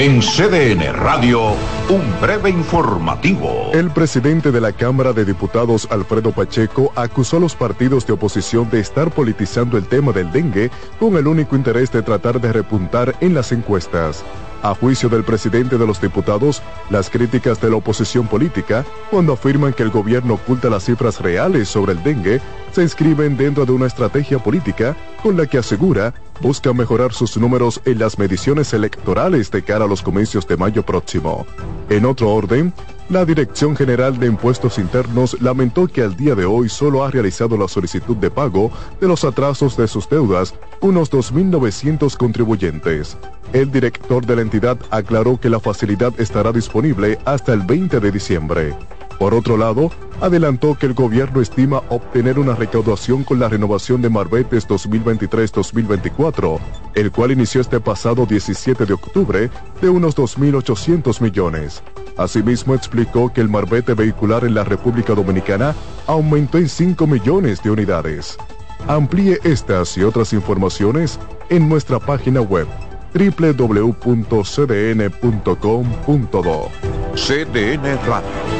En CDN Radio, un breve informativo.
El presidente de la Cámara de Diputados, Alfredo Pacheco, acusó a los partidos de oposición de estar politizando el tema del dengue con el único interés de tratar de repuntar en las encuestas. A juicio del presidente de los diputados, las críticas de la oposición política, cuando afirman que el gobierno oculta las cifras reales sobre el dengue, se inscriben dentro de una estrategia política con la que asegura busca mejorar sus números en las mediciones electorales de cara a los comicios de mayo próximo. En otro orden, la Dirección General de Impuestos Internos lamentó que al día de hoy solo ha realizado la solicitud de pago de los atrasos de sus deudas unos 2.900 contribuyentes. El director de la entidad aclaró que la facilidad estará disponible hasta el 20 de diciembre. Por otro lado, adelantó que el gobierno estima obtener una recaudación con la renovación de Marbetes 2023-2024, el cual inició este pasado 17 de octubre de unos 2.800 millones. Asimismo, explicó que el marbete vehicular en la República Dominicana aumentó en 5 millones de unidades. Amplíe estas y otras informaciones en nuestra página web www.cdn.com.do.
CDN Radio.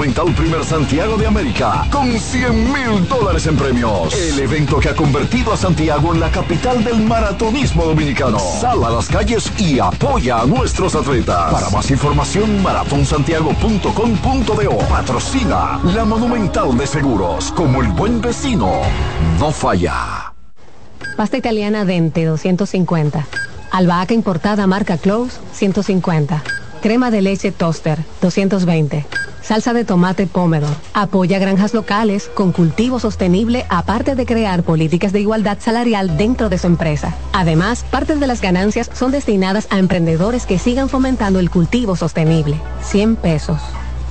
Primer Santiago de América. Con 100 mil dólares en premios. El evento que ha convertido a Santiago en la capital del maratonismo dominicano. Sal a las calles y apoya a nuestros atletas. Para más información, maratonsantiago.com.do. Patrocina la Monumental de Seguros. Como el buen vecino, no falla.
Pasta italiana Dente 250. Albahaca importada marca Close 150. Crema de leche Toaster 220. Salsa de tomate Pomedor. Apoya granjas locales con cultivo sostenible aparte de crear políticas de igualdad salarial dentro de su empresa. Además, parte de las ganancias son destinadas a emprendedores que sigan fomentando el cultivo sostenible. 100 pesos.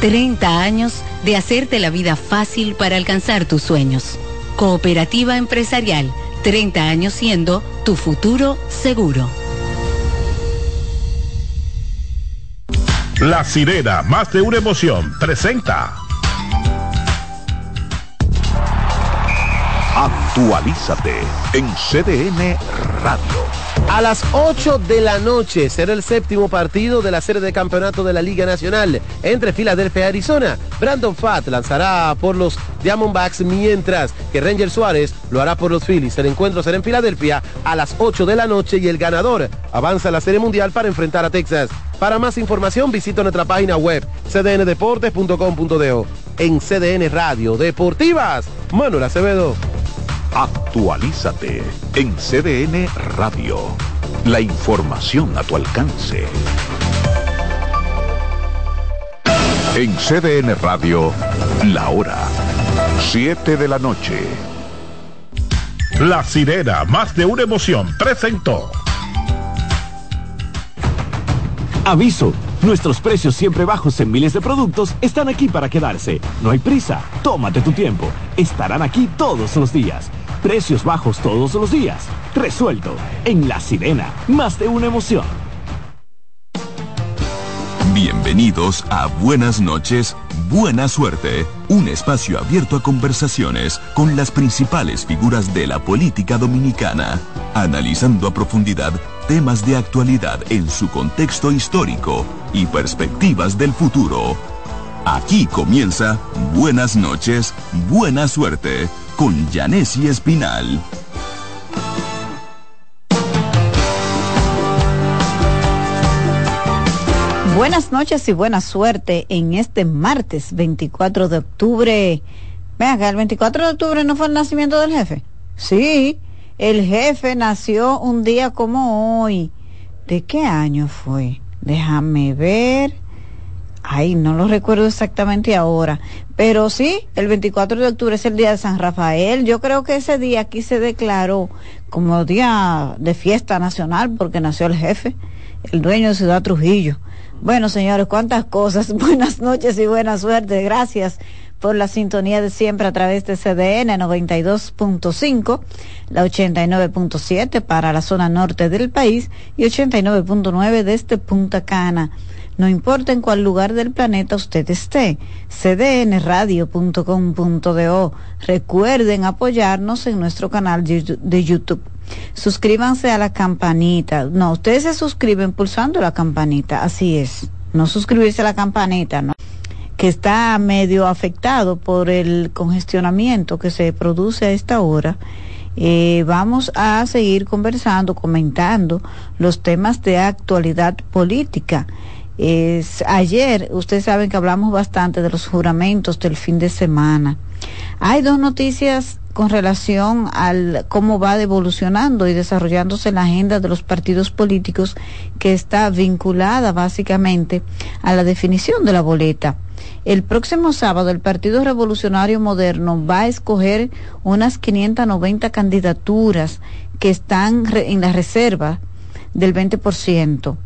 30 años de hacerte la vida fácil para alcanzar tus sueños. Cooperativa Empresarial, 30 años siendo tu futuro seguro.
La sirena, más de una emoción, presenta.
Actualízate en CDN Radio.
A las 8 de la noche será el séptimo partido de la serie de campeonato de la Liga Nacional entre Filadelfia y Arizona. Brandon Fatt lanzará por los Diamondbacks mientras que Ranger Suárez lo hará por los Phillies. El encuentro será en Filadelfia a las 8 de la noche y el ganador avanza a la serie mundial para enfrentar a Texas. Para más información visita nuestra página web cdndeportes.com.do. En CDN Radio Deportivas, Manuel Acevedo.
Actualízate en CDN Radio. La información a tu alcance. En CDN Radio, la hora 7 de la noche.
La sirena, más de una emoción, presentó.
Aviso. Nuestros precios siempre bajos en miles de productos están aquí para quedarse. No hay prisa. Tómate tu tiempo. Estarán aquí todos los días. Precios bajos todos los días. Resuelto. En La Sirena. Más de una emoción.
Bienvenidos a Buenas noches, Buena Suerte, un espacio abierto a conversaciones con las principales figuras de la política dominicana, analizando a profundidad temas de actualidad en su contexto histórico y perspectivas del futuro. Aquí comienza Buenas noches, Buena Suerte con Janessi Espinal.
Buenas noches y buena suerte en este martes 24 de octubre. Vean que el 24 de octubre no fue el nacimiento del jefe. Sí, el jefe nació un día como hoy. ¿De qué año fue? Déjame ver. Ay, no lo recuerdo exactamente ahora, pero sí, el 24 de octubre es el día de San Rafael. Yo creo que ese día aquí se declaró como día de fiesta nacional porque nació el jefe, el dueño de Ciudad Trujillo. Bueno, señores, cuántas cosas. [laughs] Buenas noches y buena suerte. Gracias por la sintonía de siempre a través de CDN 92.5, la 89.7 para la zona norte del país y 89.9 desde Punta Cana. No importa en cuál lugar del planeta usted esté, cdnradio.com.do. Recuerden apoyarnos en nuestro canal de YouTube. Suscríbanse a la campanita. No, ustedes se suscriben pulsando la campanita, así es. No suscribirse a la campanita, ¿no? que está medio afectado por el congestionamiento que se produce a esta hora. Eh, vamos a seguir conversando, comentando los temas de actualidad política. Es, ayer, ustedes saben que hablamos bastante de los juramentos del fin de semana. Hay dos noticias con relación al cómo va evolucionando y desarrollándose la agenda de los partidos políticos que está vinculada básicamente a la definición de la boleta. El próximo sábado el Partido Revolucionario Moderno va a escoger unas 590 candidaturas que están en la reserva del 20%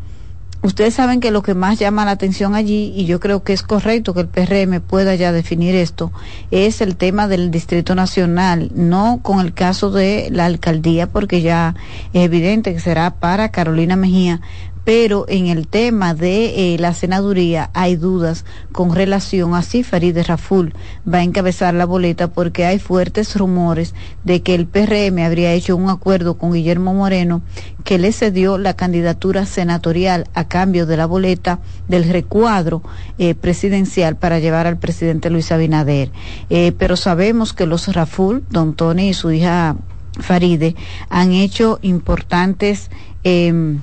ustedes saben que lo que más llama la atención allí, y yo creo que es correcto que el PRM pueda ya definir esto, es el tema del Distrito Nacional, no con el caso de la alcaldía, porque ya es evidente que será para Carolina Mejía, pero en el tema de eh, la senaduría hay dudas con relación a si Farideh Raful va a encabezar la boleta porque hay fuertes rumores de que el PRM habría hecho un acuerdo con Guillermo Moreno que le cedió la candidatura senatorial a cambio de la boleta del recuadro eh, presidencial para llevar al presidente Luis Abinader. Eh, pero sabemos que los Raful, don Tony y su hija Faride, han hecho importantes eh,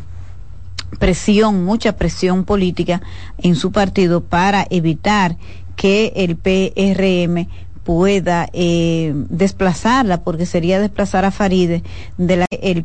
presión, mucha presión política en su partido para evitar que el PRM pueda eh, desplazarla, porque sería desplazar a Faride de la el